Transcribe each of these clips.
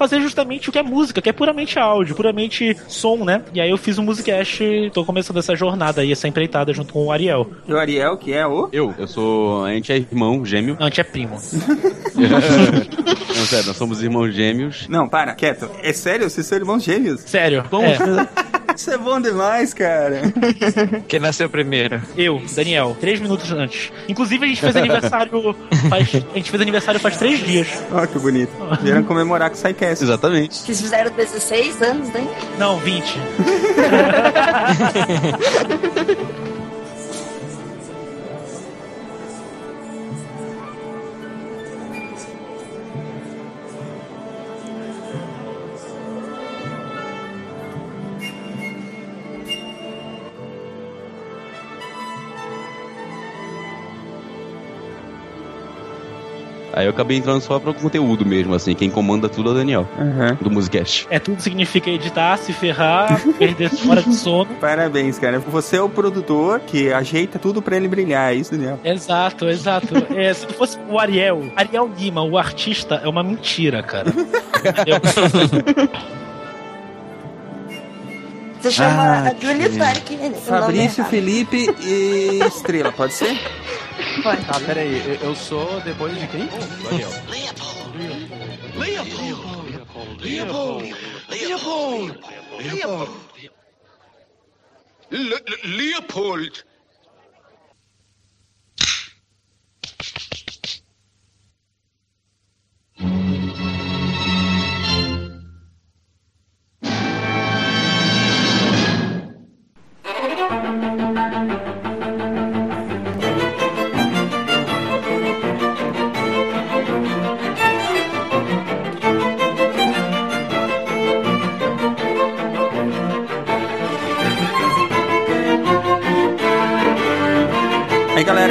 fazer justamente o que é música, que é puramente áudio, puramente som, né? E aí eu fiz um Musicast, tô começando essa jornada aí, essa empreitada junto com o Ariel. E o Ariel, que é o? Eu, eu sou. A gente é irmão gêmeo. Não, a gente é primo. Não, sério, nós somos irmãos gêmeos. Não, para, quieto. É sério? Vocês são irmãos gêmeos? Sério. Bom, É. Isso é bom demais, cara. Quem nasceu primeiro? Eu, Daniel, três minutos antes. Inclusive, a gente fez aniversário faz. A gente fez aniversário faz três dias. Ó, que bonito. Vieram comemorar com o SciCast. Exatamente. Vocês fizeram 16 anos, né? Não, 20. Aí eu acabei entrando só pro conteúdo mesmo, assim. Quem comanda tudo é o Daniel, Uhum. do Musicast. É, tudo significa editar, se ferrar, perder hora de sono. Parabéns, cara. Você é o produtor que ajeita tudo pra ele brilhar, é isso, Daniel? Exato, exato. É, se não fosse o Ariel, Ariel Lima, o artista, é uma mentira, cara. Entendeu? Você chama Ah, a Julie Park. o nome Fabrício. Felipe e Estrela, pode ser? Pode. Tá, peraí, eu, sou depois de quem? Daniel. Leopold! Aí galera,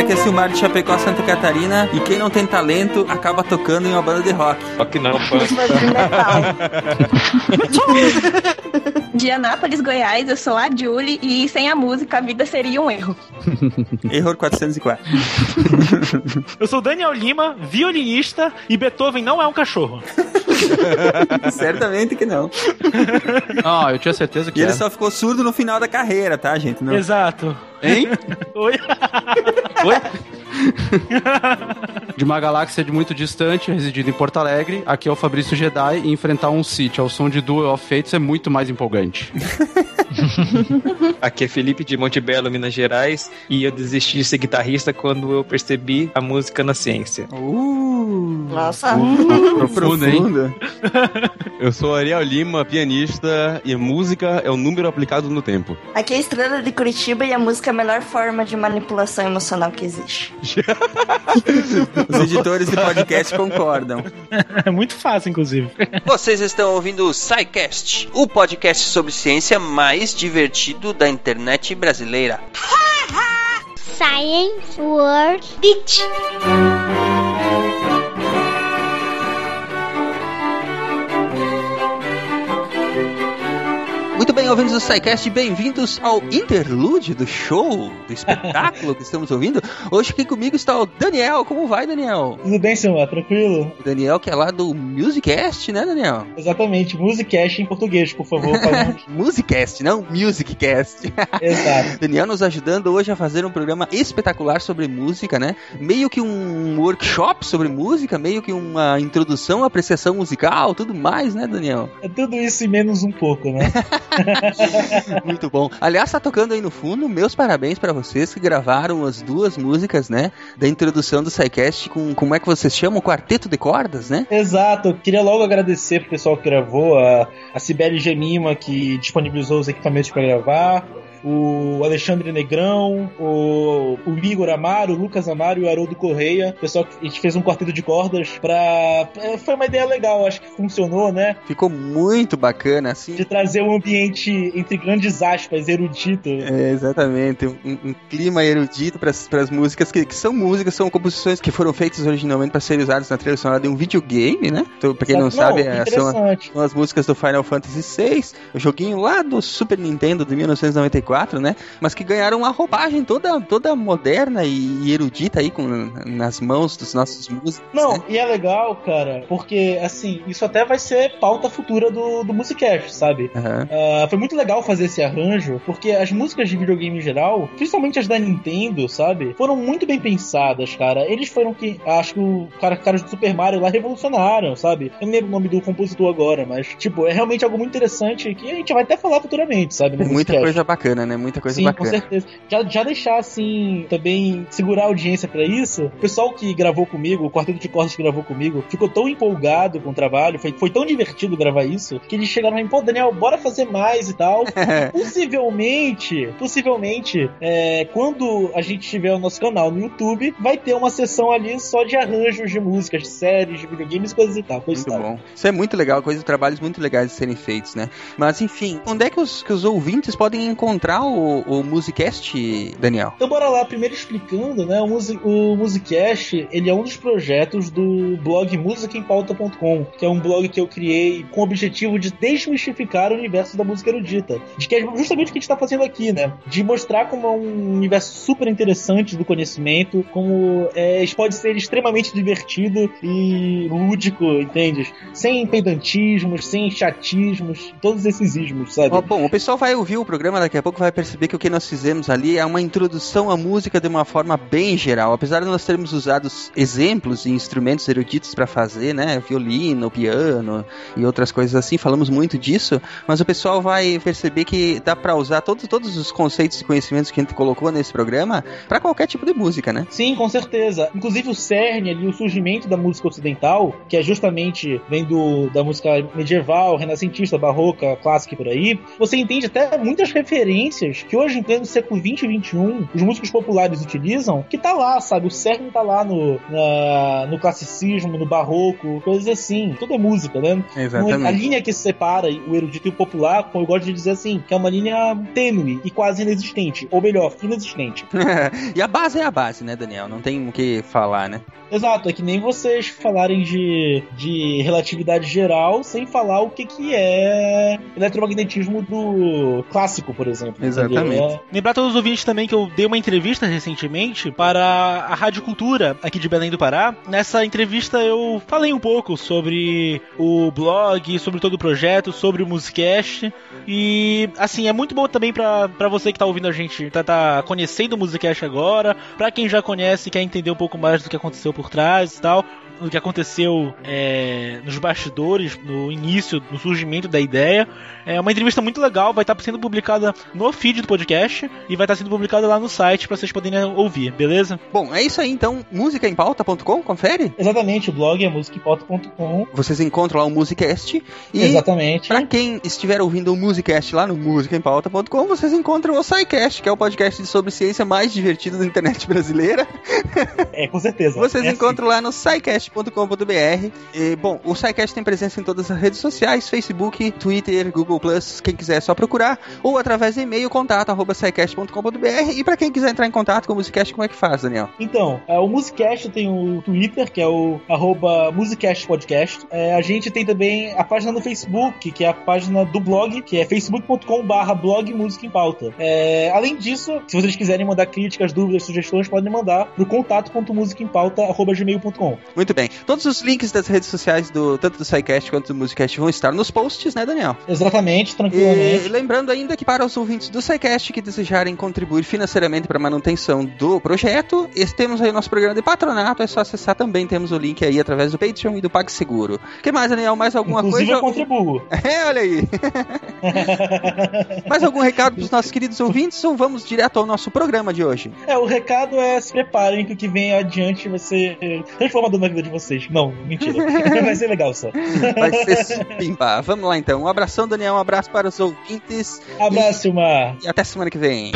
que é Silmar de Chapecó, Santa Catarina. E quem não tem talento acaba tocando em uma banda de rock. Só que não, foi de Anápolis, Goiás, eu sou a Julie e sem a música a vida seria um erro. Error 404. Eu sou Daniel Lima, violinista, e Beethoven não é um cachorro. Certamente que não. Ah, eu tinha certeza que E ele era. só ficou surdo no final da carreira, tá, gente? Não. Exato. Hein? Oi? Oi? De uma galáxia de muito distante, residindo em Porto Alegre, aqui é o Fabrício Jedi e enfrentar um Sith ao som de Duel of Fates é muito mais empolgante. Aqui é Felipe de Montebello, Minas Gerais, e eu desisti de ser guitarrista quando eu percebi a música na ciência. Uh, Nossa. Profundo, hein? profundo. Eu sou Ariel Lima, pianista, e música é o número aplicado no tempo. Aqui é a Estrela de Curitiba e a música é a melhor forma de manipulação emocional que existe. Os editores de podcast concordam. É muito fácil, inclusive. Vocês estão ouvindo o SciCast, o podcast sobre ciência mais divertido da internet brasileira. Science World Beach. Muito bem, ouvintes do SciCast, bem-vindos ao interlúdio do show, do espetáculo que estamos ouvindo. Hoje aqui comigo está o Daniel. Como vai, Daniel? Tudo bem, Silmar? Tranquilo? O Daniel que é lá do Musicast, né, Daniel? Exatamente. Musicast em português, por favor. Musicast, não Musiccast. Exato. Daniel nos ajudando hoje a fazer um programa espetacular sobre música, né? Meio que um workshop sobre música, meio que uma introdução, apreciação musical, tudo mais, né, Daniel? É tudo isso e menos um pouco, né? Muito bom. Aliás, tá tocando aí no fundo, meus parabéns pra vocês que gravaram as duas músicas, né? Da introdução do SciCast com, como é que vocês chamam? Quarteto de cordas, né? Exato, queria logo agradecer pro pessoal que gravou, a, a Cibele Gemima que disponibilizou os equipamentos para gravar, o Alexandre Negrão, o, o Igor Amaro, o Lucas Amaro e o Haroldo Correia. O pessoal a gente fez um quarteto de cordas pra. Foi uma ideia legal, acho que funcionou, né? Ficou muito bacana, assim. De trazer um ambiente, entre grandes aspas, erudito. É, exatamente, um, um clima erudito para as músicas que, que são músicas, são composições que foram feitas originalmente para serem usadas na trilha sonora de um videogame, né? Então, pra quem não, sabe, é, são, são as músicas do Final Fantasy VI, o joguinho lá do Super Nintendo de 1994. 64, né? Mas que ganharam uma roupagem toda, toda moderna e erudita aí com, nas mãos dos nossos músicos. Não, né? e é legal, cara, porque, assim, isso até vai ser pauta futura do, do Musicast, sabe? Aham. Ah, foi muito legal fazer esse arranjo, porque as músicas de videogame em geral, principalmente as da Nintendo, sabe? Foram muito bem pensadas, cara. Eles foram que. Acho que o cara, caras do Super Mario lá revolucionaram, sabe? Eu não lembro o nome do compositor agora, mas, tipo, é realmente algo muito interessante que a gente vai até falar futuramente, sabe? Muita coisa bacana, né? Muita coisa Sim, bacana. com certeza. Já, já deixar assim, também segurar a audiência pra isso. O pessoal que gravou comigo, o quarteto de cordas que gravou comigo, ficou tão empolgado com o trabalho, foi, foi tão divertido gravar isso, que eles chegaram e pô, Daniel, bora fazer mais e tal. possivelmente, possivelmente, é, quando a gente tiver o nosso canal no YouTube, vai ter uma sessão ali só de arranjos de músicas, de séries, de videogames, coisas e tal. Coisa e Muito tal. bom. Isso é muito legal, coisas, trabalhos muito legais de serem feitos, né? Mas enfim, onde é que os, que os ouvintes podem encontrar o, o Musicast, Daniel? Então bora lá, primeiro explicando, né? O, Musi o Musicast, ele é um dos projetos do blog musicaempauta.com, que é um blog que eu criei com o objetivo de desmistificar o universo da música erudita. De que é justamente o que a gente tá fazendo aqui, né? De mostrar como é um universo super interessante do conhecimento, como é, pode ser extremamente divertido e lúdico, entende? Sem pedantismos, sem chatismos, todos esses ismos, sabe? Bom, o pessoal vai ouvir o programa daqui a pouco vai perceber que o que nós fizemos ali é uma introdução à música de uma forma bem geral. Apesar de nós termos usado exemplos e instrumentos eruditos para fazer, né? Violino, piano e outras coisas assim, falamos muito disso, mas o pessoal vai perceber que dá para usar todos, todos os conceitos e conhecimentos que a gente colocou nesse programa para qualquer tipo de música, né? Sim, com certeza. Inclusive o cerne ali, o surgimento da música ocidental, que é justamente vem do, da música medieval, renascentista, barroca, clássica e por aí, você entende até muitas referências que hoje, em pleno século 20 e 21, os músicos populares utilizam, que tá lá, sabe? O cerne tá lá no, na- no classicismo, no barroco, coisas assim. Tudo é música, né? Exatamente. A linha que separa o erudito e o popular, como eu gosto de dizer assim, que é uma linha tênue e quase inexistente. Ou melhor, inexistente. e a base é a base, né, Daniel? Não tem o que falar, né? Exato, é que nem vocês falarem de, de relatividade geral sem falar o que, que é eletromagnetismo do clássico, por exemplo. Exatamente. É- Lembrar todos os ouvintes também que eu dei uma entrevista recentemente para a Rádio Cultura aqui de Belém do Pará. Nessa entrevista eu falei um pouco sobre o blog, sobre todo o projeto, sobre o Musicast. E assim, é muito bom também pra você que tá ouvindo a gente, tá, tá conhecendo o Musicast agora, pra quem já conhece e quer entender um pouco mais do que aconteceu por trás e tal. Do que aconteceu é, nos bastidores, no início, no surgimento da ideia. É uma entrevista muito legal, vai estar sendo publicada no feed do podcast e vai estar sendo publicada lá no site para vocês poderem ouvir, beleza? Bom, é isso aí então. Musicaempauta.com, confere? Exatamente, o blog é musicpauta.com. Vocês encontram lá o Musicast. E Exatamente. Pra quem estiver ouvindo o Musicast lá no musicaempauta.com, vocês encontram o SciCast, que é o podcast sobre ciência mais divertido da internet brasileira. É, com certeza. Vocês É encontram lá no SciCast.com.br. E, bom, o SciCast tem presença em todas as redes sociais, Facebook, Twitter, Google+, quem quiser é só procurar, ou através de e-mail, contato, arroba. E pra quem quiser entrar em contato com o Musicast, como é que faz, Daniel? Então, é, o Musicast tem o Twitter, que é o arroba Musicast Podcast. É, a gente tem também a página no Facebook, que é a página do blog, que é facebook.com barra blog Música em Pauta. É, além disso, se vocês quiserem mandar críticas, dúvidas, sugestões, podem mandar pro contato.musicaempauta.gmail.com. Muito bem. Todos os links das redes sociais, do tanto do SciCast quanto do Musicast, vão estar nos posts, né, Daniel? Exatamente, E tranquilamente. lembrando ainda que para os ouvintes do SciCast que desejarem contribuir financeiramente para a manutenção do projeto, temos aí o nosso programa de patronato, é só acessar também, temos o link aí através do Patreon e do PagSeguro. O que mais, Daniel? Mais alguma Inclusive eu coisa? contribuo. É, olha aí. mais algum recado para os nossos queridos ouvintes ou vamos direto ao nosso programa de hoje? É, o recado é se preparem que o que vem adiante vai ser transformador na vida de vocês. Não, mentira. vai ser legal só. Vai ser pimba. Vamos lá então. Um abração, Daniel, um abraço para os ouvintes Abraço, Silmar. e até semana que vem.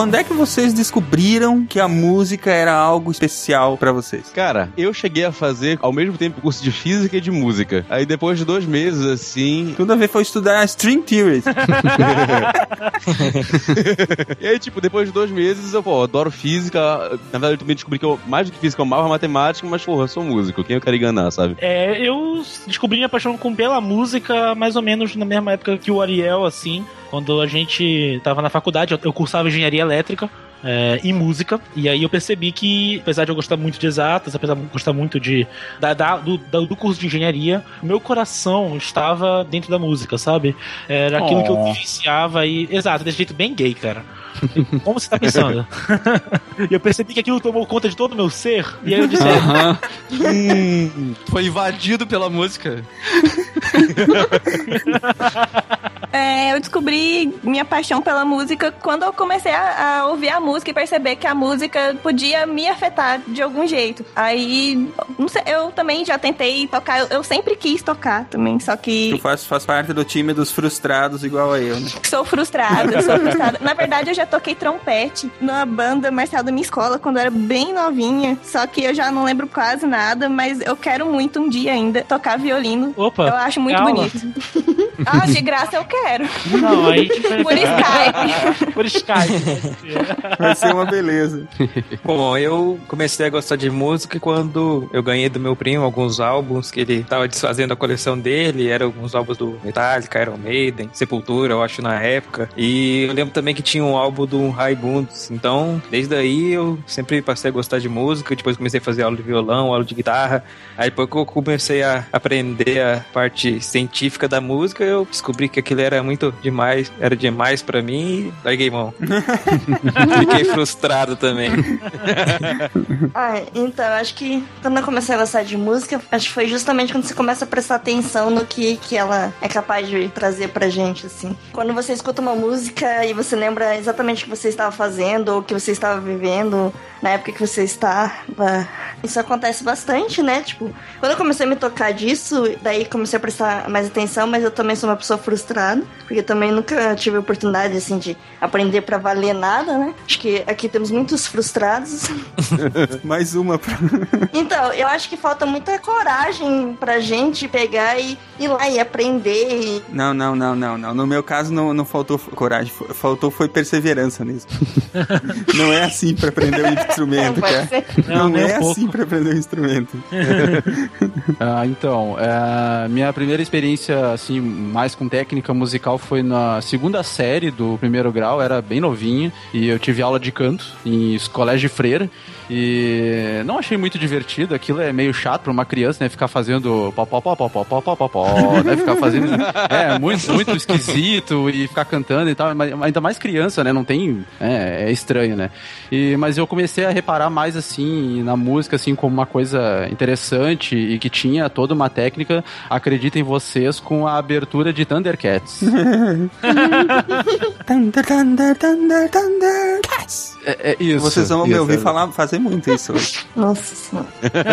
Quando é que vocês descobriram que a música era algo especial pra vocês? Cara, eu cheguei a fazer ao mesmo tempo curso de física e de música. Aí depois de dois meses, assim. Tudo a ver foi estudar string theory. e aí, tipo, depois de dois meses, eu, pô, adoro física. Na verdade, eu também descobri que eu, mais do que física, eu amava matemática, mas, porra, eu sou músico. Quem eu quero enganar, sabe? É, eu descobri minha paixão com pela música mais ou menos na mesma época que o Ariel, assim. Quando a gente tava na faculdade, eu cursava engenharia elétrica. É, e música, e aí eu percebi que, apesar de eu gostar muito de exatas, apesar de eu gostar muito de, da, da- do, da- do curso de engenharia, meu coração estava dentro da música, sabe? Era aquilo que eu Oh. vivenciava e. Exato, desse jeito bem gay, cara. Como você tá pensando? e eu percebi que aquilo tomou conta de todo o meu ser, e aí eu disse: é, Aham. Hum, foi invadido pela música. É, eu descobri minha paixão pela música quando eu comecei a, a ouvir a música e perceber que a música podia me afetar de algum jeito. Aí, não sei, eu também já tentei tocar, eu, eu sempre quis tocar também, só Tu que faz, faz parte do time dos frustrados igual a eu, né? sou frustrada, sou frustrada. Na verdade, eu já toquei trompete numa banda marcial da minha escola quando eu era bem novinha, só que eu já não lembro quase nada, mas eu quero muito um dia ainda tocar violino. Opa, Eu acho muito aula. bonito. ah, de graça eu quero. Não, aí. Por Skype. Por Skype. Vai ser uma beleza. Bom, eu comecei a gostar de música quando eu ganhei do meu primo alguns álbuns que ele tava desfazendo a coleção dele. Eram alguns álbuns do Metallica, Iron Maiden, Sepultura, eu acho, na época. E eu lembro também que tinha um álbum do Raimundos. Então, desde aí eu sempre passei a gostar de música. Depois comecei a fazer aula de violão, aula de guitarra. Aí depois que eu comecei a aprender a parte científica da música, eu descobri que aquilo era muito demais, era demais pra mim e larguei mão. Fiquei frustrado também. Ah, então, acho que quando eu comecei a gostar de música, acho que foi justamente quando você começa a prestar atenção no que, que ela é capaz de trazer pra gente, assim. Quando você escuta uma música e você lembra exatamente o que você estava fazendo ou o que você estava vivendo na época que você estava. Isso acontece bastante, né? Tipo, quando eu comecei a me tocar disso, daí comecei a prestar mais atenção, mas eu também sou uma pessoa frustrada, porque também nunca tive a oportunidade, assim, de aprender pra valer nada, né? Acho que aqui temos muitos frustrados. Mais uma pra... Então, eu acho que falta muita coragem pra gente pegar e ir lá e aprender. E... Não, não, não, não, não. No meu caso não, não faltou coragem, faltou foi perseverança mesmo. não é assim pra aprender um instrumento, cara. Não, Não, um é pouco. assim pra aprender um instrumento. Ah, então, é, minha primeira experiência, assim, mais com técnica musical foi na segunda série do primeiro grau, era bem novinha, e eu tive aula de canto em colégio de freira, e não achei muito divertido, aquilo é meio chato pra uma criança, né, ficar fazendo pó, pó, pó, pó, pó, pó, pó, pó, pó, né, ficar fazendo, é, muito, muito esquisito, e ficar cantando e tal, mas ainda mais criança, né, não tem, é, é estranho, né, e, mas eu comecei a reparar mais, assim, na música, assim, como uma coisa interessante e que tinha toda uma técnica, acreditem vocês, com a abertura de Thundercats. Thunder, thunder, thunder, thunder. É, é isso. Vocês vão me ouvir é. falar, fazer muito isso hoje. Nossa senhora.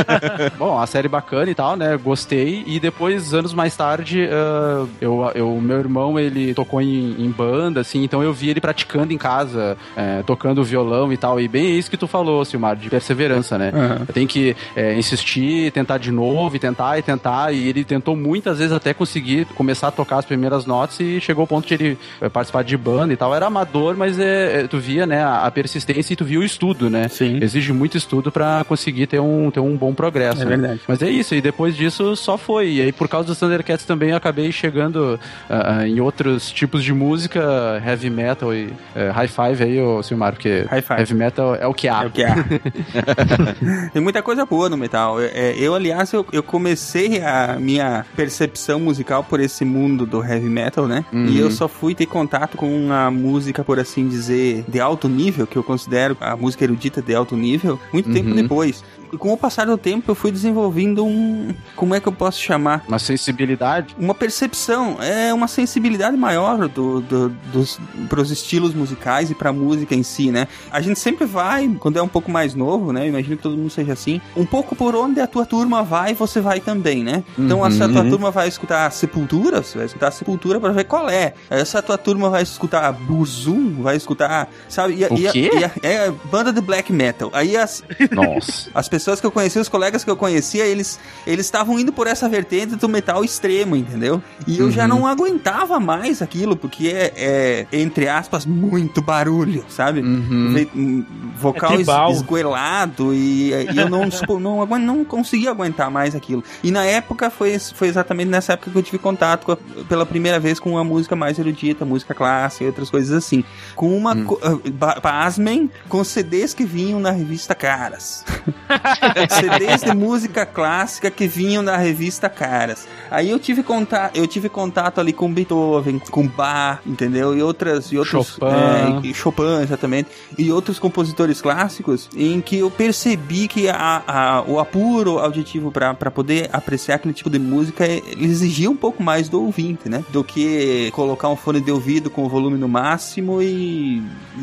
Bom, a série bacana e tal, né? Gostei. E depois, anos mais tarde, ah, eu, eu, meu irmão, ele tocou em, em banda, assim, então eu vi ele praticando em casa, eh, tocando violão e tal. E bem isso que tu falou, Silmar, de perseverança, né? Aham. Tem que eh, insistir, tentar de novo, e tentar e tentar. E ele tentou muitas vezes até conseguir começar a tocar as primeiras notas e chegou ao ponto de ele eh, participar de banda e tal. Era amador, mas é, é, tu via, né, a, a persistência e tu via o estudo, né? Sim. Exige muito estudo pra conseguir ter um, ter um bom progresso. É né? verdade. Mas é isso, e depois disso só foi. E aí, por causa dos Thundercats também, eu acabei chegando ah, em outros tipos de música, heavy metal e eh, high five aí, ô Silmar, porque High five. heavy metal é o que há. É o que há. Tem muita coisa boa no metal. Eu, é, eu, aliás, eu, eu comecei a minha percepção musical por esse mundo do heavy metal, né? Uhum. E eu só fui ter contato com a música, por assim dizer, de alto nível, que eu considero a música erudita de alto nível, muito tempo Uhum. depois. Com o passar do tempo eu fui desenvolvendo um, como é que eu posso chamar? Uma sensibilidade? Uma percepção, é uma sensibilidade maior do, do, dos, pros estilos musicais e pra música em si, né? A gente sempre vai, quando é um pouco mais novo, né? Imagino que todo mundo seja assim, um pouco por onde a tua turma vai, você vai também, né? Então, Uhum. se a tua turma vai escutar Sepultura, você vai escutar Sepultura pra ver qual é. Se a tua turma vai escutar Burzum, vai escutar, sabe? E, O e a- quê? e é banda de black metal. Aí as, Nossa. as pessoas que eu conhecia, os colegas que eu conhecia, eles eles estavam indo por essa vertente do metal extremo, entendeu? E eu já Uhum. não aguentava mais aquilo, porque é, é, entre aspas, muito barulho, sabe? Uhum. Um Vocal É es- tribal. esgoelado e, e eu não, supo- não, não conseguia aguentar mais aquilo. E na época, foi, foi exatamente nessa época que eu tive contato com a- pela primeira vez com uma música mais erudita, música clássica e outras coisas assim. Com uma, co- ba- pasmem, com CDs que vinham na revista Caras. CDs de música clássica que vinham da revista Caras. Aí eu tive contato, eu tive contato ali com Beethoven, com Bach, entendeu? E outras e outros Chopin. é, e Chopin exatamente, e outros compositores clássicos em que eu percebi que a, a- o apuro auditivo para poder apreciar aquele tipo de música é- exigia um pouco mais do ouvinte, né? Do que colocar um fone de ouvido com o volume no máximo e,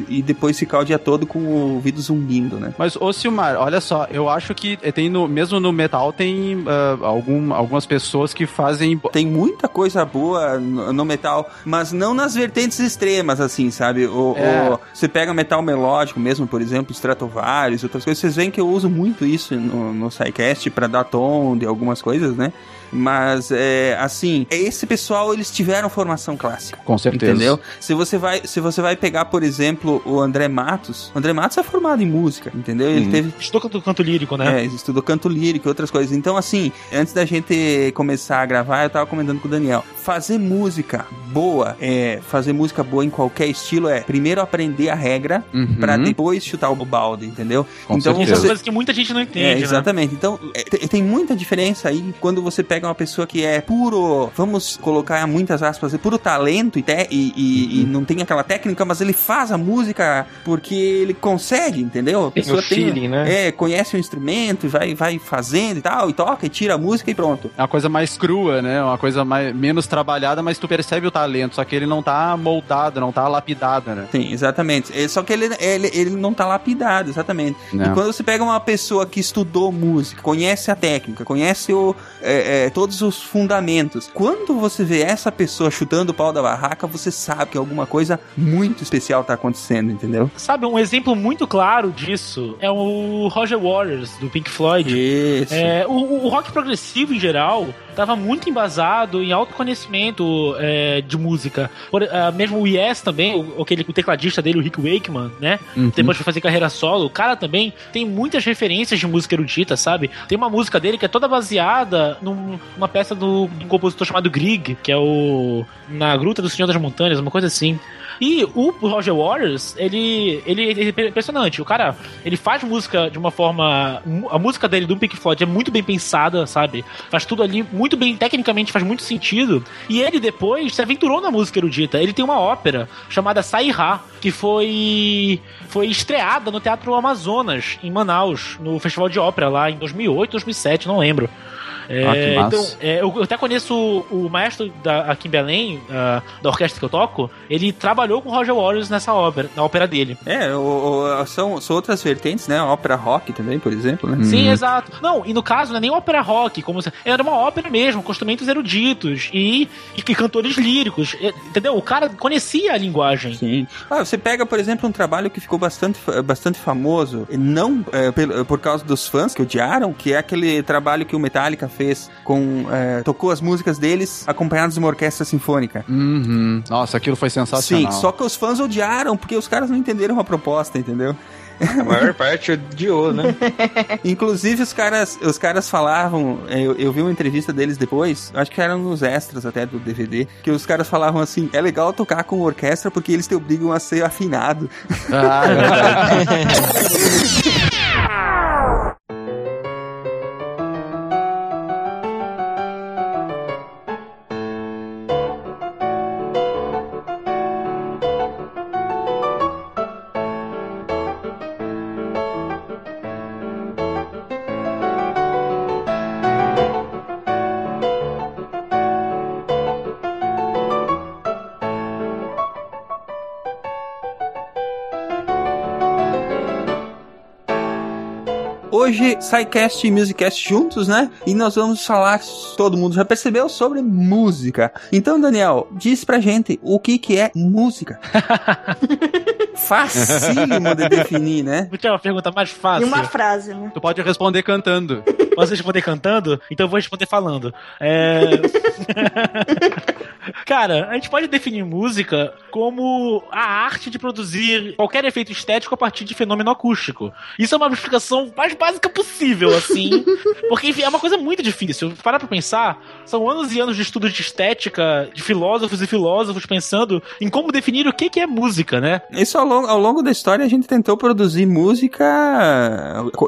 e depois ficar o dia todo com o ouvido zumbindo, né? Mas, ô Silmar, olha só, eu acho que tem no, mesmo no metal tem ah, algum, algumas pessoas que fazem. Tem muita coisa boa no, no metal, mas não nas vertentes extremas, assim, sabe? O, É. o- você pega metal melódico mesmo, por exemplo, Stratovarius, outras coisas, vocês veem que eu uso muito isso no, no SciCast pra dar tom de algumas coisas, né? Mas, é, assim, esse pessoal, eles tiveram formação clássica. Com certeza. Entendeu? Se você vai, se você vai pegar, por exemplo, o André Matos, o André Matos é formado em música, entendeu? Ele Uhum. teve Estou canto, canto lírico, né? é, estudou canto lírico e outras coisas. Então, assim, antes da gente começar a gravar, eu tava comentando com o Daniel. Fazer música boa, é, fazer música boa em qualquer estilo é primeiro aprender a regra Uhum. pra depois chutar o balde, entendeu? Com então certeza. Essas você, coisas que muita gente não é, entende, né? exatamente. Então, é, te- tem muita diferença aí quando você pega uma pessoa que é puro, vamos colocar muitas aspas, é puro talento e, te- e, e- e não tem aquela técnica, mas ele faz a música porque ele consegue, entendeu? A Tem o feeling, né? É, conhece o instrumento, vai, vai fazendo e tal, e toca, e tira a música e pronto. É uma coisa mais crua, né? Uma coisa mais, menos trabalhada, mas tu percebe o talento. Só que ele não tá moldado, não tá lapidado, né? Sim, exatamente. É, só que ele, ele, ele não tá lapidado, exatamente. Não. E quando você pega uma pessoa que estudou música, conhece a técnica, conhece o, é, é, todos os fundamentos, quando você vê essa pessoa chutando o pau da barraca, você sabe que alguma coisa muito especial tá acontecendo, entendeu? Sabe, um exemplo muito claro disso é o Roger Waters, do Pink Floyd. Isso. É, o, o rock progressivo, em geral, estava muito embasado em autoconhecimento é, de música. Por, ah, mesmo o Yes também, o, aquele, o tecladista dele, o Rick Wakeman, né? Uhum. Depois foi fazer carreira solo. O cara também tem muitas referências de música erudita, sabe? Tem uma música dele que é toda baseada num- numa peça do, de um compositor chamado Grieg, que é o Na Gruta do Senhor das Montanhas, uma coisa assim. E o Roger Waters, ele, ele, é impressionante. O cara, ele faz música de uma forma. A música dele do Pink Floyd é muito bem pensada, sabe? Faz tudo ali muito bem, tecnicamente faz muito sentido. E ele depois se aventurou na música erudita. Ele tem uma ópera chamada Sairá, que foi, foi estreada no Teatro Amazonas, em Manaus, no Festival de Ópera lá em 2008, 2007, não lembro. É, Ah, então, é, eu, eu até conheço o, o maestro da, aqui em Belém, ah, da orquestra que eu toco, ele trabalhou com o Roger Waters nessa ópera, na ópera dele. É, o- o- são, são outras vertentes, né? A ópera rock também, por exemplo, né? Sim, exato. Não, e no caso não é nem ópera rock, como se, era uma ópera mesmo, com instrumentos eruditos e, e, que cantores líricos, e- entendeu? O cara conhecia a linguagem. Sim. Ah, você pega, por exemplo, um trabalho que ficou bastante, bastante famoso, e não é, por causa dos fãs que odiaram, que é aquele trabalho que o Metallica fez com. é, tocou as músicas deles acompanhados de uma orquestra sinfônica. Uhum. Nossa, aquilo foi sensacional. Sim, só que os fãs odiaram, porque os caras não entenderam a proposta, entendeu? A maior parte odiou, né? Inclusive, os caras, os caras falavam, eu, eu vi uma entrevista deles depois, acho que eram nos extras até do DVD, que os caras falavam assim: é legal tocar com orquestra porque eles te obrigam a ser afinado. Ah, é verdade. hoje SciCast e Musicast juntos, né? E nós vamos falar, todo mundo já percebeu, sobre música. Então, Daniel, diz pra gente o que que é música. Facílimo de definir, né? Vou ter uma pergunta mais Em fácil. uma frase, né? Tu pode responder cantando. Posso responder cantando? Então eu vou responder falando. É... Cara, a gente pode definir música como a arte de produzir qualquer efeito estético a partir de fenômeno acústico. Isso é uma explicação mais básica possível, assim. Porque, enfim, é uma coisa muito difícil. Parar pra pensar, são anos e anos de estudo de estética, de filósofos e filósofos pensando em como definir o que que é música, né? Isso ao longo, ao longo da história a gente tentou produzir música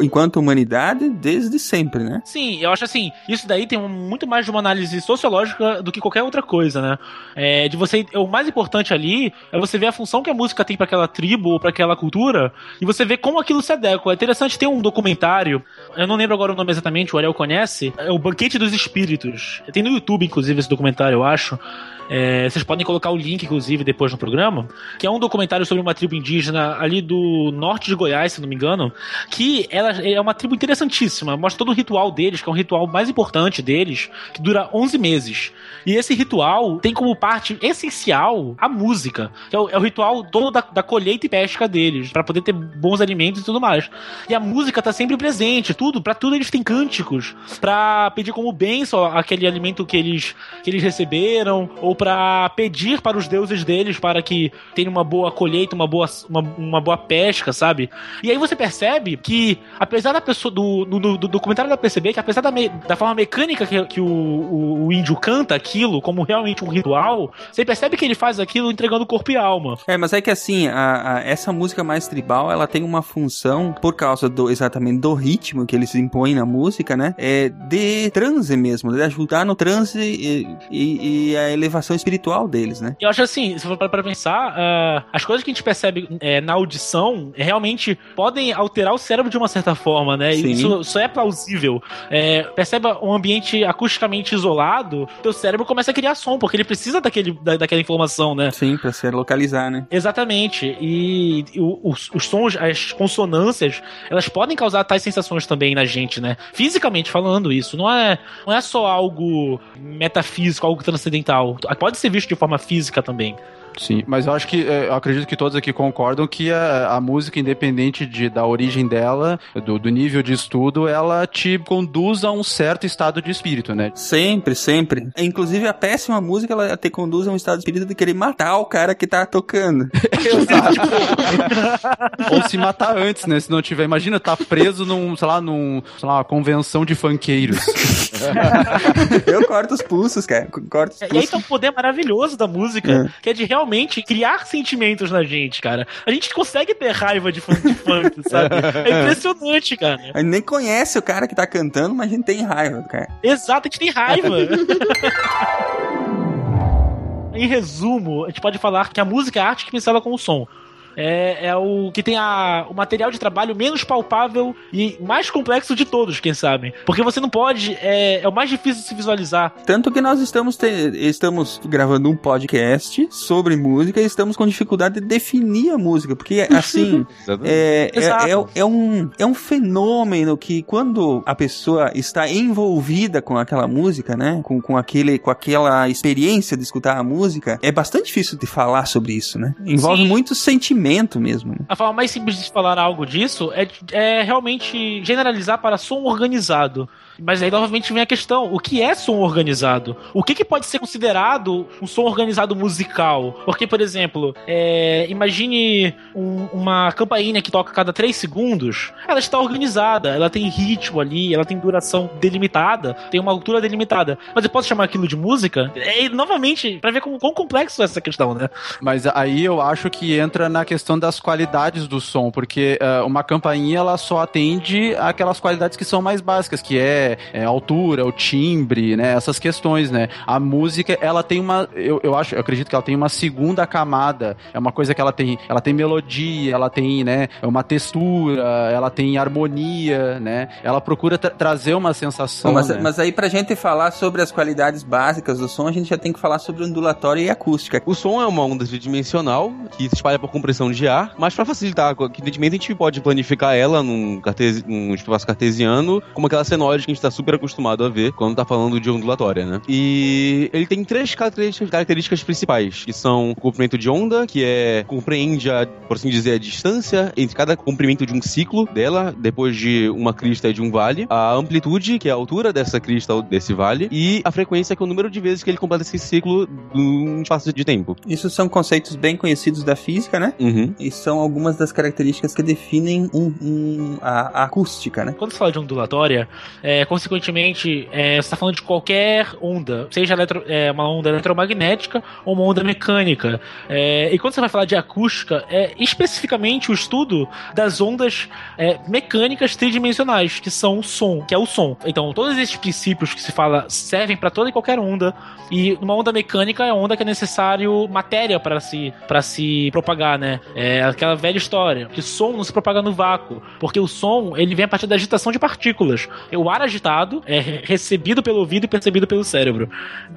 enquanto humanidade desde sempre, né? Sim, eu acho assim, isso daí tem muito mais de uma análise sociológica do que qualquer outra coisa, né? É, de você, o mais importante ali é você ver a função que a música tem pra aquela tribo ou pra aquela cultura e você ver como aquilo se adequa. É interessante ter um documentário, eu não lembro agora o nome exatamente, o Ariel conhece, é o Banquete dos Espíritos. Tem no YouTube, inclusive, esse documentário, eu acho. É, vocês podem colocar o link, inclusive, depois no programa, que é um documentário sobre uma tribo indígena ali do norte de Goiás, se não me engano, que ela é uma tribo interessantíssima, mostra todo o ritual deles, que é um ritual mais importante deles, que dura 11 meses. E esse ritual tem como parte essencial a música, que é o, é o ritual todo da, da colheita e pesca deles, para poder ter bons alimentos e tudo mais. E a música tá sempre presente, tudo, para tudo eles têm cânticos, para pedir como bênção aquele alimento que eles, que eles receberam, ou para pedir para os deuses deles para que tenham uma boa colheita, uma boa, uma, uma boa pesca, sabe? E aí você percebe que, apesar da pessoa, do, do, do documentário pra perceber que apesar da, me- da forma mecânica que, que o, o, o índio canta aquilo, como realmente um ritual, você percebe que ele faz aquilo entregando corpo e alma. É, mas é que assim, a- a- essa música mais tribal, ela tem uma função, por causa do exatamente do ritmo que eles impõem na música, né? É de transe mesmo, de ajudar no transe e, e- e a elevação espiritual deles, né? Eu acho assim, se for para pensar, ah, as coisas que a gente percebe eh, na audição eh, realmente podem alterar o cérebro de uma certa forma, né? Sim. Isso, isso é plausível. É, perceba um ambiente acusticamente isolado, teu cérebro começa a criar som, porque ele precisa daquele, da- daquela informação, né? Sim, pra se localizar, né? Exatamente. E o- os, os sons, as consonâncias, elas podem causar tais sensações também na gente, né? Fisicamente falando isso. Não é, não é só algo metafísico, algo transcendental. Pode ser visto de forma física também. Sim, mas eu acho que, é, eu acredito que todos aqui concordam que a, a música, independente de, da origem dela, do, do nível de estudo, ela te conduz a um certo estado de espírito, né? Sempre, sempre. Inclusive, a péssima música, ela te conduz a um estado de espírito de querer matar o cara que tá tocando. Ou se matar antes, né? Se não tiver. Imagina, tá preso num, sei lá, num, sei lá, uma convenção de funkeiros. Eu corto os pulsos, cara. Corto os É, E aí pulsos. tem um poder maravilhoso da música, que é de realmente criar sentimentos na gente, cara. A gente consegue ter raiva de funk, de funk sabe? É impressionante, cara. A gente nem conhece o cara que tá cantando, mas a gente tem raiva, cara. Exato, a gente tem raiva. em resumo, a gente pode falar que a música é a arte que pincela com o som. É, é o que tem a, o material de trabalho menos palpável e mais complexo de todos, quem sabe. Porque você não pode. É, é o mais difícil de se visualizar. Tanto que nós estamos, te- estamos gravando um podcast sobre música e estamos com dificuldade de definir a música, porque assim é, é, é, é um, é um fenômeno que quando a pessoa está envolvida com aquela música, né, com, com, aquele, com aquela experiência de escutar a música, é bastante difícil de falar sobre isso, né? Envolve Sim. muito sentimento mesmo. Né? A forma mais simples de falar algo disso é, é realmente generalizar para som organizado. Mas aí novamente vem a questão: o que é som organizado? O que, que pode ser considerado um som organizado musical? Porque, por exemplo, é, imagine um- uma campainha que toca a cada 3 segundos. Ela está organizada, ela tem ritmo ali, ela tem duração delimitada, tem uma altura delimitada. Mas eu posso chamar aquilo de música? É, novamente, para ver como, quão complexo é essa questão, né? Mas aí eu acho que entra na questão das qualidades do som, porque eh, uma campainha ela só atende aquelas qualidades que são mais básicas, que é é, é a altura, o timbre, né? Essas questões, né? A música, ela tem uma, eu, eu acho, eu acredito que ela tem uma segunda camada. É uma coisa que ela tem, ela tem melodia, ela tem, né, uma textura, ela tem harmonia, né? Ela procura tra trazer uma sensação. mas, né? mas aí pra gente falar sobre as qualidades básicas do som, a gente já tem que falar sobre ondulatória e acústica. O som é uma onda tridimensional que se espalha por compressão de ar, mas para facilitar, evidentemente a gente pode planificar ela num, num espaço cartesiano, como aquela senoide que a gente tá super acostumado a ver quando tá falando de ondulatória, né? E ele tem três características, características principais, que são o comprimento de onda, que é compreende, a, por assim dizer, a distância entre cada comprimento de um ciclo dela, depois de uma crista e de um vale, a amplitude, que é a altura dessa crista ou desse vale, e a frequência, que é o número de vezes que ele completa esse ciclo num espaço de tempo. Isso são conceitos bem conhecidos da física, né? Uhum. E são algumas das características que definem um, um- a, a acústica, né? Quando você fala de ondulatória, é, consequentemente, é, você está falando de qualquer onda, seja eletro- é, uma onda eletromagnética ou uma onda mecânica. É, e quando você vai falar de acústica, é especificamente o estudo das ondas é, mecânicas tridimensionais, que são o som, que é o som. Então, todos esses princípios que se fala servem para toda e qualquer onda. E uma onda mecânica é uma onda que é necessário matéria para se, se propagar, né? É aquela velha história, que som não se propaga no vácuo, porque o som ele vem a partir da agitação de partículas. O ar agitado é re- recebido pelo ouvido e percebido pelo cérebro.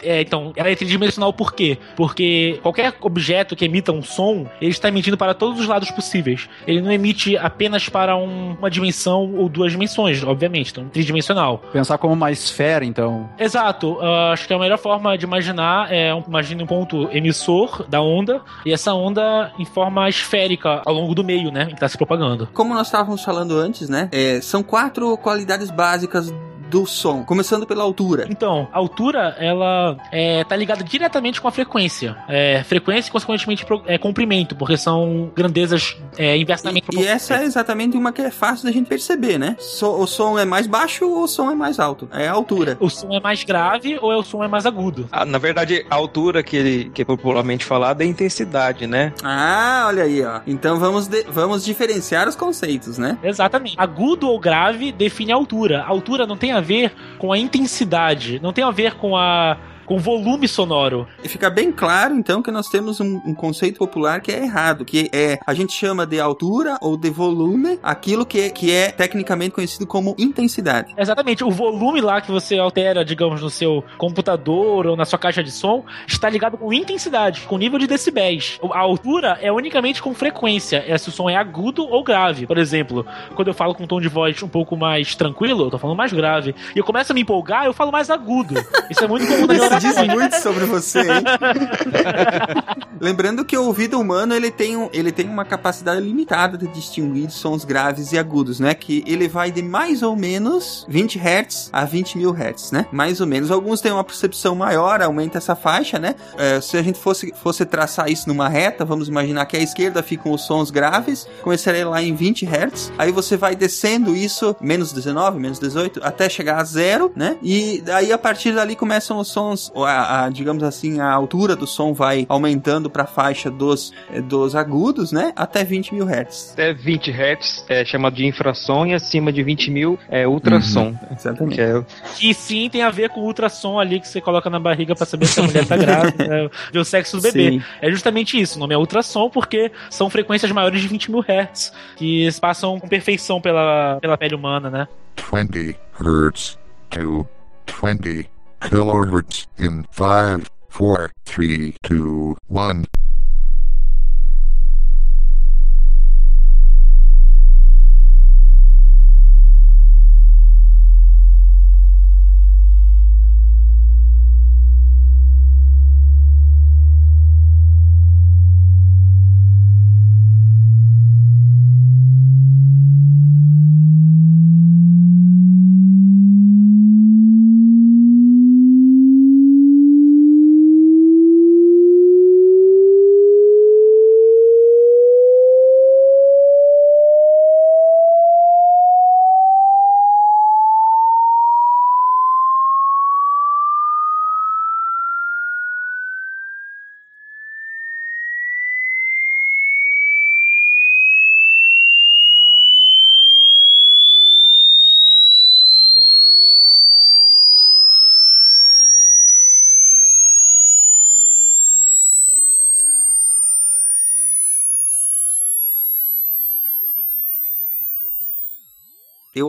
É, então, ela é tridimensional por quê? Porque qualquer objeto que emita um som, ele está emitindo para todos os lados possíveis. Ele não emite apenas para um- uma dimensão ou duas dimensões, obviamente, então tridimensional. Pensar como uma esfera, então. Exato, ah, acho que a melhor forma de imaginar é um, imagine um ponto emissor da onda e essa onda em forma esférica ao longo do meio, né, em que está se propagando. Como nós estávamos falando antes, né? é, são quatro qualidades básicas do som, começando pela altura. Então, a altura, ela é, tá ligada diretamente com a frequência. É, frequência e, consequentemente, pro- é, comprimento, porque são grandezas é, inversamente E essa é exatamente uma que é fácil da gente perceber, né? So- o som é mais baixo ou o som é mais alto? É a altura. O som é mais grave ou é o som é mais agudo? Ah, na verdade, a altura que, ele, que é popularmente falada é intensidade, né? Ah, olha aí, ó. Então vamos, de- vamos diferenciar os conceitos, né? Exatamente. Agudo ou grave define a altura. A altura não tem a ver com a intensidade, não tem a ver com a com volume sonoro. E fica bem claro, então, que nós temos um, um conceito popular que é errado, que é a gente chama de altura ou de volume aquilo que é, que é tecnicamente conhecido como intensidade. Exatamente, o volume lá que você altera, digamos, no seu computador ou na sua caixa de som, está ligado com intensidade, com nível de decibéis. A altura é unicamente com frequência, é se o som é agudo ou grave. Por exemplo, quando eu falo com um tom de voz um pouco mais tranquilo, eu tô falando mais grave, e eu começo a me empolgar, eu falo mais agudo. Isso é muito comum Isso diz muito sobre você, hein? Lembrando que o ouvido humano ele tem, um, ele tem uma capacidade limitada de distinguir sons graves e agudos, né? Que ele vai de mais ou menos 20 Hz a 20 mil Hz, né? Mais ou menos. Alguns têm uma percepção maior, aumenta essa faixa, né? É, se a gente fosse, fosse traçar isso numa reta, vamos imaginar que à esquerda ficam os sons graves, começaria lá em 20 Hz, aí você vai descendo isso, menos 19, menos 18, até chegar a zero, né? E daí a partir dali começam os sons, a, a, digamos assim, a altura do som vai aumentando para a faixa dos, eh, dos agudos, né? Até 20 mil Hz. Até 20 Hz é chamado de infrassom e acima de 20 mil é ultrassom. Exatamente. Que é Que sim tem a ver com o ultrassom ali que você coloca na barriga pra saber se a mulher tá grávida, né? ver o sexo do bebê. Sim. É justamente isso, o nome é ultrassom porque são frequências maiores de 20 mil hertz, que passam com perfeição pela, pela pele humana, né? 20 hertz to 20 kilohertz in 5, 4, 3, 2, 1.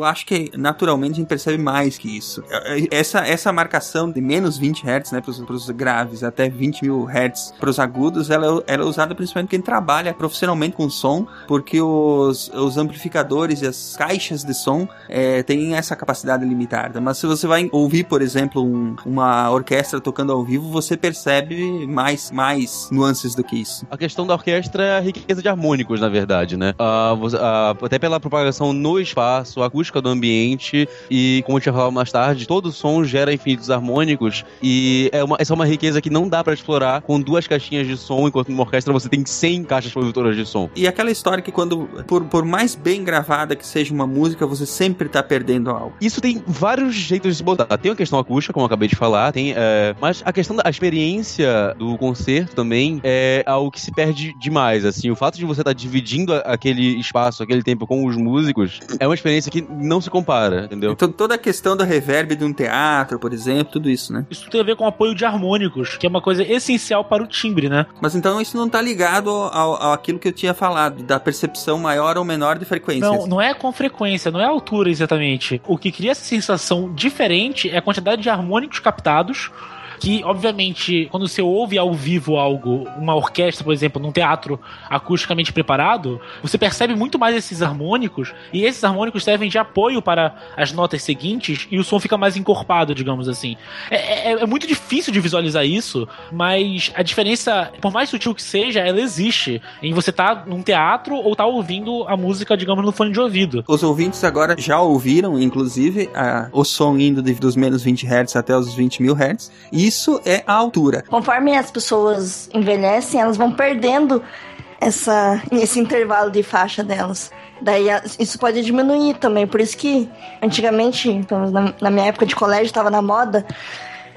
Eu acho que naturalmente a gente percebe mais que isso. Essa, essa marcação de menos 20 Hz, né, para os graves, até 20 mil Hz para os agudos, ela, ela é usada principalmente quem trabalha profissionalmente com som, porque os, os amplificadores e as caixas de som é, têm essa capacidade limitada. Mas se você vai ouvir, por exemplo, um, uma orquestra tocando ao vivo, você percebe mais, mais nuances do que isso. A questão da orquestra é a riqueza de harmônicos, na verdade, né? Uh, uh, até pela propagação no espaço, a acústica do ambiente e, como a gente vai falar mais tarde, todo som gera infinitos harmônicos e é uma, essa é uma riqueza que não dá para explorar com duas caixinhas de som, enquanto numa orquestra você tem 100 caixas produtoras de som. E aquela história que quando, por, por mais bem gravada que seja uma música, você sempre tá perdendo algo. Isso tem vários jeitos de se botar. Tem a questão acústica, como eu acabei de falar, tem, é, mas a questão da experiência do concerto também é algo que se perde demais, assim, o fato de você estar tá dividindo aquele espaço, aquele tempo com os músicos, é uma experiência que não se compara, entendeu? Então, toda a questão do reverb de um teatro, por exemplo, tudo isso, né? Isso tem a ver com o apoio de harmônicos, que é uma coisa essencial para o timbre, né? Mas então isso não tá ligado ao, ao aquilo que eu tinha falado, da percepção maior ou menor de frequência. Não, não é com frequência, não é altura exatamente. O que cria essa sensação diferente é a quantidade de harmônicos captados que, obviamente, quando você ouve ao vivo algo, uma orquestra, por exemplo, num teatro acusticamente preparado, você percebe muito mais esses harmônicos, e esses harmônicos servem de apoio para as notas seguintes, e o som fica mais encorpado, digamos assim. É, é, é muito difícil de visualizar isso, mas a diferença, por mais sutil que seja, ela existe em você estar tá num teatro ou estar tá ouvindo a música, digamos, no fone de ouvido. Os ouvintes agora já ouviram, inclusive, a, o som indo de, dos menos 20 Hz até os 20 mil Hz, e isso é a altura. Conforme as pessoas envelhecem, elas vão perdendo essa, esse intervalo de faixa delas. Daí isso pode diminuir também. Por isso que antigamente, na, minha época de colégio, estava na moda.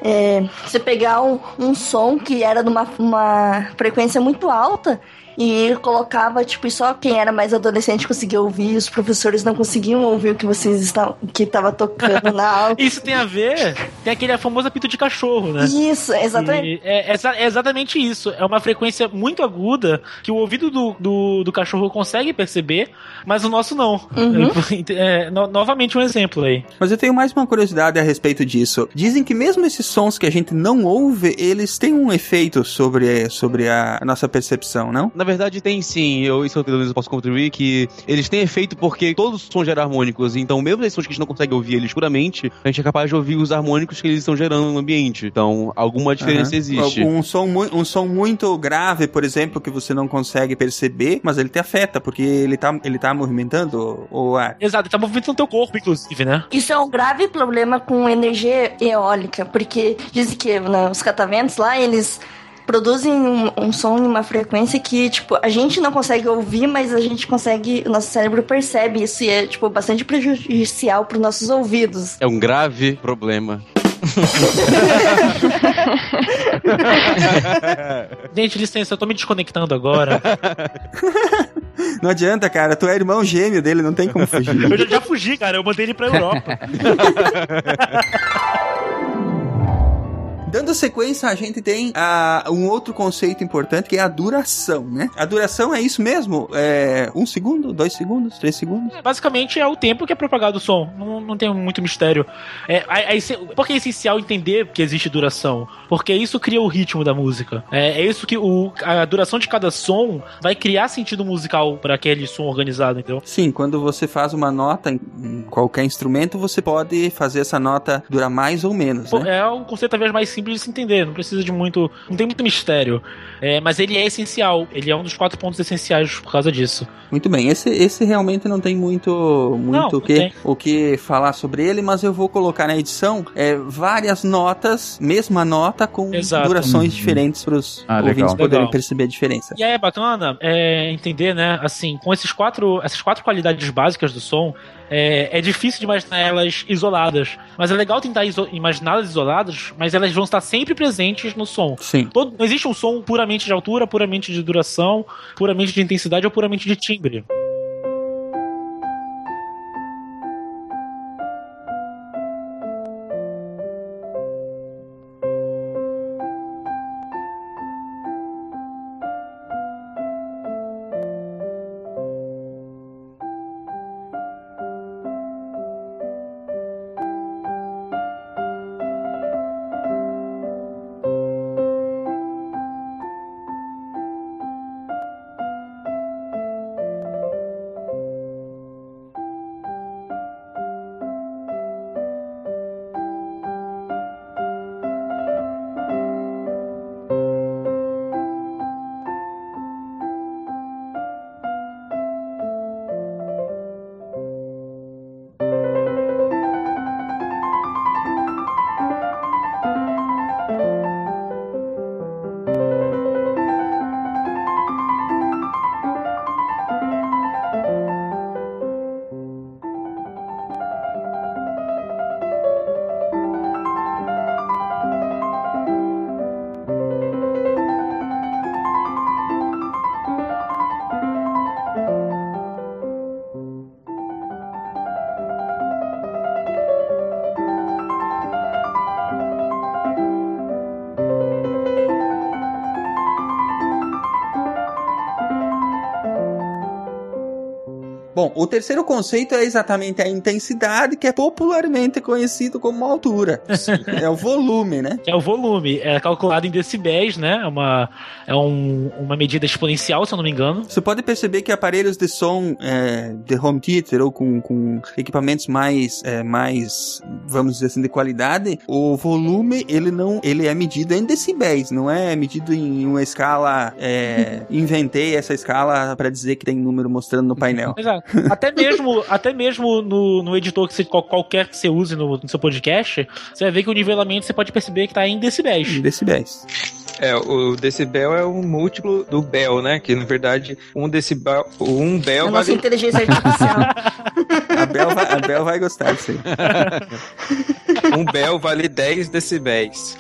É, você pegar um, um som que era de uma, uma frequência muito alta e colocava, tipo, só quem era mais adolescente conseguia ouvir, os professores não conseguiam ouvir o que vocês estavam, que tava tocando na aula. Isso tem a ver, tem aquele famoso apito de cachorro, né? Isso, exatamente. É, é, é, exatamente isso. É uma frequência muito aguda que o ouvido do, do, do cachorro consegue perceber, mas o nosso não. Uhum. É, no, novamente um exemplo aí. Mas eu tenho mais uma curiosidade a respeito disso. Dizem que mesmo esses sons que a gente não ouve, eles têm um efeito sobre, sobre a nossa percepção, não? Na verdade, tem sim. Eu, isso eu posso contribuir que eles têm efeito porque todos os sons geram harmônicos. Então, mesmo esses sons que a gente não consegue ouvir eles puramente, a gente é capaz de ouvir os harmônicos que eles estão gerando no ambiente. Então, alguma diferença uhum. existe. Um som, um som muito grave, por exemplo, que você não consegue perceber, mas ele te afeta, porque ele tá, ele tá movimentando o ar. Exato, ele tá movimentando o teu corpo, inclusive, né? Isso é um grave problema com energia eólica, porque dizem que né, os catamentos lá, eles produzem um, um, som em uma frequência que, tipo, a gente não consegue ouvir, mas a gente consegue, o nosso cérebro percebe isso e é, tipo, bastante prejudicial para os nossos ouvidos. É um grave problema. Gente, licença, eu tô me desconectando agora. Não adianta, cara. Tu é irmão gêmeo dele, não tem como fugir. Eu já, já fugi, cara. Eu mandei ele pra Europa. Dando sequência, a gente tem uh, um outro conceito importante que é a duração, né? A duração é isso mesmo? É um segundo, dois segundos, três segundos? É, basicamente é o tempo que é propagado o som. Não, não tem muito mistério. É, é, é, porque é essencial entender que existe duração. Porque isso cria o ritmo da música. É, é isso que o, a duração de cada som vai criar sentido musical para aquele som organizado, entendeu? Sim, quando você faz uma nota em qualquer instrumento, você pode fazer essa nota durar mais ou menos. Né? É um conceito talvez mais simples simples de se entender, não precisa de muito. Não tem muito mistério. É, mas ele é essencial. Ele é um dos quatro pontos essenciais por causa disso. Muito bem. Esse, esse realmente não tem muito, muito o, que, o que falar sobre ele, mas eu vou colocar na edição é, várias notas, mesma nota, com Exato. durações uhum. diferentes para os ah, ouvintes legal. poderem legal. perceber a diferença. E aí é bacana é, entender, né? Assim, com esses quatro, essas quatro qualidades básicas do som, é, é difícil de imaginar elas isoladas. Mas é legal tentar iso imaginá-las isoladas, mas elas vão estar sempre presentes no som. Sim. Todo, não existe um som puramente de altura, puramente de duração, puramente de intensidade ou puramente de timbre. O terceiro conceito é exatamente a intensidade, que é popularmente conhecido como altura. é o volume, né? É o volume, é calculado em decibéis, né? É uma, é um, uma medida exponencial, se eu não me engano. Você pode perceber que aparelhos de som é, de home theater ou com, com equipamentos mais, é, mais, vamos dizer assim, de qualidade, o volume ele não, ele é medido em decibéis, não é medido em uma escala. É, inventei essa escala para dizer que tem número mostrando no painel. Exato. Até mesmo, até mesmo no, no editor que você, qual- qualquer que você use no, no seu podcast, você vai ver que o nivelamento você pode perceber que tá em decibéis. Em decibéis. É, o decibel é um múltiplo do bel, né? Que na verdade um decibel, um bel A nossa vale inteligência artificial. A Bel vai, a Bel vai gostar disso aí. um bel vale 10 decibéis.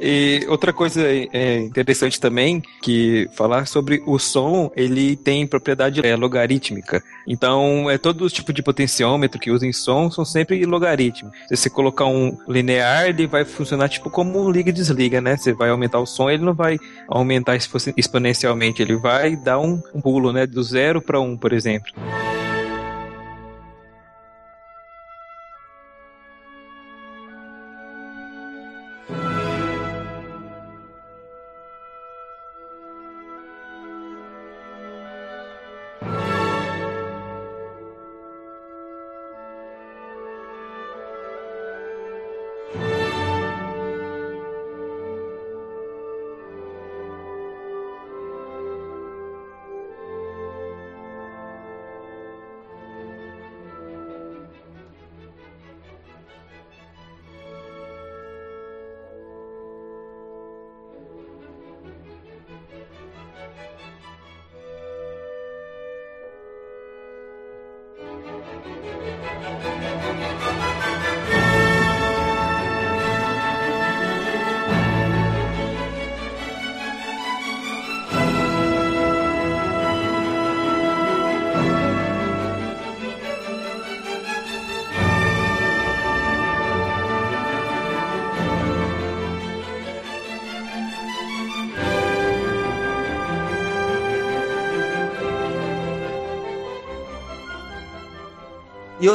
E outra coisa é, interessante também que falar sobre o som, ele tem propriedade é, logarítmica. Então, é todo tipo de potenciômetro que usa em som são sempre logaritmos. Se você colocar um linear, ele vai funcionar tipo como um liga e desliga, né? Você vai aumentar o som, ele não vai aumentar expo- exponencialmente, ele vai dar um, um pulo, né? Do zero para um, por exemplo.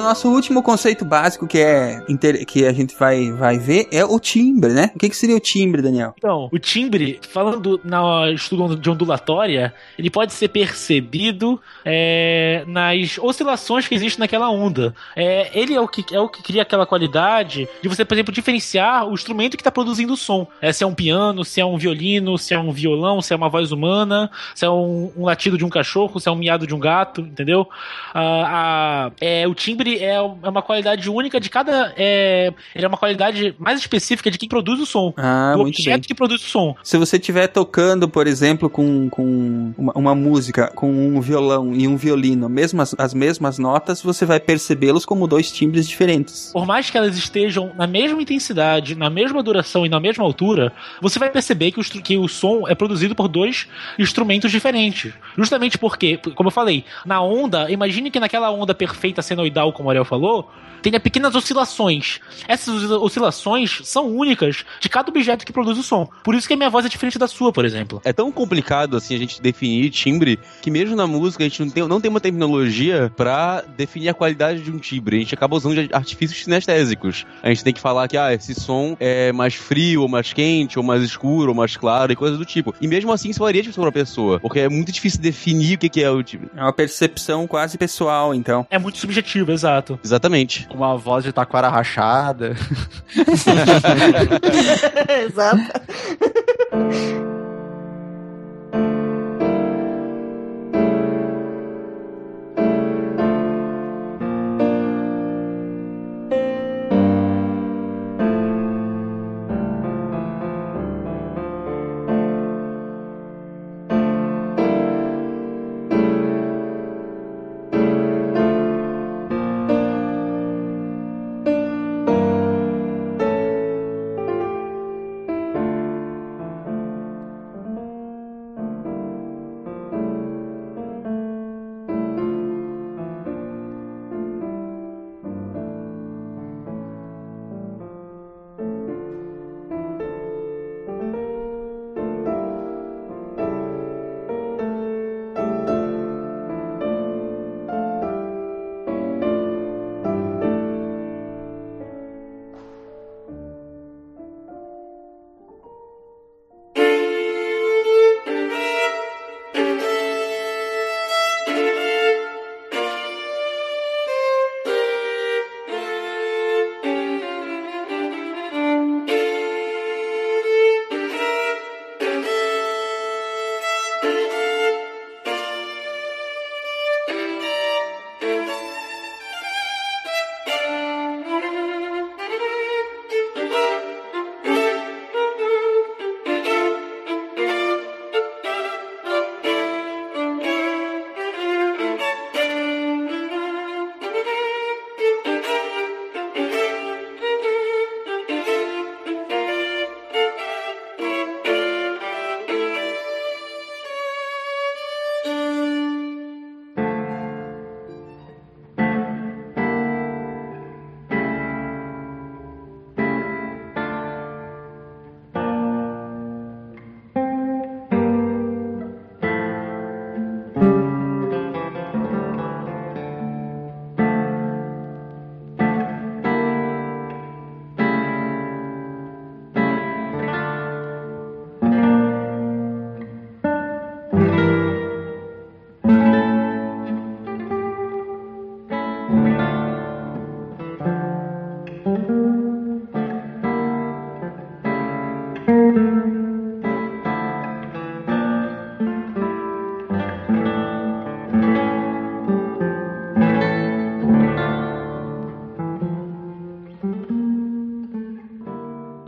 Nosso último conceito básico que é que a gente vai, vai ver é o timbre, né? O que, que seria o timbre, Daniel? Então, o timbre, falando na estudo de ondulatória, ele pode ser percebido é, nas oscilações que existem naquela onda. É, ele é o, que, é o que cria aquela qualidade de você, por exemplo, diferenciar o instrumento que está produzindo o som. É, se é um piano, se é um violino, se é um violão, se é uma voz humana, se é um, um latido de um cachorro, se é um miado de um gato, entendeu? Ah, a- é, o timbre é é uma qualidade única de cada. É, ele é uma qualidade mais específica de quem produz o som. Ah, do muito objeto bem. que produz o som. Se você estiver tocando, por exemplo, com, com uma, uma música, com um violão e um violino, mesmo as, as mesmas notas, você vai percebê-los como dois timbres diferentes. Por mais que elas estejam na mesma intensidade, na mesma duração e na mesma altura, você vai perceber que o, que o som é produzido por dois instrumentos diferentes. Justamente porque, como eu falei, na onda, imagine que naquela onda perfeita senoidal, como o Ariel falou, tenha pequenas oscilações. Essas oscila- oscilações são únicas de cada objeto que produz o som. Por isso que a minha voz é diferente da sua, por exemplo. É tão complicado assim a gente definir timbre que mesmo na música a gente não tem, não tem uma terminologia pra definir a qualidade de um timbre. A gente acaba usando de artifícios sinestésicos. A gente tem que falar que ah, esse som é mais frio, ou mais quente, ou mais escuro, ou mais claro, e coisas do tipo. E mesmo assim isso varia de pessoa pra pessoa, porque é muito difícil definir o que que é o timbre. É uma percepção quase pessoal, então. É muito subjetivo, exato. Exatamente. Com uma voz de taquara rachada. Exato.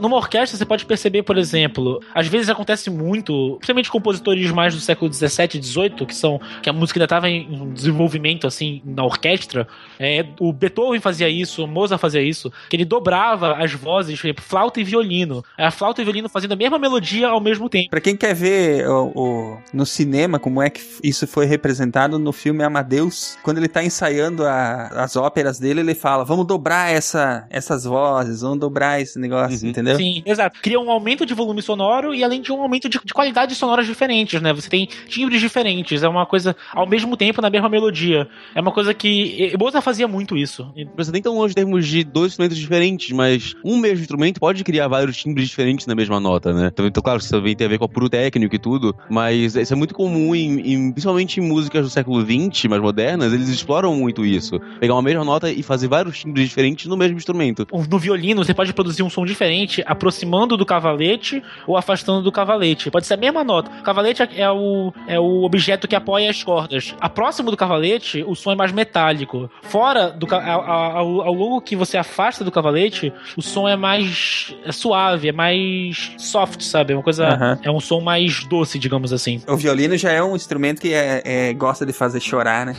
Numa orquestra, você pode perceber, por exemplo, às vezes acontece muito, principalmente compositores mais do século 17 e 18, que são que a música ainda estava em desenvolvimento assim na orquestra. É, o Beethoven fazia isso, o Mozart fazia isso, que ele dobrava as vozes, por exemplo, flauta e violino. A flauta e violino fazendo a mesma melodia ao mesmo tempo. Pra quem quer ver o, o- no cinema como é que isso foi representado no filme Amadeus, quando ele tá ensaiando a- as óperas dele, ele fala: vamos dobrar essa, essas vozes, vamos dobrar esse negócio, entendeu? Sim, exato. Cria um aumento de volume sonoro e além de um aumento de, de qualidades sonoras diferentes, né? Você tem timbres diferentes, é uma coisa ao mesmo tempo na mesma melodia. É uma coisa que. Mozart fazia muito isso. Você nem tão longe em termos de dois instrumentos diferentes, mas um mesmo instrumento pode criar vários timbres diferentes na mesma nota, né? Então, então, claro, isso também tem a ver com o puro técnico e tudo, mas isso é muito comum, em, em- principalmente em músicas do século XX, mais modernas, eles exploram muito isso. Pegar uma mesma nota e fazer vários timbres diferentes no mesmo instrumento. No violino, você pode produzir um som diferente aproximando do cavalete ou afastando do cavalete. Pode ser a mesma nota. O cavalete é o, é o objeto que apoia as cordas. A próximo do cavalete, o som é mais metálico. Fora do ao, ao, ao longo que você afasta do cavalete, o som é mais é suave, é mais soft, sabe? É uma coisa. É um som mais doce, digamos assim. O violino já é um instrumento que é, é- gosta de fazer chorar, né?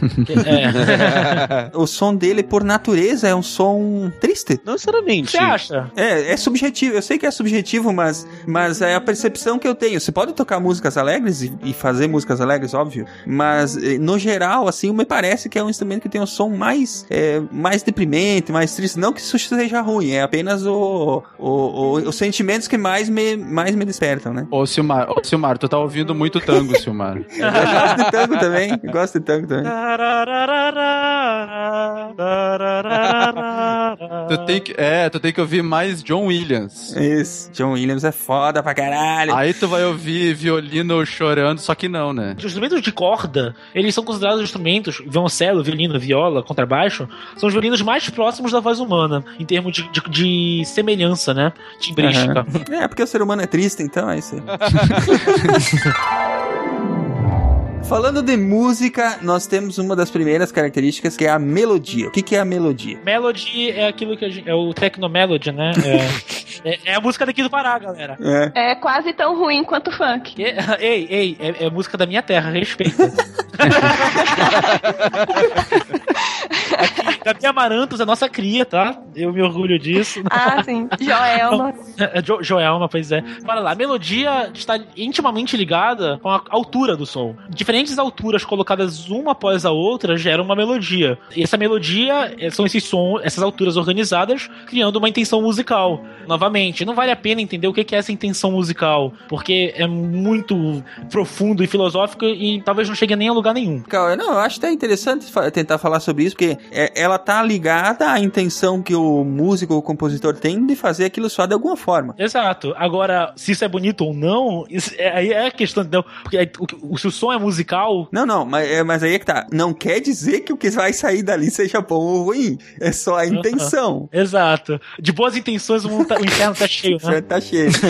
É. o som dele, por natureza, é um som triste. Não necessariamente. Você acha? É, é subjetivo. Eu sei que é subjetivo, mas, mas é a percepção que eu tenho. Você pode tocar músicas alegres e, e fazer músicas alegres, óbvio. Mas, eh, no geral, assim, me parece que é um instrumento que tem um som mais, é, mais deprimente, mais triste. Não que isso seja ruim, é apenas o, o, o- os sentimentos que mais me, mais me despertam, né? Ô, Silmar, ô, Silmar, tu tá ouvindo muito tango, Silmar. Eu gosto de tango também. Gosto de tango também. Tu tem que, é, tu tem que ouvir mais John Williams. Isso. John Williams é foda pra caralho. Aí tu vai ouvir violino chorando, só que não, né? Os instrumentos de corda, eles são considerados instrumentos, violoncelo, violino, viola, contrabaixo, são os violinos mais próximos da voz humana, em termos de, de, de semelhança, né? Timbrística. Aham. É, porque o ser humano é triste, então é isso aí. Falando de música, nós temos uma das primeiras características que é a melodia. O que, que é a melodia? Melody é aquilo que a gente, é o Tecnomelody, né? É, é, é a música daqui do Pará, galera. É. É quase tão ruim quanto o funk. Que- Ei, ei, é, é música da minha terra, respeita. Gabi Amarantos é nossa cria, tá? Eu me orgulho disso. Ah, sim. Joelma. É, Jo- Joelma, pois é. Para lá, a melodia está intimamente ligada com a altura do som. Diferentes alturas colocadas uma após a outra geram uma melodia. E essa melodia eh, são esses sons, essas alturas organizadas, criando uma intenção musical. Novamente, não vale a pena entender o que é essa intenção musical, porque é muito profundo e filosófico e talvez não chegue nem a lugar nenhum. Não, eu acho até interessante tentar falar sobre isso, porque é- ela tá ligada à intenção que o músico ou o compositor tem de fazer aquilo só de alguma forma. Exato. Agora, se isso é bonito ou não, é, aí é a questão, entendeu? Porque aí, o, o- se o som é musical, Não, não, mas, é- mas aí é que tá. Não quer dizer que o que vai sair dali seja bom ou ruim. É só a intenção. Exato. De boas intenções, o, mundo tá- o inferno tá cheio, né? Tá cheio.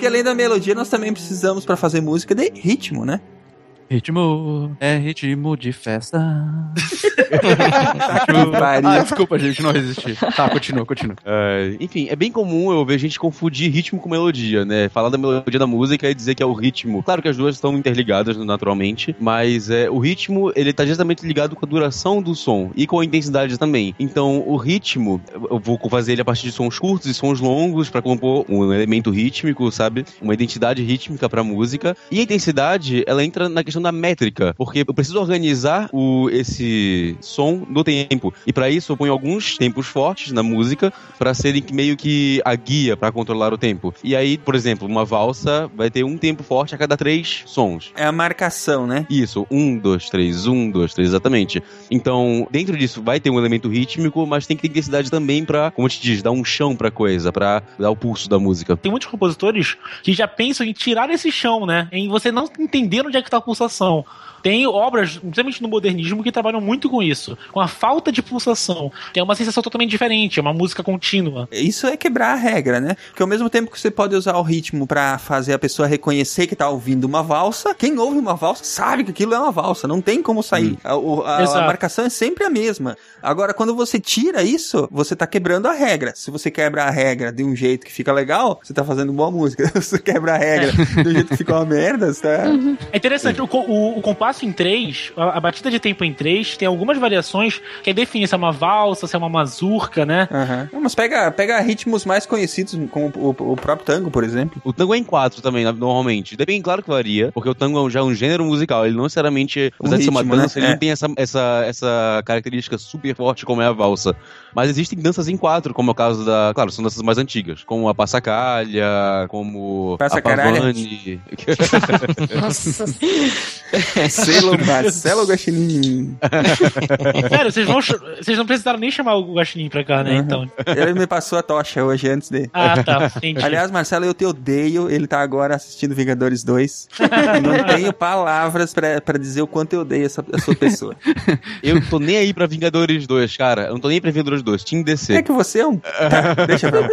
Porque além da melodia, nós também precisamos, pra fazer música, de ritmo, né? Ritmo é ritmo de festa. ah, desculpa, gente, não resisti. Tá, continua, continua. É, enfim, é bem comum eu ver gente confundir ritmo com melodia, né? Falar da melodia da música e dizer que é o ritmo. Claro que as duas estão interligadas naturalmente, mas é, o ritmo, ele tá justamente ligado com a duração do som e com a intensidade também. Então, o ritmo, eu vou fazer ele a partir de sons curtos e sons longos para compor um elemento rítmico, sabe? Uma identidade rítmica pra música. E a intensidade, ela entra na questão da métrica, porque eu preciso organizar o, esse som no tempo. E para isso eu ponho alguns tempos fortes na música para serem meio que a guia para controlar o tempo. E aí, por exemplo, uma valsa vai ter um tempo forte a cada três sons. É a marcação, né? Isso, um, dois, três, um, dois, três, exatamente. Então, dentro disso vai ter um elemento rítmico, mas tem que ter intensidade também pra, como te diz, dar um chão pra coisa, pra dar o pulso da música. Tem muitos compositores que já pensam em tirar esse chão, né? Em você não entender onde é que tá a pulsação. Tem obras, principalmente no modernismo, que trabalham muito com isso, com a falta de pulsação, que é uma sensação totalmente diferente, é uma música contínua. Isso é quebrar a regra, né? Porque ao mesmo tempo que você pode usar o ritmo pra fazer a pessoa reconhecer que tá ouvindo uma valsa, quem ouve uma valsa sabe que aquilo é uma valsa, não tem como sair. A, o- a- a Exato. marcação é sempre a mesma. Agora, quando você tira isso, você tá quebrando a regra. Se você quebra a regra de um jeito que fica legal, você tá fazendo boa música. Se você quebra a regra de um jeito que fica uma merda, você tá... É interessante, o, o, o compasso em 3, a, a batida de tempo em 3, tem algumas variações que definem se é uma valsa, se é uma mazurca, né? Não, mas pega, pega ritmos mais conhecidos, como o, o próprio tango, por exemplo. O tango é em quatro também, na- normalmente. Depende, claro que varia, porque o tango é já um gênero musical. Ele não necessariamente, apesar de ser uma ritmo, né? dança, ele É. não tem essa, essa, essa característica super forte como é a valsa. Mas existem danças em quatro, como é o caso da. Claro, são danças mais antigas, como a Passacalha, como Passacaralha? a Pavane. Nossa. Selo Marcelo Guaxinim. Sério, vocês, vão, vocês não precisaram nem chamar o Guaxinim pra cá, né? Uhum. Então. Ele me passou a tocha hoje antes de. Ah, tá. Entendi. Aliás, Marcelo, eu te odeio. Ele tá agora assistindo Vingadores 2. Eu não tenho palavras pra, pra dizer o quanto eu odeio essa, essa pessoa. Eu tô nem aí pra Vingadores 2, cara. Eu não tô nem aí pra Vingadores 2. Team É DC. que você é um. Tá, deixa pra lá.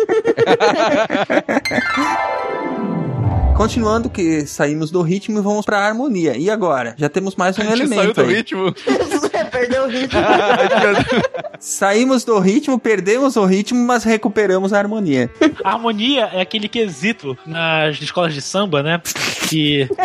Continuando que saímos do ritmo e vamos pra harmonia. E agora? Já temos mais um elemento aí. ritmo. Perdeu o ritmo. Saímos do ritmo, perdemos o ritmo, mas recuperamos a harmonia. A harmonia é aquele quesito nas escolas de samba, né? Que.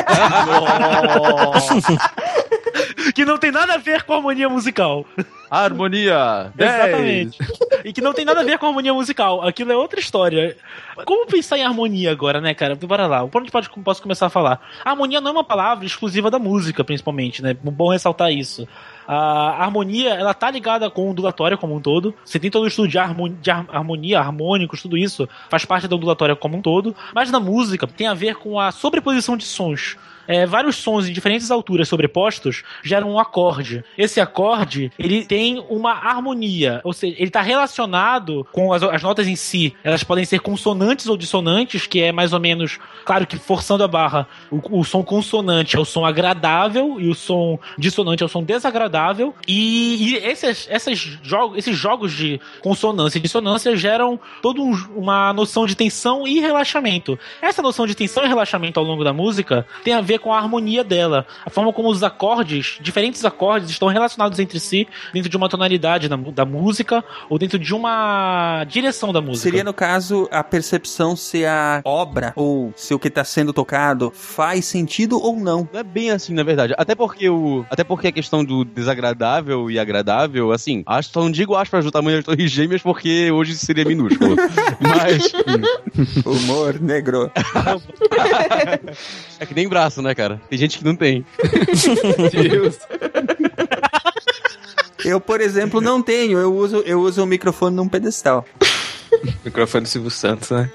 que não tem nada a ver com a harmonia musical. Harmonia. 10. Exatamente. E que não tem nada a ver com a harmonia musical. Aquilo é outra história. Como pensar em harmonia agora, né, cara? Bora lá. Por onde pode, posso começar a falar? A harmonia não é uma palavra exclusiva da música, principalmente, né? Bom ressaltar isso. A harmonia, ela tá ligada com o ondulatório como um todo. Você tem todo o estudo de, harmo- de har- harmonia, harmônicos, tudo isso faz parte da ondulatória como um todo. Mas na música tem a ver com a sobreposição de sons. É, vários sons em diferentes alturas sobrepostos geram um acorde. Esse acorde, ele tem uma harmonia, ou seja, ele está relacionado com as, as notas em si. Elas podem ser consonantes ou dissonantes, que é mais ou menos, claro que forçando a barra, o, o som consonante é o som agradável e o som dissonante é o som desagradável. E, e esses, esses, jogos, esses jogos de consonância e dissonância geram toda um- uma noção de tensão e relaxamento. Essa noção de tensão e relaxamento ao longo da música tem a ver com a harmonia dela. A forma como os acordes, diferentes acordes, estão relacionados entre si dentro de uma tonalidade da, da música ou dentro de uma direção da música. Seria, no caso, a percepção se a obra ou se o que tá sendo tocado faz sentido ou não. Não é bem assim, na verdade. Até porque o. Até porque a questão do desagradável e agradável, assim, acho só não digo acho pra ajudar tamanho das torres gêmeas porque hoje seria minúsculo. Mas. Humor negro. É que nem braço, né, cara? Tem gente que não tem. Deus. Eu, por exemplo, não tenho. Eu uso, eu uso o microfone num pedestal. Microfone do Silvio Santos, né?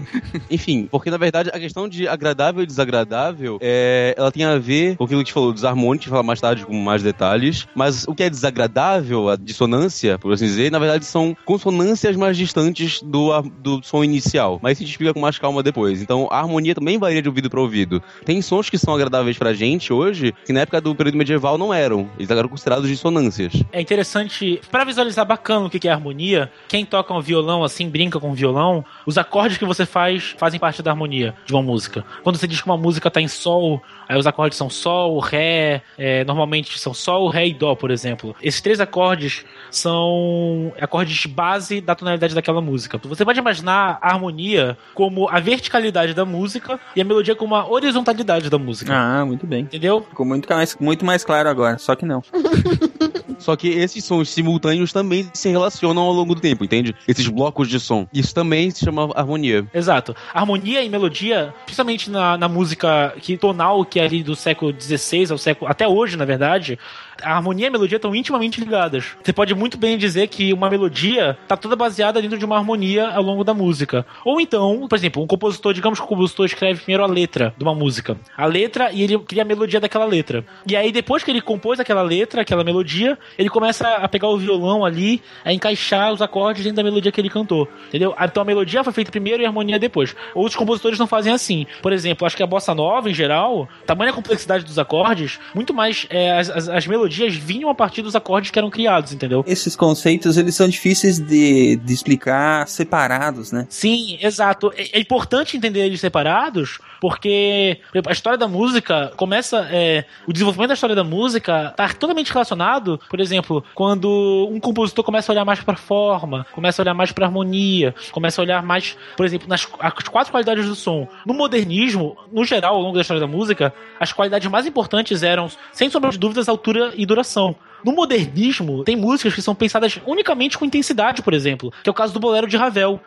Enfim, porque na verdade a questão de agradável e desagradável é, ela tem a ver com aquilo que a gente falou dos harmônicos, que fala mais tarde com mais detalhes. Mas o que é desagradável, a dissonância, por assim dizer, na verdade são consonâncias mais distantes do, a- do som inicial. Mas isso a gente explica com mais calma depois. Então a harmonia também varia de ouvido para ouvido. Tem sons que são agradáveis pra gente hoje, que na época do período medieval não eram. Eles eram considerados dissonâncias. É interessante, pra visualizar bacana o que que é harmonia, quem toca um violão assim assim brinca com o violão, os acordes que você faz fazem parte da harmonia de uma música. Quando você diz que uma música tá em sol, aí os acordes são sol, ré, é, normalmente são sol, ré e dó, por exemplo. Esses três acordes são acordes base da tonalidade daquela música. Você pode imaginar a harmonia como a verticalidade da música e a melodia como a horizontalidade da música. Ah, muito bem. Entendeu? Ficou muito mais, muito mais claro agora, só que não. Só que esses sons simultâneos também se relacionam ao longo do tempo, entende? Esses blocos de som. Isso também se chama harmonia. Exato. Harmonia e melodia, principalmente na, na música que tonal, que é ali do século XVI ao século. até hoje, na verdade, a harmonia e a melodia estão intimamente ligadas. Você pode muito bem dizer que uma melodia está toda baseada dentro de uma harmonia ao longo da música. Ou então, por exemplo, um compositor, digamos que o compositor escreve primeiro a letra de uma música. A letra e ele cria a melodia daquela letra. E aí, depois que ele compôs aquela letra, aquela melodia, ele começa a pegar o violão ali, a encaixar os acordes dentro da melodia que ele cantou. Entendeu? Então a melodia foi feita primeiro e a harmonia depois. Outros compositores não fazem assim. Por exemplo, acho que a bossa nova, em geral, tamanha complexidade dos acordes, muito mais é, as, as, as melodias vinham a partir dos acordes que eram criados, entendeu? Esses conceitos, eles são difíceis de, de explicar separados, né? Sim, exato. É, é importante entender eles separados, porque a história da música começa. É, o desenvolvimento da história da música está totalmente relacionado, por exemplo, quando um compositor começa a olhar mais para forma, começa a olhar mais para harmonia, começa a olhar mais, por exemplo, nas as quatro qualidades do som. No modernismo, no geral, ao longo da história da música, as qualidades mais importantes eram, sem sombra de dúvidas, altura e duração. No modernismo, tem músicas que são pensadas unicamente com intensidade, por exemplo, que é o caso do bolero de Ravel.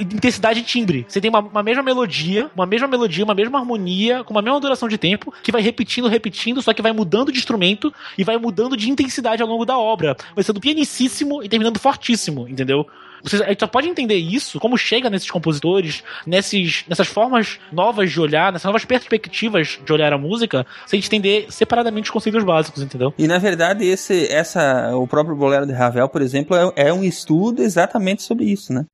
Intensidade e timbre. Você tem uma, uma, mesma melodia, uma mesma melodia, uma mesma harmonia, com uma mesma duração de tempo, que vai repetindo, repetindo, só que vai mudando de instrumento e vai mudando de intensidade ao longo da obra. Começando pianicíssimo e terminando fortíssimo, entendeu? Você, a gente só pode entender isso, como chega nesses compositores, nesses, nessas formas novas de olhar, nessas novas perspectivas de olhar a música, se a gente entender separadamente os conceitos básicos, entendeu? E na verdade, esse, essa, o próprio Bolero de Ravel, por exemplo, é, é um estudo exatamente sobre isso, né?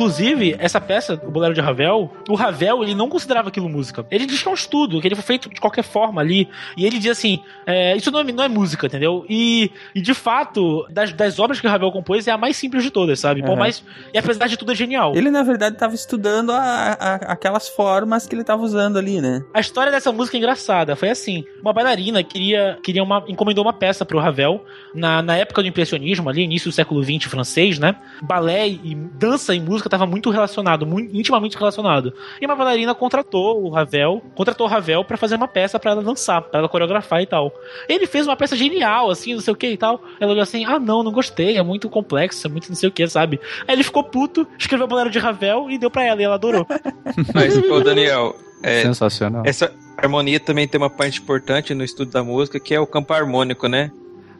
Inclusive, essa peça, o Bolero de Ravel, o Ravel, ele não considerava aquilo música. Ele diz que é um estudo, que ele foi feito de qualquer forma ali. E ele diz assim: é, isso não é, não é, música, entendeu? E, e de fato, das, das, obras que o Ravel compôs, é a mais simples de todas, sabe? Uhum. Por mais, e apesar de tudo, é genial. Ele, na verdade, estava estudando a, a, aquelas formas que ele estava usando ali, né? A história dessa música é engraçada. Foi assim: uma bailarina queria, queria uma, encomendou uma peça pro Ravel na, na época do impressionismo, ali, início do século XX francês, né? Balé e dança e música estava muito relacionado, muito intimamente relacionado. E uma bailarina contratou o Ravel, contratou o Ravel para fazer uma peça para ela dançar, para ela coreografar e tal. Ele fez uma peça genial, assim, não sei o que e tal. Ela olhou assim: ah, não, não gostei, é muito complexo, é muito não sei o que, sabe? Aí ele ficou puto, escreveu o bolero de Ravel e deu para ela, e ela adorou. Mas, pô, Daniel. É, Sensacional. Essa harmonia também tem uma parte importante no estudo da música, que é o campo harmônico, né?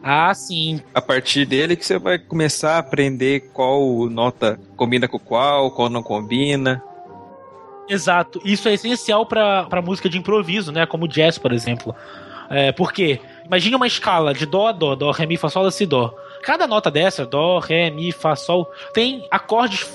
Ah, sim. A partir dele que você vai começar a aprender qual nota combina com qual, qual não combina. Exato. Isso é essencial para música de improviso, né? Como jazz, por exemplo. É, porque imagine uma escala de dó a dó, dó, ré, mi, fá, sol, si, dó. Cada nota dessa, dó, ré, mi, fá, sol, tem acordes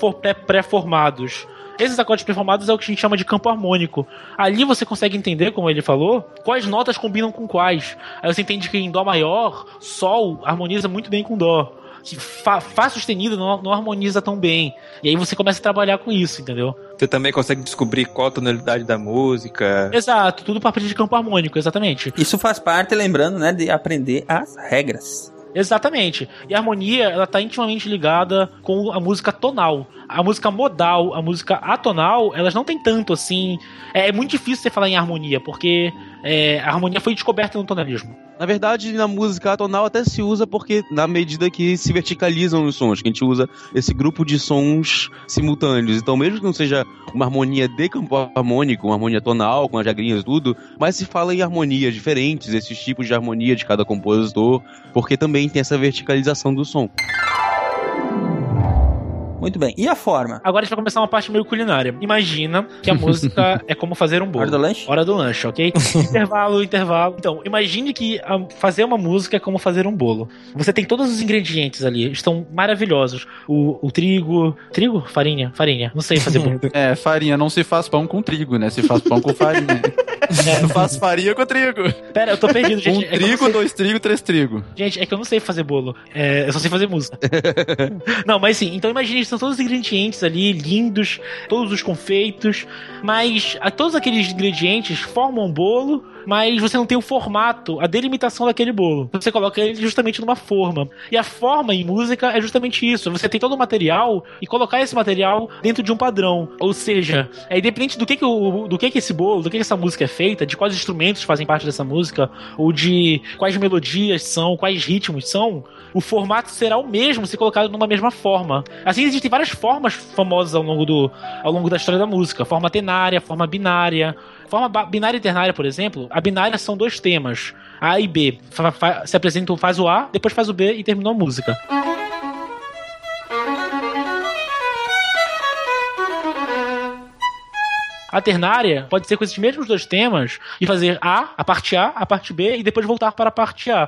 pré-formados. Esses acordes performados é o que a gente chama de campo harmônico. Ali você consegue entender, como ele falou, quais notas combinam com quais. Aí você entende que em Dó maior, Sol harmoniza muito bem com Dó. Que Fá, Fá sustenido não, não harmoniza tão bem. E aí você começa a trabalhar com isso, entendeu? Você também consegue descobrir qual a tonalidade da música. Exato, tudo para partir de campo harmônico, exatamente. Isso faz parte, lembrando, né, de aprender as regras. Exatamente. E a harmonia, ela tá intimamente ligada com a música tonal. A música modal, a música atonal, elas não tem tanto assim. É, é muito difícil você falar em harmonia, porque é, a harmonia foi descoberta no tonalismo. Na verdade, na música atonal até se usa porque na medida que se verticalizam os sons, que a gente usa esse grupo de sons simultâneos. Então, mesmo que não seja uma harmonia de campo harmônico, uma harmonia tonal, com as regrinhas tudo, mas se fala em harmonias diferentes, esses tipos de harmonia de cada compositor, porque também tem essa verticalização do som. Muito bem. E a forma? Agora a gente vai começar uma parte meio culinária. Imagina que a música é como fazer um bolo. Hora do lanche? Hora do lanche, ok? intervalo, intervalo. Então, imagine que ah, fazer uma música é como fazer um bolo. Você tem todos os ingredientes ali, estão maravilhosos. O, o trigo. Trigo? Farinha? Farinha. Não sei fazer bolo. É, farinha. Não se faz pão com trigo, né? Se faz pão com farinha. É, faz farinha com trigo. Pera, eu tô perdido, gente. Um É não trigo, sei- dois trigo, três trigo. Gente, é que eu não sei fazer bolo. É, eu só sei fazer música. não, mas sim, então imagine, são todos os ingredientes ali, lindos, todos os confeitos, mas todos aqueles ingredientes formam um bolo, mas você não tem o formato, a delimitação daquele bolo. Você coloca ele justamente numa forma. E a forma em música é justamente isso. Você tem todo o material e colocar esse material dentro de um padrão. Ou seja, é independente do que, que, o, do que, que esse bolo, do que, que essa música é feita, de quais instrumentos fazem parte dessa música, ou de quais melodias são, quais ritmos são, o formato será o mesmo se colocado numa mesma forma. Assim, existem várias formas famosas ao longo, do, ao longo da história da música: forma tenária, forma binária. Forma binária e ternária, por exemplo, a binária são dois temas, A e B. Se apresentam, faz o A, depois faz o B e terminou a música. A ternária pode ser com esses mesmos dois temas e fazer A, a parte A, a parte B e depois voltar para a parte A.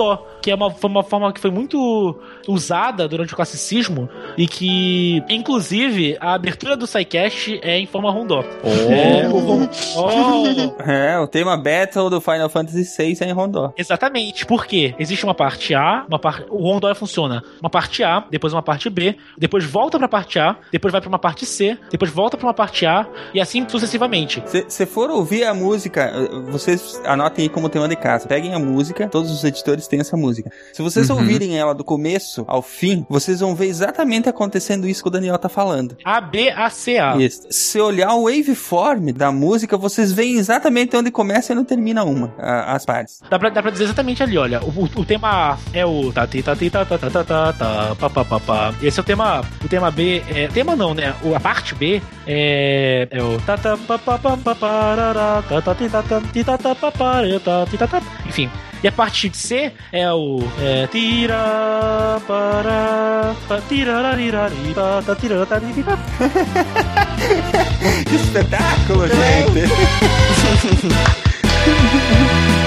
rondó, que é uma, foi uma forma que foi muito usada durante o classicismo e que, inclusive, a abertura do SciCast é em forma rondó. É, o Oh! É, o tema Battle do Final Fantasy VI é em rondó. Exatamente. Por quê? Existe uma parte A, uma parte. O rondó funciona. Uma parte A, depois uma parte B, depois volta pra parte A, depois vai pra uma parte C, depois volta pra uma parte A e assim sucessivamente. Se você for ouvir a música, eh, vocês anotem aí como tema de casa. Peguem a música, todos os editores têm essa música. Se vocês Uhum. ouvirem ela do começo ao fim, vocês vão ver exatamente acontecendo isso que o Daniel tá falando. A, B, A, C, A. Isso. Se olhar o waveform da música, vocês veem exatamente onde começa e onde termina uma, a- as partes. Dá pra, dá pra dizer exatamente ali, olha. O, o- tema A é o. Esse é o tema. O tema B é. Tema não, né? A parte B é. É o. Enfim. E a parte C é o. É. Tira. Para. Que espetáculo, gente!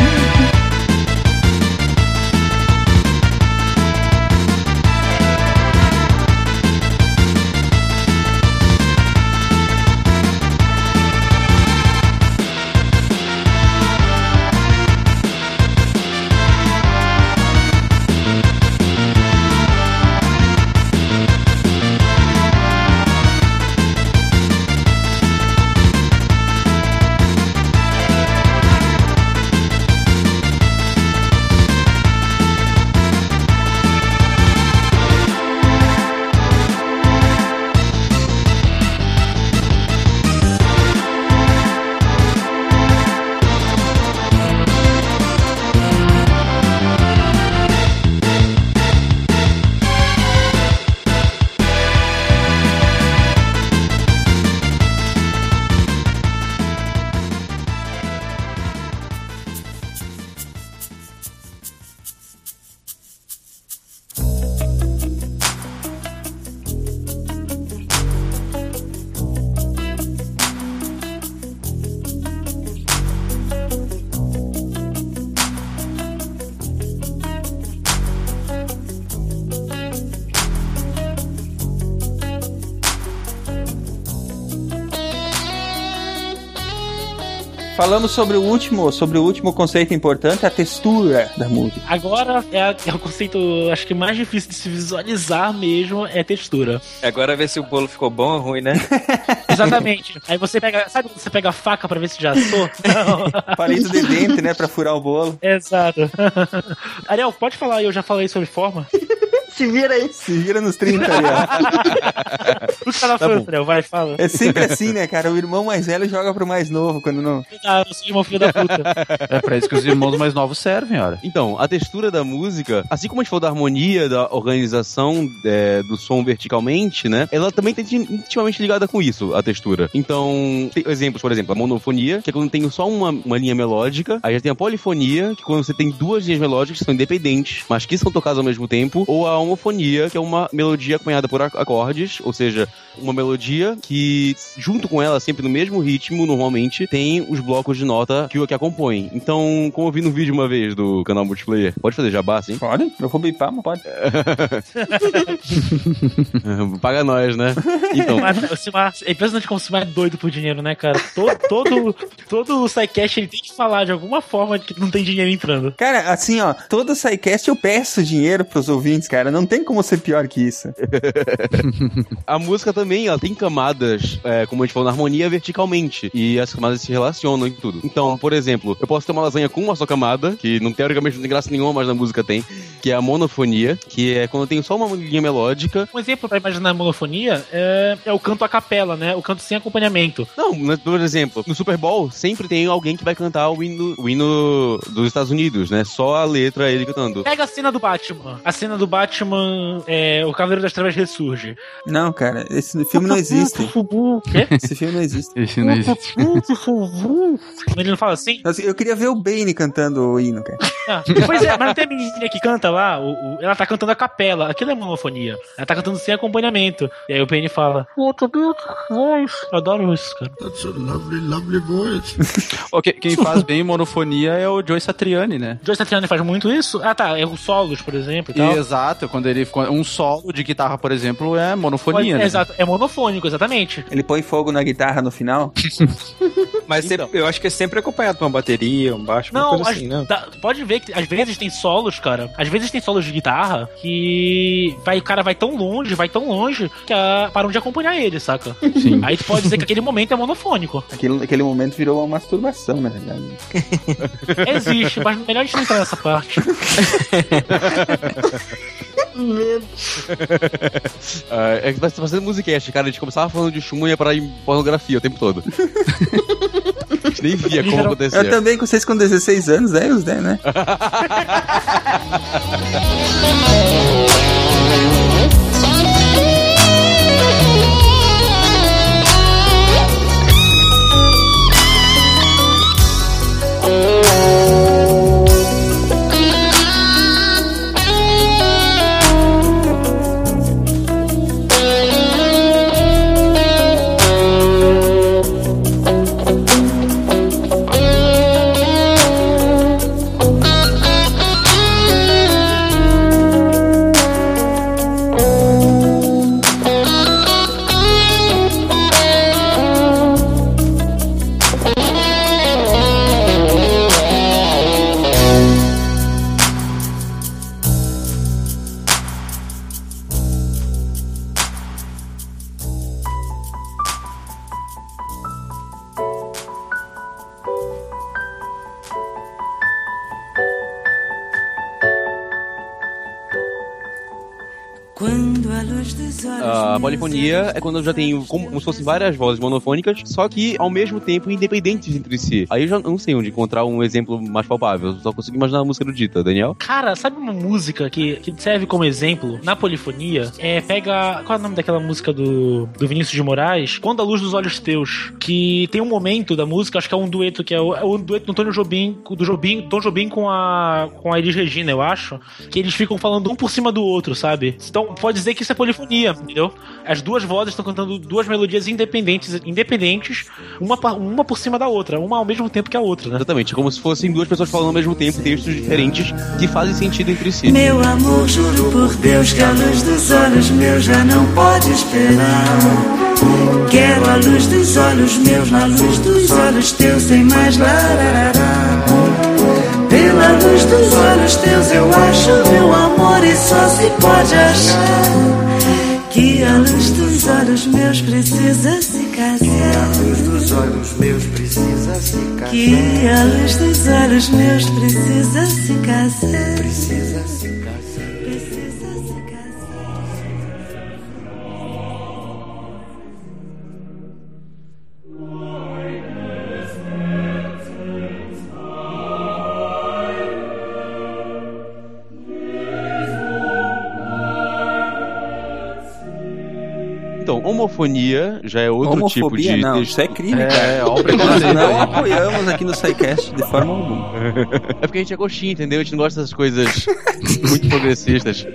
Falamos sobre o último, sobre o último conceito importante, a textura da música. Agora é, a- é o conceito, acho que mais difícil de se visualizar mesmo é textura. Agora ver se o bolo ficou bom ou ruim, né? Exatamente. Aí você pega, sabe quando você pega a faca pra ver se já assou? Palito de dente, né, pra furar o bolo. Exato. Ariel, pode falar aí, eu já falei sobre forma. Se vira aí. Se vira nos 30 ali, ó. Tá na França, Ariel? Vai, fala. É sempre assim, né, cara? O irmão mais velho joga pro mais novo quando não. Ah, eu sou irmão filho da puta. É pra isso que os irmãos mais novos servem, ora. Então, a textura da música, assim como a gente falou da harmonia, da organização é, do som verticalmente, né? Ela também tá intimamente ligada com isso, a textura. Então, tem exemplos, por exemplo, a monofonia, que é quando tem só uma, uma linha melódica. Aí já tem a polifonia, que é quando você tem duas linhas melódicas que são independentes, mas que são tocadas ao mesmo tempo. Ou a homofonia, que é uma melodia acompanhada por ac- acordes, ou seja, uma melodia que, junto com ela, sempre no mesmo ritmo, normalmente, tem os blocos de nota que, que a compõem. Então, como eu vi no vídeo uma vez do canal Multiplayer, pode fazer jabá, sim? Pode? Eu vou bipar, mas pode. Paga nós, né? Então, Mas, o Simar, é impressionante como o Simar é doido por dinheiro, né, cara? Todo, todo, todo o SciCast ele tem que falar de alguma forma de que não tem dinheiro entrando. Cara, assim, ó, todo SciCast eu peço dinheiro pros ouvintes, cara. Não tem como ser pior que isso. a música também, ela tem camadas, é, como a gente falou, na harmonia verticalmente. E as camadas se relacionam em tudo. Então, por exemplo, eu posso ter uma lasanha com uma só camada, que não teoricamente não tem graça nenhuma, mas na música tem, que é a monofonia, que é quando eu tenho só uma linha melódica. Um exemplo pra imaginar a monofonia é, é o canto a capela, né? O canto sem acompanhamento. Não, por exemplo, no Super Bowl sempre tem alguém que vai cantar o hino, o hino dos Estados Unidos, né? Só a letra ele cantando. Pega a cena do Batman. A cena do Batman, é, o Cavaleiro das Trevas ressurge. Não, cara, esse filme não existe. Esse filme não existe. Esse não existe. Ele não fala assim? Assim, Eu queria ver o Bane cantando o hino, cara. Ah, pois é, mas não tem a menininha que canta lá, o- o- ela tá cantando a capela, aquilo é monofonia. Ela tá cantando sem acompanhamento. E aí o Penny fala, oh, que voz. Eu adoro isso, cara. That's a lovely, lovely voice. Ok, quem faz bem monofonia é o Joe Satriani, né? Joe Satriani faz muito isso? Ah, tá, é os solos, por exemplo e tal. Exato, quando ele um solo de guitarra, por exemplo, é monofonia, É, né? Exato, é monofônico, exatamente. Ele põe fogo na guitarra no final. Mas sempre- eu acho que é sempre acompanhado por uma bateria, um baixo, uma Não, coisa as- assim, né? tá- pode ver que às vezes tem solos, cara. Às vezes tem solos de guitarra que vai, o cara vai tão longe, vai tão longe, que a, param de acompanhar ele, saca? Sim. Aí tu pode dizer que aquele momento é monofônico. Aquele, aquele momento virou uma masturbação, na verdade. Existe, mas melhor a gente não entrar nessa parte. Medo. Ah, é que vai fazendo musicast, cara. A gente começava falando de chumbo e ia parar em pornografia o tempo todo. a gente nem via como acontecia. Eu também com vocês com 16 anos, né? Os 10, né? A meus polifonia é quando eu já tenho como, como se fossem várias vozes monofônicas, só que ao mesmo tempo independentes entre si. Aí eu já não sei onde encontrar um exemplo mais palpável, só consigo imaginar a música erudita, Daniel. Cara, sabe uma música que, que serve como exemplo na polifonia? É, pega. Qual é o nome daquela música do, do Vinícius de Moraes? Quando a luz dos olhos teus. Que tem um momento da música, acho que é um dueto, que é o, é o dueto do Antônio Jobim, do Jobim, Tom Jobim com a, com a Elis Regina, eu acho. Que eles ficam falando um por cima do outro, sabe? Então pode dizer que isso é polifonia, entendeu? As duas vozes estão cantando duas melodias independentes, independentes, uma, uma por cima da outra, uma ao mesmo tempo que a outra, né? Exatamente, é como se fossem duas pessoas falando ao mesmo tempo, textos diferentes que fazem sentido entre si. Meu amor, juro por Deus que a luz dos olhos meus já não pode esperar. Quero a luz dos olhos meus, na luz dos olhos teus, sem mais lararará. Pela luz dos olhos teus eu acho meu amor e só se pode achar que a luz dos olhos meus precisa se casar. A luz dos olhos meus precisa se casar. Que a luz dos olhos meus precisa se casar. Precisa se casar. Então, homofonia já é outro Homofobia tipo de. não, isso é crime, É, cara. ó, o preconceito Não aí. apoiamos aqui no SciCast de forma alguma. É porque a gente é coxinha, entendeu? A gente não gosta dessas coisas muito progressistas.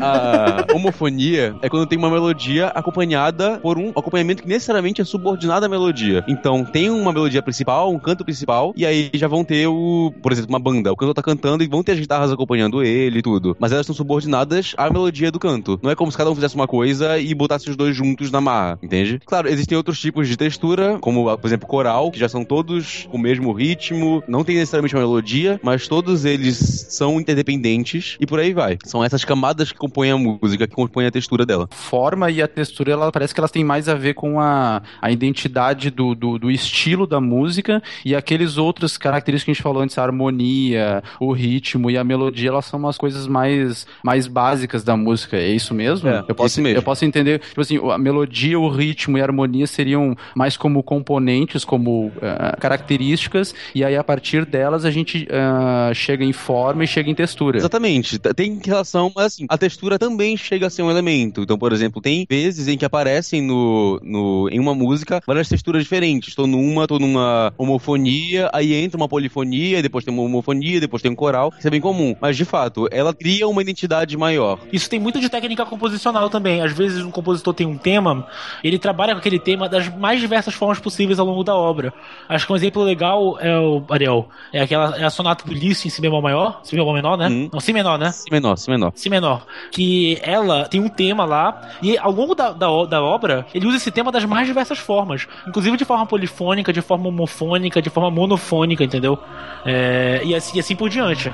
A homofonia é quando tem uma melodia acompanhada por um acompanhamento que necessariamente é subordinado à melodia. Então, tem uma melodia principal, um canto principal, e aí já vão ter o, por exemplo, uma banda. O cantor tá cantando e vão ter as guitarras acompanhando ele e tudo. Mas elas estão subordinadas à melodia do canto. Não é como se cada um fizesse uma coisa e botasse os dois juntos na marra, entende? Claro, existem outros tipos de textura, como, por exemplo, coral, que já são todos com o mesmo ritmo, não tem necessariamente uma melodia, mas todos eles são interdependentes e por aí vai. São essas camadas que compõem a música, que compõem a textura dela. forma e a textura, ela parece que elas têm mais a ver com a, a identidade do, do, do estilo da música e aqueles outros características que a gente falou antes, a harmonia, o ritmo e a melodia, elas são umas coisas mais, mais básicas da música. É isso mesmo? É, eu posso, isso mesmo. Eu posso entender, tipo assim, a melodia, o ritmo e a harmonia seriam mais como componentes, como ah, características, e aí a partir delas a gente ah, chega em forma e chega em textura. Exatamente. Tem relação, mas assim, a textura também chega a ser um elemento. Então, por exemplo, tem vezes em que aparecem no, no, em uma música várias texturas diferentes. Tô numa, tô numa homofonia, aí entra uma polifonia, depois tem uma homofonia, depois tem um coral. Isso é bem comum. Mas, de fato, ela cria uma identidade maior. Isso tem muito de técnica composicional também. Às vezes um compositor tem um tema, ele trabalha com aquele tema das mais diversas formas possíveis ao longo da obra. Acho que um exemplo legal é o Ariel, é aquela é a sonata do Liszt em si bemol maior, si bemol menor, né? Hum. Não, si menor, né? Si menor, si menor. Si menor. Que ela tem um tema lá, e ao longo da, da, da obra, ele usa esse tema das mais diversas formas. Inclusive de forma polifônica, de forma homofônica, de forma monofônica, entendeu? É, e, assim, e assim por diante.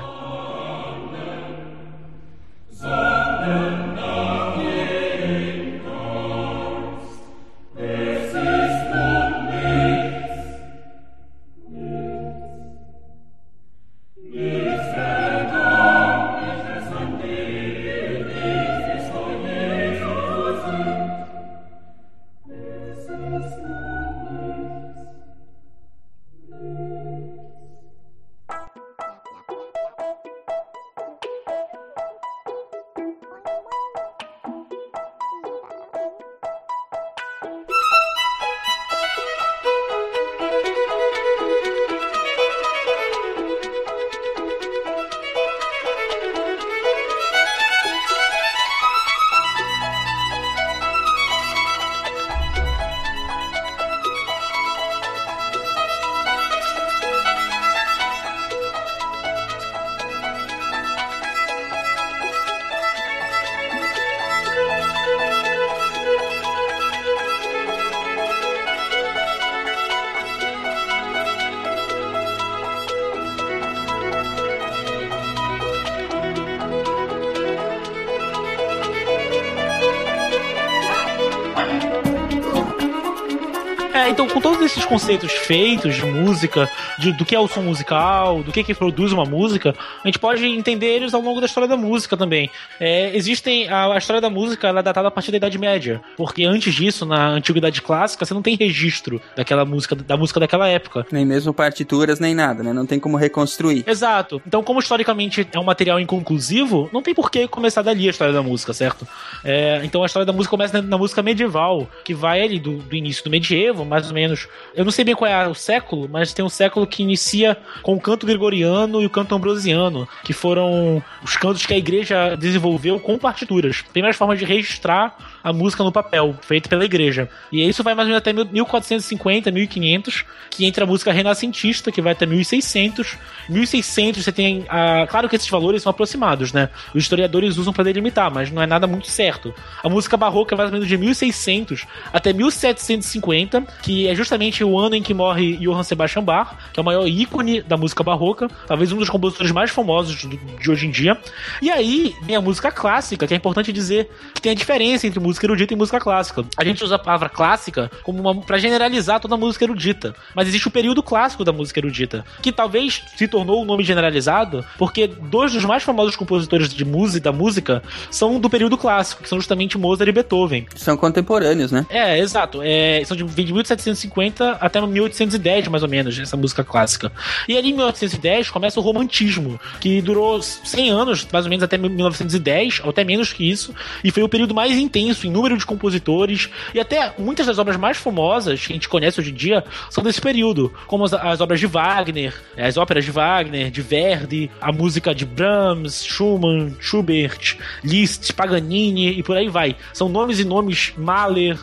Conceitos feitos de música, de- do que é o som musical, do que que produz uma música, a gente pode entender eles ao longo da história da música também. É, existem a, a história da música, ela é datada a partir da Idade Média, porque antes disso, na antiguidade clássica, você não tem registro daquela música, da música daquela época. Nem mesmo partituras, nem nada, né? Não tem como reconstruir. Exato. Então, como historicamente é um material inconclusivo, não tem por que começar dali a história da música, certo? É, então a história da música começa na, na música medieval, que vai ali do, do início do medievo, mais ou menos. Eu não sei bem qual é o século, mas tem um século que inicia com o canto gregoriano e o canto ambrosiano, que foram os cantos que a igreja desenvolveu com partituras. Tem mais formas de registrar a música no papel, feito pela igreja. E isso vai mais ou menos até 1450, 1500, que entra a música renascentista, que vai até 1600. 1600 você tem. A... Claro que esses valores são aproximados, né? Os historiadores usam para delimitar, mas não é nada muito certo. A música barroca vai mais ou menos de 1600 até 1750, que é justamente o ano em que morre Johann Sebastian Bach, que é o maior ícone da música barroca, talvez um dos compositores mais famosos de hoje em dia. E aí vem a música clássica, que é importante dizer que tem a diferença entre música erudita e música clássica. A gente usa a palavra clássica como uma para generalizar toda a música erudita, mas existe o período clássico da música erudita, que talvez se tornou um nome generalizado porque dois dos mais famosos compositores de música da música são do período clássico, que são justamente Mozart e Beethoven. São contemporâneos, né? É, exato. É, são de, de 1750 até 1810, mais ou menos, essa música clássica. E ali em 1810 começa o romantismo, que durou 100 anos, mais ou menos até 1910, ou até menos que isso, e foi o período mais intenso em número de compositores, e até muitas das obras mais famosas que a gente conhece hoje em dia são desse período, como as, as obras de Wagner, as óperas de Wagner, de Verdi, a música de Brahms, Schumann, Schubert, Liszt, Paganini e por aí vai. São nomes e nomes Mahler,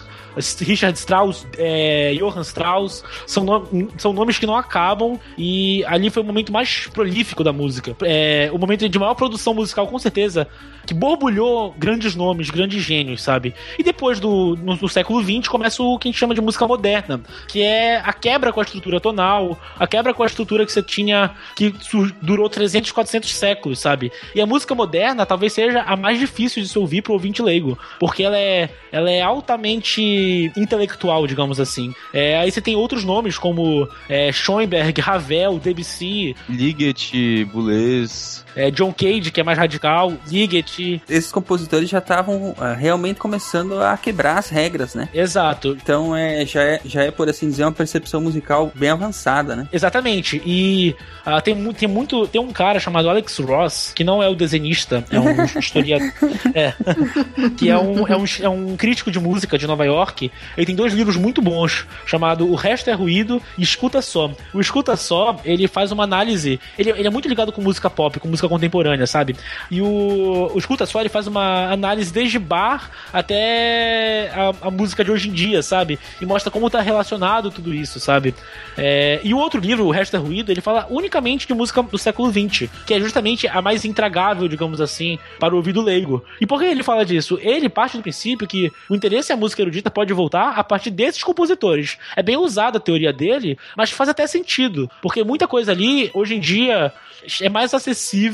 Richard Strauss, é, Johann Strauss, são, no, são nomes que não acabam e ali foi o momento mais prolífico da música. É, o momento de maior produção musical, com certeza, que borbulhou grandes nomes, grandes gênios, sabe? E depois do no, no século XX começa o que a gente chama de música moderna, que é a quebra com a estrutura tonal, a quebra com a estrutura que você tinha que durou 300, 400 séculos, sabe? E a música moderna talvez seja a mais difícil de se ouvir pro ouvinte leigo, porque ela é, ela é altamente intelectual, digamos assim. É, aí você tem outros nomes como é, Schoenberg, Ravel, Debussy, Ligeti, Boulez, é, John Cage, que é mais radical, Ligeti. Esses compositores já estavam uh, realmente começando a quebrar as regras, né? Exato. Então é, já, é, já é, por assim dizer, uma percepção musical bem avançada, né? Exatamente. E uh, tem, tem muito. Tem um cara chamado Alex Ross, que não é o desenhista, é um historiador. é, que é um, é, um, é um crítico de música de Nova York. Ele tem dois livros muito bons, chamado O Resto é Ruído e Escuta Só. O Escuta Só, ele faz uma análise. Ele, ele é muito ligado com música pop, com música contemporânea, sabe? E o, o Escuta Só, ele faz uma análise desde bar até a, a música de hoje em dia, sabe? E mostra como tá relacionado tudo isso, sabe? É, e o outro livro, O Resto é Ruído, ele fala unicamente de música do século XX, que é justamente a mais intragável, digamos assim, para o ouvido leigo. E por que ele fala disso? Ele parte do princípio que o interesse à música erudita pode voltar a partir desses compositores. É bem usada a teoria dele, mas faz até sentido, porque muita coisa ali, hoje em dia, é mais acessível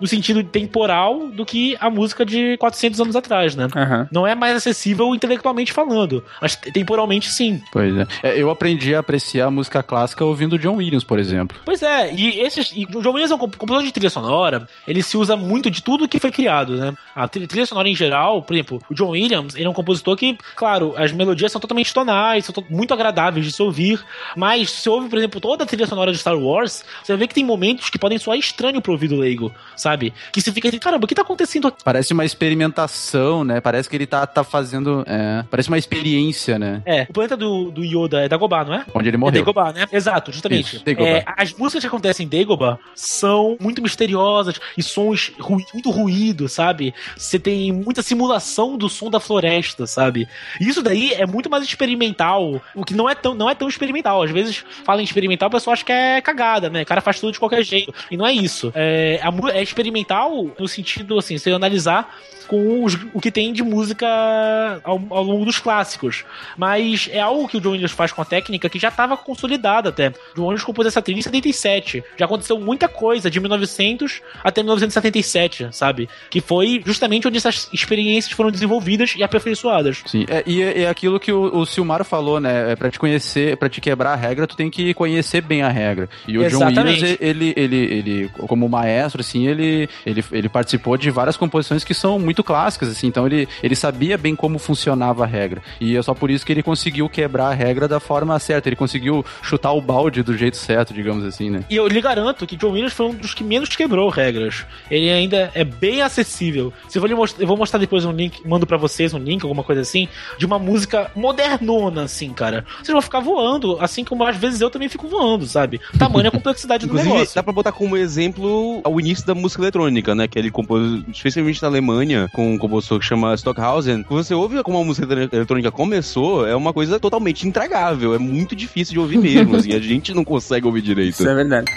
no sentido temporal do que a música de 400 anos atrás, né? Uhum. Não é mais acessível intelectualmente falando, mas temporalmente sim. Pois é. é. Eu aprendi a apreciar a música clássica ouvindo John Williams, por exemplo. Pois é, e esses. E o John Williams é um compositor de trilha sonora, ele se usa muito de tudo que foi criado, né? A trilha sonora em geral, por exemplo, o John Williams, ele é um compositor que, claro, as melodias são totalmente tonais, são muito agradáveis de se ouvir, mas se ouve, por exemplo, toda a trilha sonora de Star Wars, você ver que tem momentos que podem soar estranho pro ouvido leigo, sabe? Que você fica assim, caramba, o que tá acontecendo aqui? Parece uma experimentação, né? Parece que ele tá, tá fazendo. É, parece uma experiência, né? É, o planeta do, do Yoda é Dagobah, não é? Onde ele morreu. É Dagobah, né? Exato, justamente. Isso. É, as músicas que acontecem em Dagobah são muito misteriosas e sons ru muito ruído, sabe? Você tem muita simulação do som da floresta, sabe? E isso daí é muito mais experimental, o que não é tão, não é tão experimental. Às vezes fala em experimental, o pessoal acha que é cagada, né? O cara faz tudo de qualquer jeito. E não é isso. É, é experimental no sentido, assim, se analisar com os, o que tem de música ao, ao, longo dos clássicos. Mas é algo que o John Williams faz com a técnica que já estava consolidada até. O John Williams compôs essa trilha em 77. Já aconteceu muita coisa de 1900 até 1977, sabe? Que foi justamente onde essas experiências foram desenvolvidas e aperfeiçoadas. Sim, é, e é, é aquilo que o, o Silmar falou, né? É pra te conhecer, para te quebrar a regra, tu tem que conhecer bem a regra. E o Exatamente. John Williams, ele, ele, ele, como maestro, assim, ele, ele, ele participou de várias composições que são muito clássicas, assim, então ele, ele sabia bem como funcionava a regra. E é só por isso que ele conseguiu quebrar a regra da forma certa, ele conseguiu chutar o balde do jeito certo, digamos assim, né? E eu lhe garanto que John Williams foi um dos que menos quebrou regras. Ele ainda é bem acessível. Se eu vou, mostrar, eu vou mostrar depois um link, mando para vocês um link, alguma coisa assim, de uma música modernona, assim, cara. Vocês vão ficar voando, assim como às vezes eu também fico voando, sabe? Tamanha a complexidade do negócio. dá pra botar como exemplo o início da música eletrônica, né? Que ele compôs, especialmente na Alemanha, com um compositor que chama Stockhausen. Quando você ouve como a música ele- eletrônica começou, é uma coisa totalmente intragável. É muito difícil de ouvir mesmo, assim. A gente não consegue ouvir direito. Isso é verdade.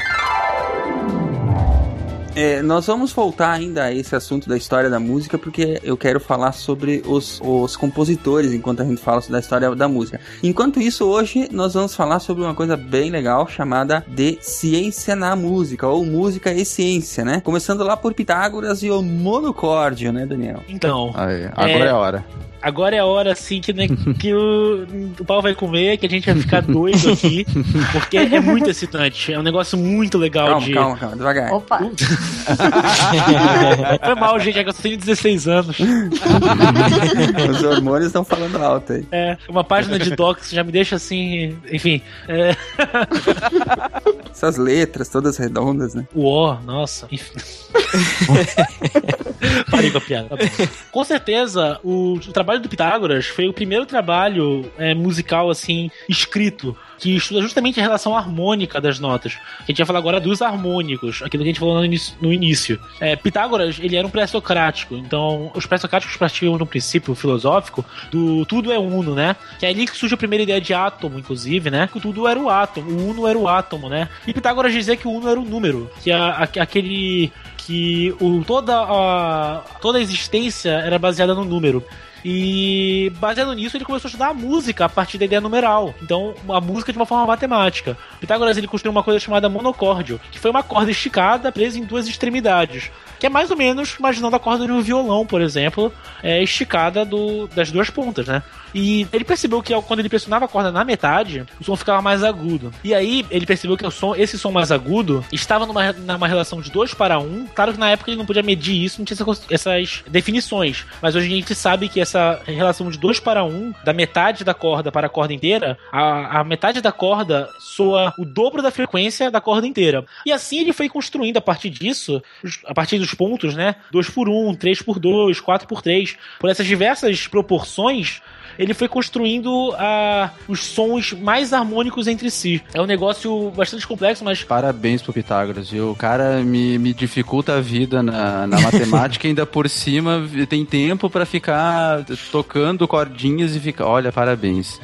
É, nós vamos voltar ainda a esse assunto da história da música, porque eu quero falar sobre os, os compositores enquanto a gente fala da história da música. Enquanto isso, hoje nós vamos falar sobre uma coisa bem legal chamada de ciência na música, ou música e ciência, né? Começando lá por Pitágoras e o monocórdio, né, Daniel? Então, Aí, agora é, a hora. Agora é a hora, assim, que, né, que o, o pau vai comer, que a gente vai ficar doido aqui, porque é muito excitante. É um negócio muito legal Calma, de. calma, calma, devagar. Opa! Foi mal, gente, é que eu tenho 16 anos. Os hormônios estão falando alto aí. É, uma página de docs já me deixa assim, enfim. É, Essas letras todas redondas, né? o O, nossa, enfim. Parei com a piada. tá. Com certeza, o, o trabalho do Pitágoras foi o primeiro trabalho é, musical, assim, escrito, que estuda justamente a relação harmônica das notas. A gente vai falar agora dos harmônicos, aquilo que a gente falou no início. No início. É, Pitágoras, ele era um pré-socrático, então os pré-socráticos partiam no princípio filosófico do tudo é uno, né? Que é ali que surge a primeira ideia de átomo, inclusive, né? Que tudo era o átomo, o uno era o átomo, né? E Pitágoras dizia que o uno era o número, que a, a- aquele que o, toda, a, toda a existência era baseada no número. E baseado nisso, ele começou a estudar a música a partir da ideia numeral. Então, a música de uma forma matemática. Pitágoras ele construiu uma coisa chamada monocórdio, que foi uma corda esticada presa em duas extremidades. Que é mais ou menos imaginando a corda de um violão, por exemplo, é, esticada do, das duas pontas, né? E ele percebeu que quando ele pressionava a corda na metade, o som ficava mais agudo. E aí ele percebeu que o som, esse som mais agudo estava numa, numa relação de 2 para 1. Um. Claro que na época ele não podia medir isso, não tinha essa- essas definições. Mas hoje a gente sabe que essa relação de 2 para 1, um, da metade da corda para a corda inteira, a, a metade da corda soa o dobro da frequência da corda inteira. E assim ele foi construindo a partir disso, a partir dos pontos, né? 2 por 1, um, 3 por 2, 4 por 3, por essas diversas proporções, ele foi construindo ah, os sons mais harmônicos entre si. É um negócio bastante complexo, mas Parabéns pro Pitágoras, viu? O cara me, me dificulta a vida na, na matemática e ainda por cima tem tempo pra ficar tocando cordinhas e ficar. Olha, parabéns.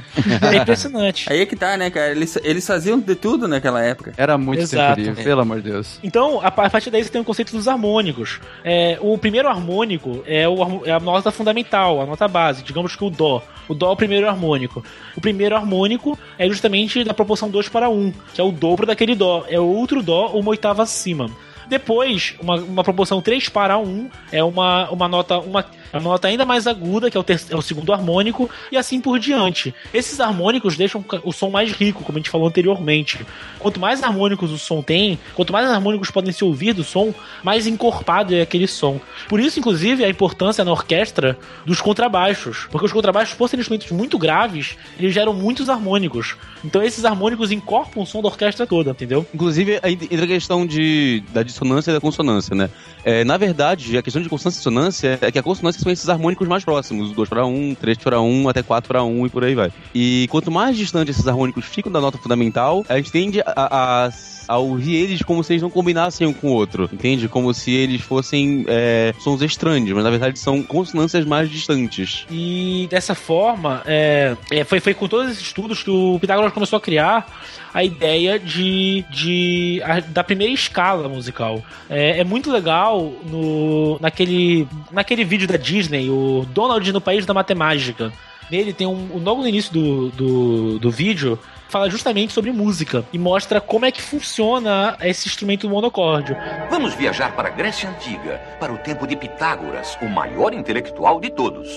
é impressionante. Aí é que tá, né, cara? Eles, eles faziam de tudo naquela época. Era muito Exato. tempo livre, pelo amor de Deus. Então, a a partir daí você tem o conceito dos harmônicos. É, o primeiro harmônico é, o é a nota fundamental, a nota base, digamos que o Dó. O Dó é o primeiro harmônico. O primeiro harmônico é justamente da proporção 2 para 1, que é o dobro daquele Dó. É outro Dó, uma oitava acima. Depois, uma, uma proporção 3 para 1 é uma, uma nota uma, uma nota ainda mais aguda, que é o, é o segundo harmônico, e assim por diante. Esses harmônicos deixam o som mais rico, como a gente falou anteriormente. Quanto mais harmônicos o som tem, quanto mais harmônicos podem se ouvir do som, mais encorpado é aquele som. Por isso, inclusive, a importância na orquestra dos contrabaixos. Porque os contrabaixos, por serem instrumentos muito graves, eles geram muitos harmônicos. Então esses harmônicos incorporam o som da orquestra toda, entendeu? Inclusive, entra a questão de, da dissonância e da consonância, né? É, na verdade, a questão de consonância e dissonância é que a consonância são esses harmônicos mais próximos, 2 para 1, 3 para 1, até 4 para 1 e por aí vai. E quanto mais distante esses harmônicos ficam da nota fundamental, a gente tende a, a, a ouvir eles como se eles não combinassem um com o outro, entende? Como se eles fossem é, sons estranhos, mas na verdade são consonâncias mais distantes. E dessa forma, é, é, foi, foi com todos esses estudos que o Pitágoras começou a criar a ideia de, de a- da primeira escala musical. É, é muito legal no, naquele, naquele vídeo da Disney, o Donald no País da Matemática. Nele tem um, logo no início do, do, do vídeo fala justamente sobre música e mostra como é que funciona esse instrumento monocórdio. Vamos viajar para a Grécia Antiga, para o tempo de Pitágoras, o maior intelectual de todos.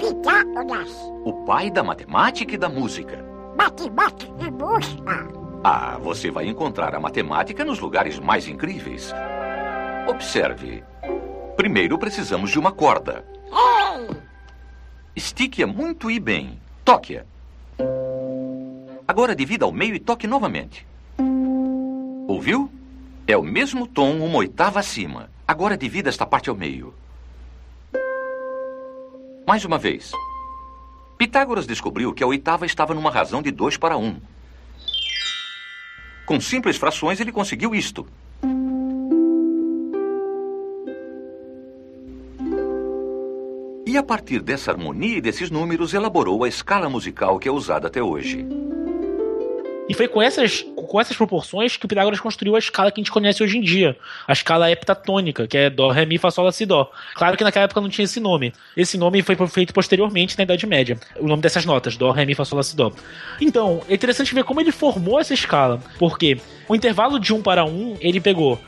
Pitágoras, O pai da matemática e da música. matemática e música. Ah, você vai encontrar a matemática nos lugares mais incríveis. Observe. Primeiro precisamos de uma corda. Ei, Estique-a muito e bem. Toque-a. Agora divida ao meio e toque novamente. Ouviu? É o mesmo tom, uma oitava acima. Agora divida esta parte ao meio. Mais uma vez. Pitágoras descobriu que a oitava estava numa razão de 2 para 1. Um. Com simples frações, ele conseguiu isto. E a partir dessa harmonia e desses números, elaborou a escala musical que é usada até hoje. E foi com essas, com essas proporções que o Pitágoras construiu a escala que a gente conhece hoje em dia. A escala heptatônica, que é Dó, Ré, Mi, Fá, Sol, Lá, Si, Dó. Claro que naquela época não tinha esse nome. Esse nome foi feito posteriormente na Idade Média. O nome dessas notas, Dó, Ré, Mi, Fá, Sol, Lá, Si, Dó. Então, é interessante ver como ele formou essa escala. Porque o intervalo de 1 para 1, ele pegou.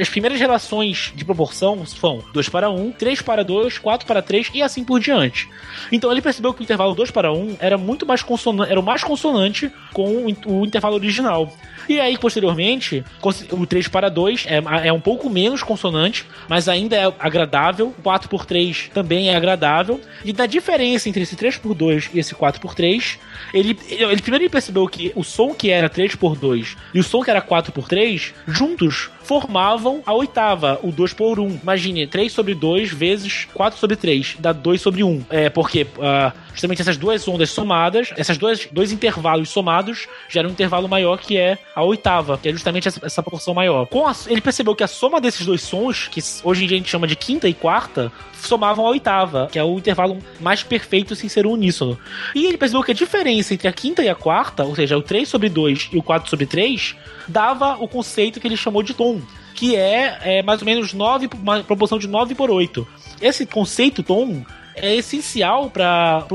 As primeiras relações de proporção são 2 para 1, 3 para 2, 4 para 3 e assim por diante. Então ele percebeu que o intervalo 2 para 1 era muito mais consonante, era o mais consonante com o intervalo original. E aí, posteriormente, o 3 para 2 é, é um pouco menos consonante, mas ainda é agradável. O 4 por 3 também é agradável. E da diferença entre esse 3 por 2 e esse 4 por 3, ele, ele primeiro percebeu que o som que era 3 por 2 e o som que era 4 por 3 juntos formavam a oitava, o 2 por 1. Imagine, 3 sobre 2 vezes 4 sobre 3, dá 2 sobre 1. É porque uh, justamente essas duas ondas somadas, essas duas, dois intervalos somados, geram um intervalo maior que é a oitava, que é justamente essa, essa proporção maior. A, ele percebeu que a soma desses dois sons, que hoje em dia a gente chama de quinta e quarta, somavam a oitava, que é o intervalo mais perfeito sem ser uníssono. E ele percebeu que a diferença entre a quinta e a quarta, ou seja, o 3 sobre 2 e o 4 sobre 3, dava o conceito que ele chamou de tom, que é, é mais ou menos 9, uma proporção de 9 por 8. Esse conceito tom é essencial para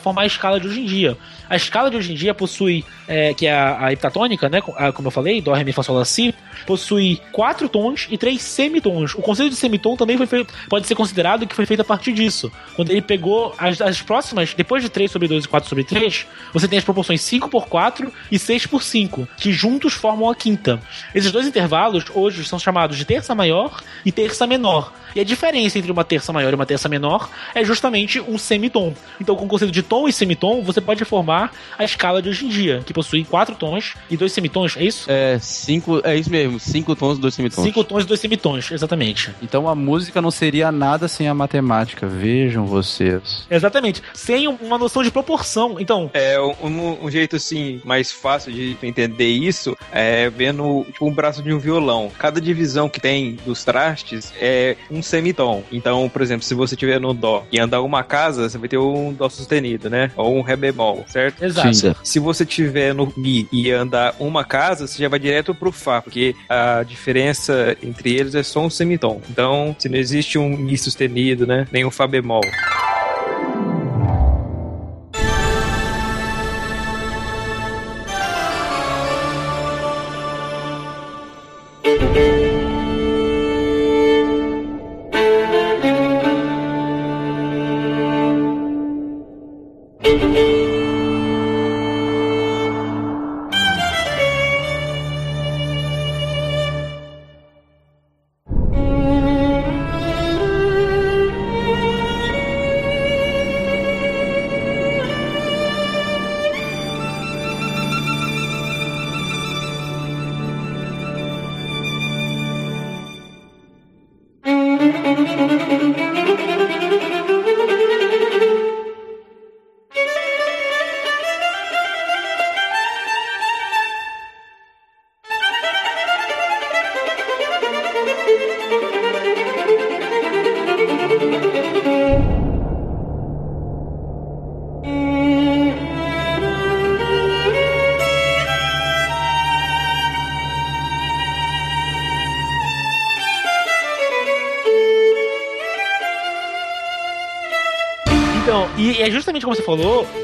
formar a escala de hoje em dia. A escala de hoje em dia possui, é, que é a, a heptatônica, né, como eu falei, Dó, Ré, Mi, Fá, Sol, Lá, Si, possui quatro tons e três semitons. O conceito de semitom também foi feito, pode ser considerado que foi feito a partir disso. Quando ele pegou as, as próximas, depois de 3 sobre 2 e 4 sobre 3, você tem as proporções 5 por 4 e 6 por 5, que juntos formam a quinta. Esses dois intervalos hoje são chamados de terça maior e terça menor. E a diferença entre uma terça maior e uma terça menor é justamente um semitom. Então, com o conceito de tom e semitom, você pode formar a escala de hoje em dia, que possui quatro tons e dois semitons, é isso? É, cinco, é isso mesmo, cinco tons e dois semitons. Cinco tons e dois semitons, exatamente. Então a música não seria nada sem a matemática, vejam vocês. Exatamente, sem uma noção de proporção. Então. É, um, um jeito assim mais fácil de entender isso é vendo tipo, um braço de um violão. Cada divisão que tem dos trastes é um semitom. Então, por exemplo, se você tiver no dó e andar uma casa, você vai ter um dó sustenido, né? Ou um ré bemol, certo? Exato. Sim. Se você tiver no mi e andar uma casa, você já vai direto pro fá, porque a diferença entre eles é só um semitom. Então, se não existe um mi sustenido, né? Nem um fá bemol.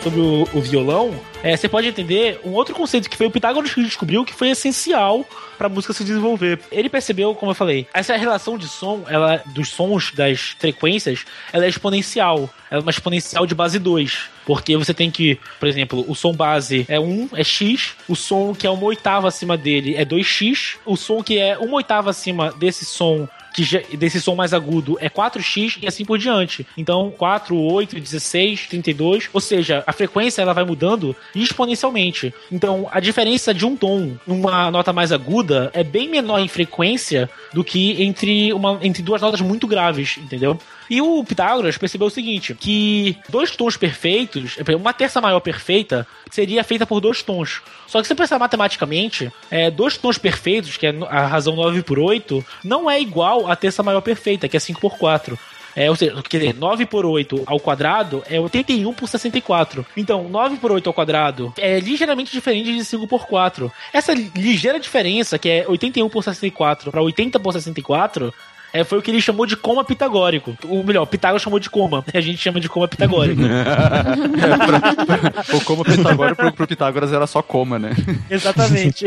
Sobre o, o violão, é, você pode entender um outro conceito que foi o Pitágoras que descobriu que foi essencial para a música se desenvolver. Ele percebeu, como eu falei, essa relação de som, ela dos sons das frequências, ela é exponencial. Ela é uma exponencial de base 2. Porque você tem que, por exemplo, o som base é 1, é X, o som que é uma oitava acima dele é 2X, o som que é uma oitava acima desse som que já, desse som mais agudo é 4x e assim por diante. Então, 4, 8, 16, 32, ou seja, a frequência ela vai mudando exponencialmente. Então, a diferença de um tom numa nota mais aguda é bem menor em frequência do que entre, uma, entre duas notas muito graves, entendeu? E o Pitágoras percebeu o seguinte: que dois tons perfeitos, uma terça maior perfeita, seria feita por dois tons. Só que se pensar matematicamente, é, dois tons perfeitos, que é a razão 9 por 8, não é igual à terça maior perfeita, que é 5 por 4. É, ou seja, quer dizer, 9 por 8 ao quadrado é 81 por 64. Então, 9 por 8 ao quadrado é ligeiramente diferente de 5 por 4. Essa ligeira diferença, que é 81 por 64 para 80 por 64, é, foi o que ele chamou de coma pitagórico. O melhor, Pitágoras chamou de coma. A gente chama de coma pitagórico. o coma pitagórico pro, pro Pitágoras era só coma, né? Exatamente.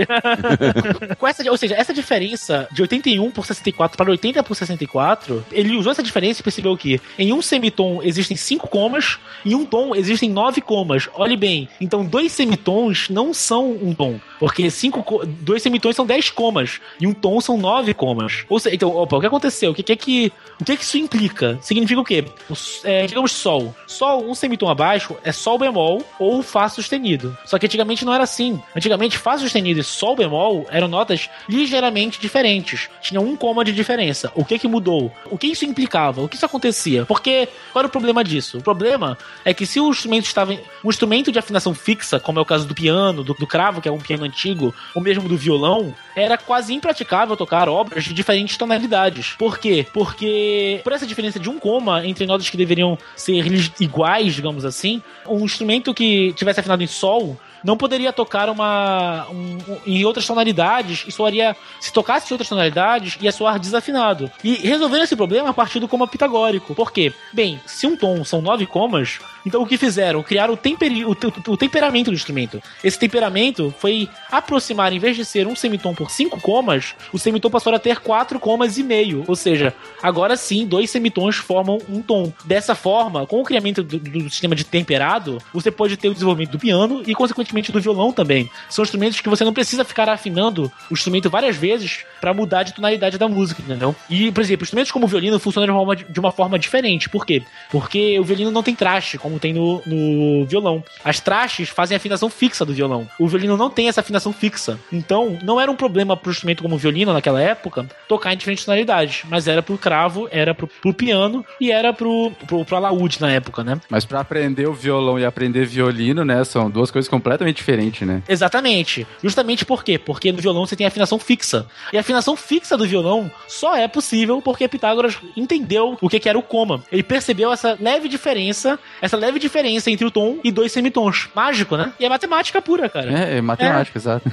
Com essa, ou seja, essa diferença de 81 por 64 para 80 por 64, ele usou essa diferença e percebeu que em um semitom existem 5 comas, em um tom existem 9 comas. Olhe bem, então dois semitons não são um tom, porque cinco, dois semitons são 10 comas, e um tom são 9 comas. Ou seja, então, opa, o que aconteceu? O que, que é que, o que é que isso implica? Significa o quê? O, é, digamos sol. Sol, um semitom abaixo, é sol bemol ou fá sustenido. Só que antigamente não era assim. Antigamente, fá sustenido e sol bemol eram notas ligeiramente diferentes. Tinha um coma de diferença. O que que mudou? O que isso implicava? O que isso acontecia? Porque qual era o problema disso? O problema é que se o instrumento estava. Um instrumento de afinação fixa, como é o caso do piano, do, do cravo, que é um piano antigo, ou mesmo do violão, era quase impraticável tocar obras de diferentes tonalidades. Por quê? Porque por essa diferença de um coma entre notas que deveriam ser iguais, digamos assim, um instrumento que tivesse afinado em sol não poderia tocar uma um, em outras tonalidades e soaria se tocasse em outras tonalidades ia soar desafinado. E resolveram esse problema a partir do coma pitagórico. Por quê? Bem, se um tom são nove comas, então o que fizeram? Criaram o, temperi, o, o, o temperamento do instrumento. Esse temperamento foi aproximar, em vez de ser um semitom por cinco comas, o semitom passou a ter quatro comas e meio. Ou seja, agora sim, dois semitons formam um tom. Dessa forma, com o criamento do, do sistema de temperado, você pode ter o desenvolvimento do piano e, consequentemente, do violão também. São instrumentos que você não precisa ficar afinando o instrumento várias vezes para mudar de tonalidade da música, entendeu? E, por exemplo, instrumentos como o violino funcionam de uma, forma, de uma forma diferente. Por quê? Porque o violino não tem traste, como tem no, no violão. As trastes fazem a afinação fixa do violão. O violino não tem essa afinação fixa. Então, não era um problema pro instrumento como o violino naquela época tocar em diferentes tonalidades, mas era pro cravo, era pro, pro piano e era pro, pro, pro alaúde na época, né? Mas para aprender o violão e aprender violino, né, são duas coisas completamente diferentes, né? Exatamente. Justamente por quê? Porque no violão você tem a afinação fixa. E a afinação fixa do violão só é possível porque Pitágoras entendeu o que, que era o coma. Ele percebeu essa leve diferença, essa leve diferença entre o tom e dois semitons. Mágico, né? E é matemática pura, cara. É, é matemática, é. exato.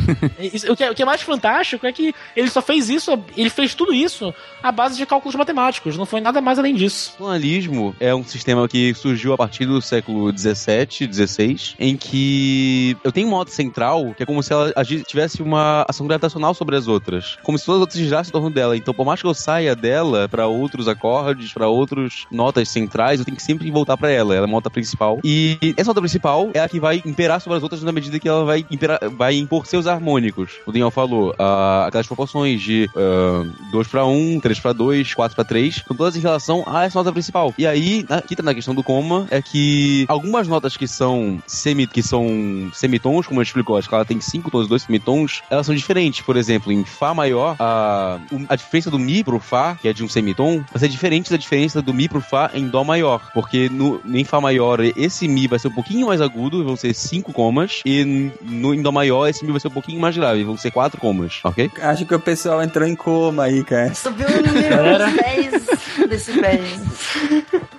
o, que é, o que é mais fantástico é que ele só fez isso, ele fez tudo isso à base de cálculos matemáticos. Não foi nada mais além disso. O analismo é um sistema que surgiu a partir do século 17, 16, em que eu tenho uma nota central que é como se ela tivesse uma ação gravitacional sobre as outras. Como se todas as outras girassem em torno dela. Então, por mais que eu saia dela para outros acordes, para outras notas centrais, eu tenho que sempre voltar para ela. Ela é uma nota principal. E essa nota principal é a que vai imperar sobre as outras na medida que ela vai, imperar, vai impor seus harmônicos. O Daniel falou, uh, aquelas proporções de uh, 2 para 1, 3 para 2, 4 para 3, são todas em relação a essa nota principal. E aí, aqui tá na questão do coma, é que algumas notas que são semi, que são semitons, como eu explicou, acho que ela tem 5 tons, 2 semitons, elas são diferentes. Por exemplo, em Fá maior, a, a diferença do Mi pro Fá, que é de um semitom, vai ser diferente da diferença do Mi pro Fá em Dó maior. Porque no, em Fá maior, esse Mi vai ser um pouquinho mais agudo, vão ser 5 comas, e no, em Dó maior, esse Mi vai ser um pouquinho mais grave, vão ser 4 comas, ok? Acho que o pessoal entrou em coma aí, cara. Subiu no número 10 decibéis.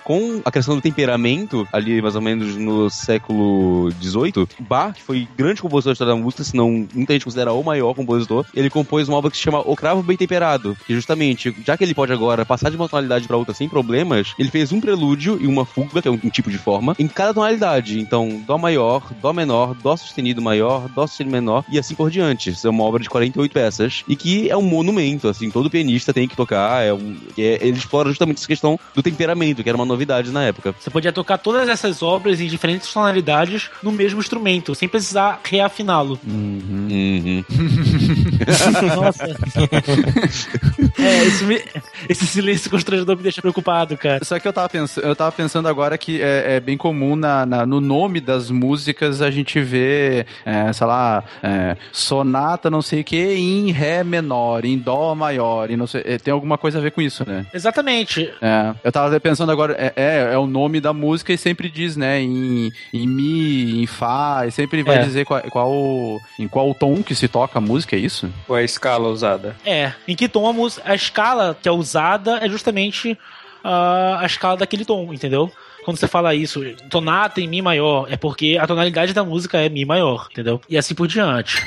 Com a questão do temperamento, ali mais ou menos no século XVIII, Bach, que foi grande compositor da história da música, senão muita gente considera o maior compositor, ele compôs uma obra que se chama O Cravo Bem Temperado, que justamente, já que ele pode agora passar de uma tonalidade para outra sem problemas, ele fez um prelúdio e uma fuga, que é um, um tipo de forma, em cada tonalidade. Então, Dó maior, Dó menor, Dó sustenido maior, Dó sustenido menor e assim por diante. Isso é uma obra de 48 peças e que é um monumento, assim, todo pianista tem que tocar. É um, é, ele explora justamente essa questão do temperamento, que era uma novidade na época. Você podia tocar todas essas obras em diferentes tonalidades no mesmo instrumento. sem precisar reafiná-lo. Uhum. Nossa. é, esse, me- esse silêncio constrangedor me deixa preocupado, cara. Só que eu tava, pens eu tava pensando agora que é, é bem comum na, na- no nome das músicas a gente vê, é, sei lá, é, sonata não sei o que em Ré menor, em Dó maior, e não sei, é, tem alguma coisa a ver com isso, né? Exatamente. É, eu tava pensando agora, é, é, é o nome da música e sempre diz, né, em, em Mi, em Fá, e sempre vai É. dizer qual, qual- em qual tom que se toca a música, é isso? Ou a escala usada? É, em que tom a música. A escala que é usada é justamente ah, a escala daquele tom, entendeu? Quando você fala isso, tonata em Mi maior, é porque a tonalidade da música é Mi maior, entendeu? E assim por diante.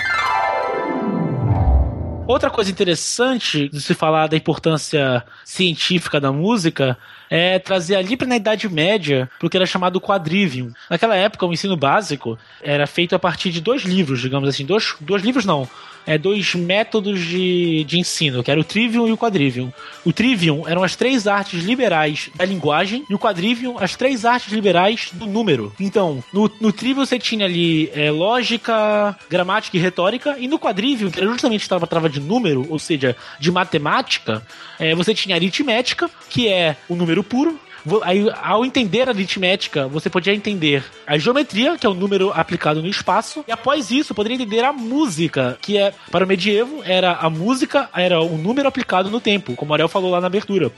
Outra coisa interessante de se falar da importância científica da música é trazer ali para na Idade Média o que era chamado quadrivium. Naquela época, o ensino básico era feito a partir de dois livros, digamos assim, dois, dois livros não, é, dois métodos de, de ensino, que era o trivium e o quadrivium. O trivium eram as três artes liberais da linguagem e o quadrivium as três artes liberais do número. Então, no, no trivium você tinha ali é, lógica, gramática e retórica, e no quadrivium, que era justamente estava trava de número, ou seja, de matemática, é, você tinha aritmética, que é o número puro, Aí, ao entender a aritmética, você podia entender a geometria, que é o número aplicado no espaço, e após isso, poderia entender a música, que é, para o medievo, era a música, era o número aplicado no tempo, como o Ariel falou lá na abertura.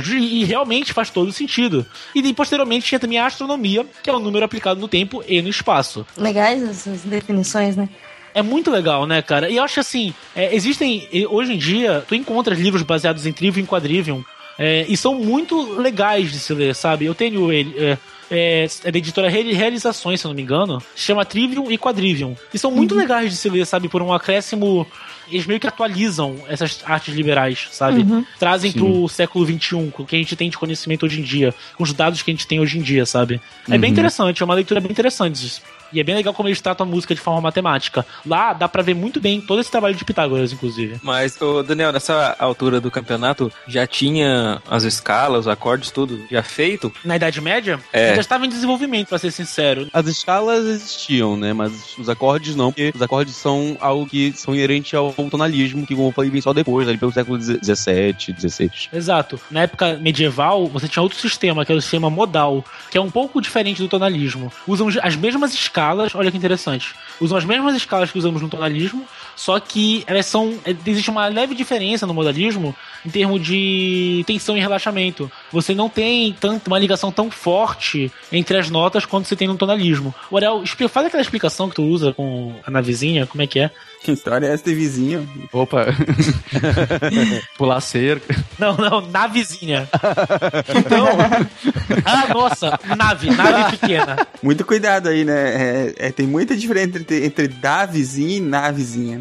Ju- e realmente faz todo sentido. E posteriormente, tinha também a astronomia, que é o número aplicado no tempo e no espaço. Legais essas definições, né? É muito legal, né, cara? E eu acho assim, é, existem, hoje em dia, tu encontras livros baseados em Trivium e Quadrivium, é, e são muito legais de se ler, sabe? Eu tenho ele, é, é, é da editora Reali- Realizações, se eu não me engano, se chama Trivium e Quadrivium. E são muito legais de se ler, sabe? Por um acréscimo. Eles meio que atualizam essas artes liberais, sabe? Uhum. Trazem Sim. pro século XXI, com o que a gente tem de conhecimento hoje em dia, com os dados que a gente tem hoje em dia, sabe? É bem Uhum. interessante, é uma leitura bem interessante. E é bem legal como eles tratam a música de forma matemática. Lá dá pra ver muito bem todo esse trabalho de Pitágoras, inclusive. Mas, ô, Daniel, nessa altura do campeonato, já tinha as escalas, os acordes, tudo já feito? Na Idade Média, É. já estava em desenvolvimento, pra ser sincero. As escalas existiam, né? Mas os acordes não, porque os acordes são algo que são inerentes ao tonalismo, que como eu falei, vem só depois, ali pelo século XVII, XVI. Exato. Na época medieval, você tinha outro sistema, que era o sistema modal, que é um pouco diferente do tonalismo. Usam as mesmas escalas, olha que interessante. Usam as mesmas escalas que usamos no tonalismo, só que elas são. Existe uma leve diferença no modalismo em termos de tensão e relaxamento. Você não tem tanto uma ligação tão forte entre as notas quanto você tem no tonalismo. O Ariel, faz aquela explicação que tu usa com a navezinha, como é que é? Que história é essa de vizinho? Opa. Pular cerca. Não, não, navezinha. Então. ah, nossa, nave, nave pequena. Muito cuidado aí, né? É, é, tem muita diferença entre, entre da vizinha e na vizinha.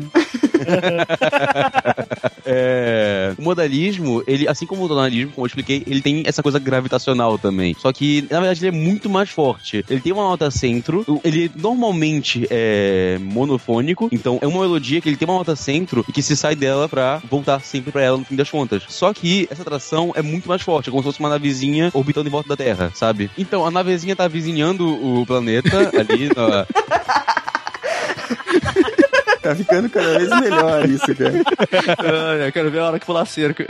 É, o modalismo, ele, assim como o tonalismo, como eu expliquei, ele tem essa coisa gravitacional também. Só que, na verdade, ele é muito mais forte. Ele tem uma nota centro, ele normalmente é monofônico, então é uma melodia que ele tem uma nota centro e que se sai dela pra voltar sempre pra ela no fim das contas. Só que essa atração é muito mais forte, é como se fosse uma navezinha orbitando em volta da Terra, sabe? Então, a navezinha tá vizinhando o planeta ali na, Tá ficando cada vez melhor isso, cara. Ah, eu quero ver a hora que pular cerca.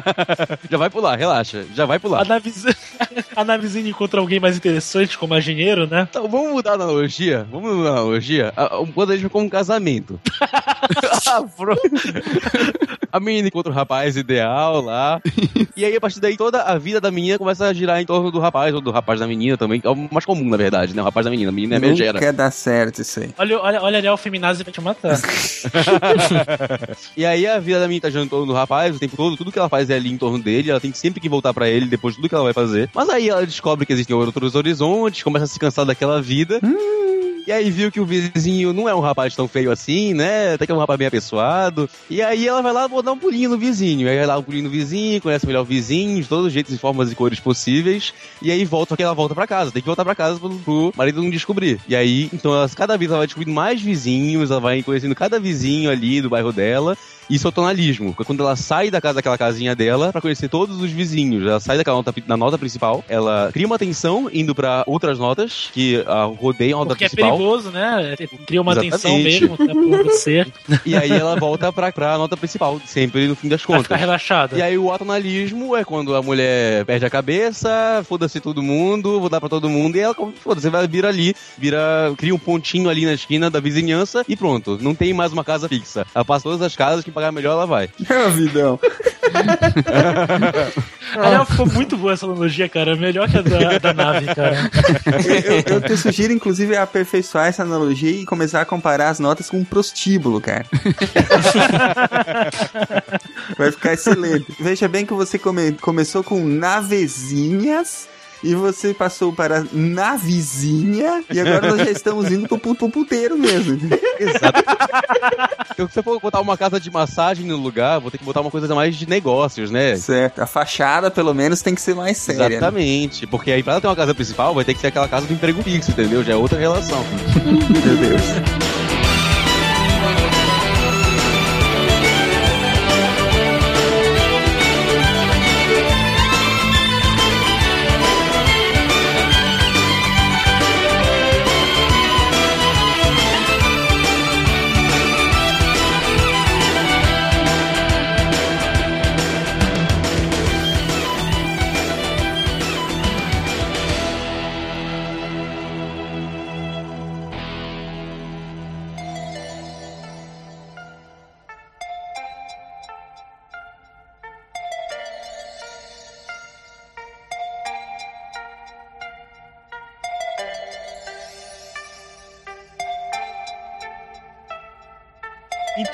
já vai pular, relaxa, já vai pular. A navezinha, a navezinha encontra alguém mais interessante como engenheiro, né? Então, vamos mudar a analogia? Vamos mudar a analogia? A- O modalismo é como um casamento. a menina encontra o rapaz ideal lá. e aí, a partir daí, toda a vida da menina começa a girar em torno do rapaz, ou do rapaz da menina também. É o mais comum, na verdade, né? O rapaz da menina. A menina é a Não megera. quer dar certo isso aí. Olha, olha, olha, Ariel Feminazi vai te e aí a vida da menina tá girando em torno do rapaz o tempo todo, tudo que ela faz é ali em torno dele, ela tem sempre que voltar pra ele depois de tudo que ela vai fazer. Mas aí ela descobre que existem outros horizontes, começa a se cansar daquela vida. E aí viu que o vizinho não é um rapaz tão feio assim, né? Até que é um rapaz bem apessoado. E aí ela vai lá, vou dar um pulinho no vizinho. Aí vai lá um pulinho no vizinho, conhece melhor o vizinho, de todos os jeitos, formas e cores possíveis. E aí volta, só que ela volta pra casa. Tem que voltar pra casa pro, pro marido não descobrir. E aí, então, ela, cada vez ela vai descobrindo mais vizinhos, ela vai conhecendo cada vizinho ali do bairro dela. Isso é o tonalismo. Quando ela sai da casa daquela casinha dela pra conhecer todos os vizinhos, ela sai daquela nota, da nota principal, ela cria uma tensão indo pra outras notas que uh, rodeiam a nota Porque é principal. perigoso, né? Cria uma tensão Exatamente. mesmo né, por você. E aí ela volta pra, pra nota principal, sempre no fim das Pra contas. ficar relaxada. E aí o atonalismo é quando a mulher perde a cabeça, foda-se todo mundo, vou dar pra todo mundo, e ela, foda-se, vai vira ali, vira, cria um pontinho ali na esquina da vizinhança e pronto, não tem mais uma casa fixa. Ela passa todas as casas, quem pagar melhor ela vai. É vidão. Aliás, ficou muito boa essa analogia, cara. Melhor que a da, da nave, cara. Eu, eu te sugiro, inclusive, aperfeiçoar essa analogia e começar a comparar as notas com um prostíbulo, cara. Vai ficar excelente. Veja bem que você come- começou com navezinhas. E você passou para navizinha. E agora nós já estamos indo pro, pro puteiro mesmo. Exato. Então, se eu for botar uma casa de massagem no lugar, vou ter que botar uma coisa mais de negócios, né? Certo. A fachada, pelo menos, tem que ser mais séria. né? Exatamente. Porque aí, pra ela ter uma casa principal, vai ter que ser aquela casa do emprego fixo, entendeu? Já é outra relação. Meu Deus.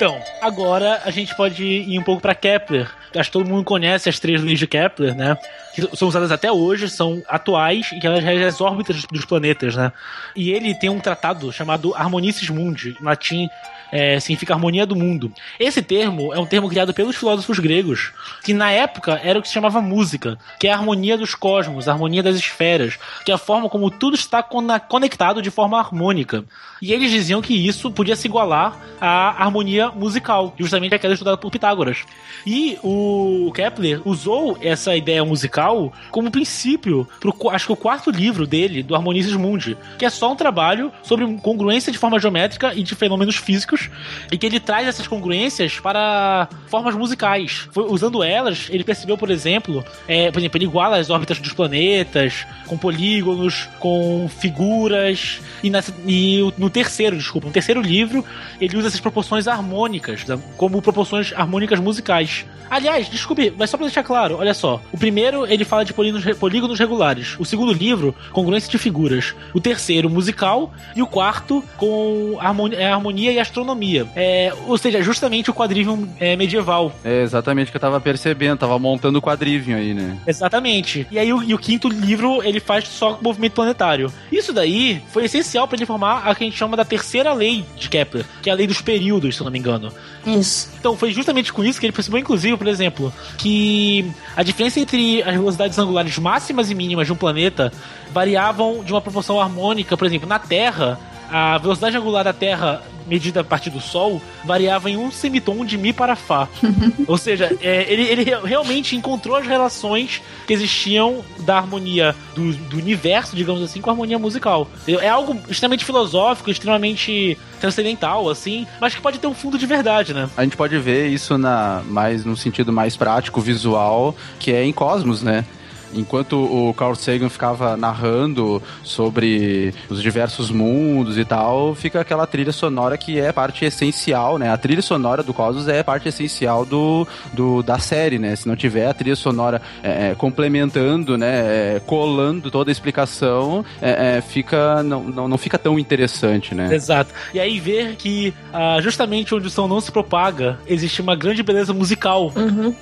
Então, agora a gente pode ir um pouco pra Kepler. Acho que todo mundo conhece as três leis de Kepler, né? Que são usadas até hoje, são atuais e que elas regem as órbitas dos planetas, né? E ele tem um tratado chamado Harmonices Mundi, em latim é, significa harmonia do mundo. Esse termo é um termo criado pelos filósofos gregos, que na época era o que se chamava música, que é a harmonia dos cosmos, a harmonia das esferas, que é a forma como tudo está conectado de forma harmônica. E eles diziam que isso podia se igualar à harmonia musical, justamente aquela estudada por Pitágoras. E o Kepler usou essa ideia musical como princípio para acho que o quarto livro dele, do Harmonices Mundi, que é só um trabalho sobre congruência de forma geométrica e de fenômenos físicos, e que ele traz essas congruências para formas musicais. Foi- usando elas, ele percebeu, por exemplo, é, por exemplo, ele iguala as órbitas dos planetas com polígonos, com figuras, e, nessa- e no terceiro, desculpa, no terceiro livro, ele usa essas proporções harmônicas, como proporções harmônicas musicais. Aliás, desculpe, mas só pra deixar claro, olha só. O primeiro, ele fala de polígonos, polígonos regulares. O segundo livro, congruência de figuras. O terceiro, musical. E o quarto, com harmonia, é, harmonia e astronomia. É, ou seja, justamente o quadrivium é, medieval. É exatamente o que eu tava percebendo, tava montando o quadrivium aí, né? Exatamente. E aí o, e o quinto livro ele faz só movimento planetário. Isso daí foi essencial para ele formar a que a gente chama da terceira lei de Kepler, que é a lei dos períodos, se eu não me engano. Isso. Então foi justamente com isso que ele percebeu, inclusive, por exemplo, que a diferença entre as velocidades angulares máximas e mínimas de um planeta variavam de uma proporção harmônica. Por exemplo, na Terra, a velocidade angular da Terra medida a partir do Sol variava em um semitom de Mi para Fá. Ou seja, é, ele, ele re- realmente encontrou as relações que existiam da harmonia do, do universo, digamos assim, com a harmonia musical. É algo extremamente filosófico, extremamente transcendental, assim, mas que pode ter um fundo de verdade, né? A gente pode ver isso na mais no sentido mais prático, visual, que é em Cosmos, né? Enquanto o Carl Sagan ficava narrando sobre os diversos mundos e tal, fica aquela trilha sonora que é parte essencial, né? A trilha sonora do Cosmos é parte essencial do, do da série, né? Se não tiver a trilha sonora é, é, complementando, né? é, colando toda a explicação, é, é, fica não, não, não fica tão interessante, né? Exato. E aí ver que ah, justamente onde o som não se propaga, existe uma grande beleza musical.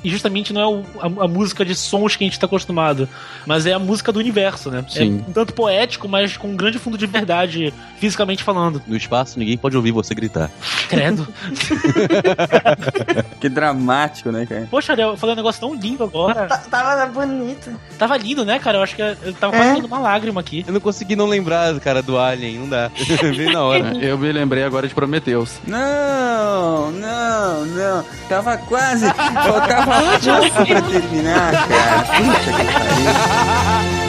E justamente não é o- a, a música de sons que a gente está acostumado. Engraçado. Mas é a música do universo, né? Sim. É um tanto poético, mas com um grande fundo de verdade, fisicamente falando. No espaço, ninguém pode ouvir você gritar. Credo. que dramático, né, cara? Poxa, eu falei um negócio tão lindo agora. Tá- Tava bonito. Tava lindo, né, cara? Eu acho que eu tava É? quase tendo uma lágrima aqui. Eu não consegui não lembrar, cara, do Alien, não dá. Veio na hora. Eu me lembrei agora de Prometheus. Não, não, não. Tava quase. Faltava pouco pra terminar, cara. Puta que pariu. Ha ha ha ha ha.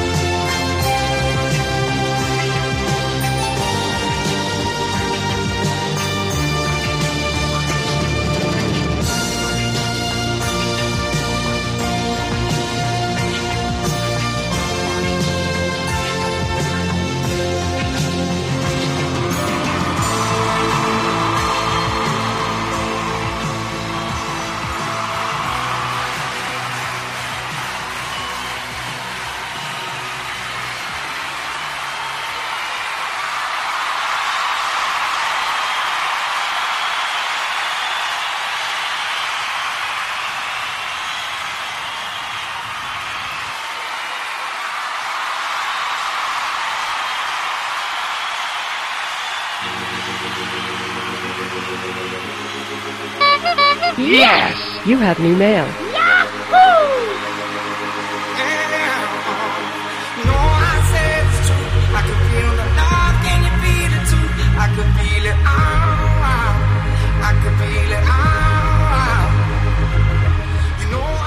Yes! You have new mail.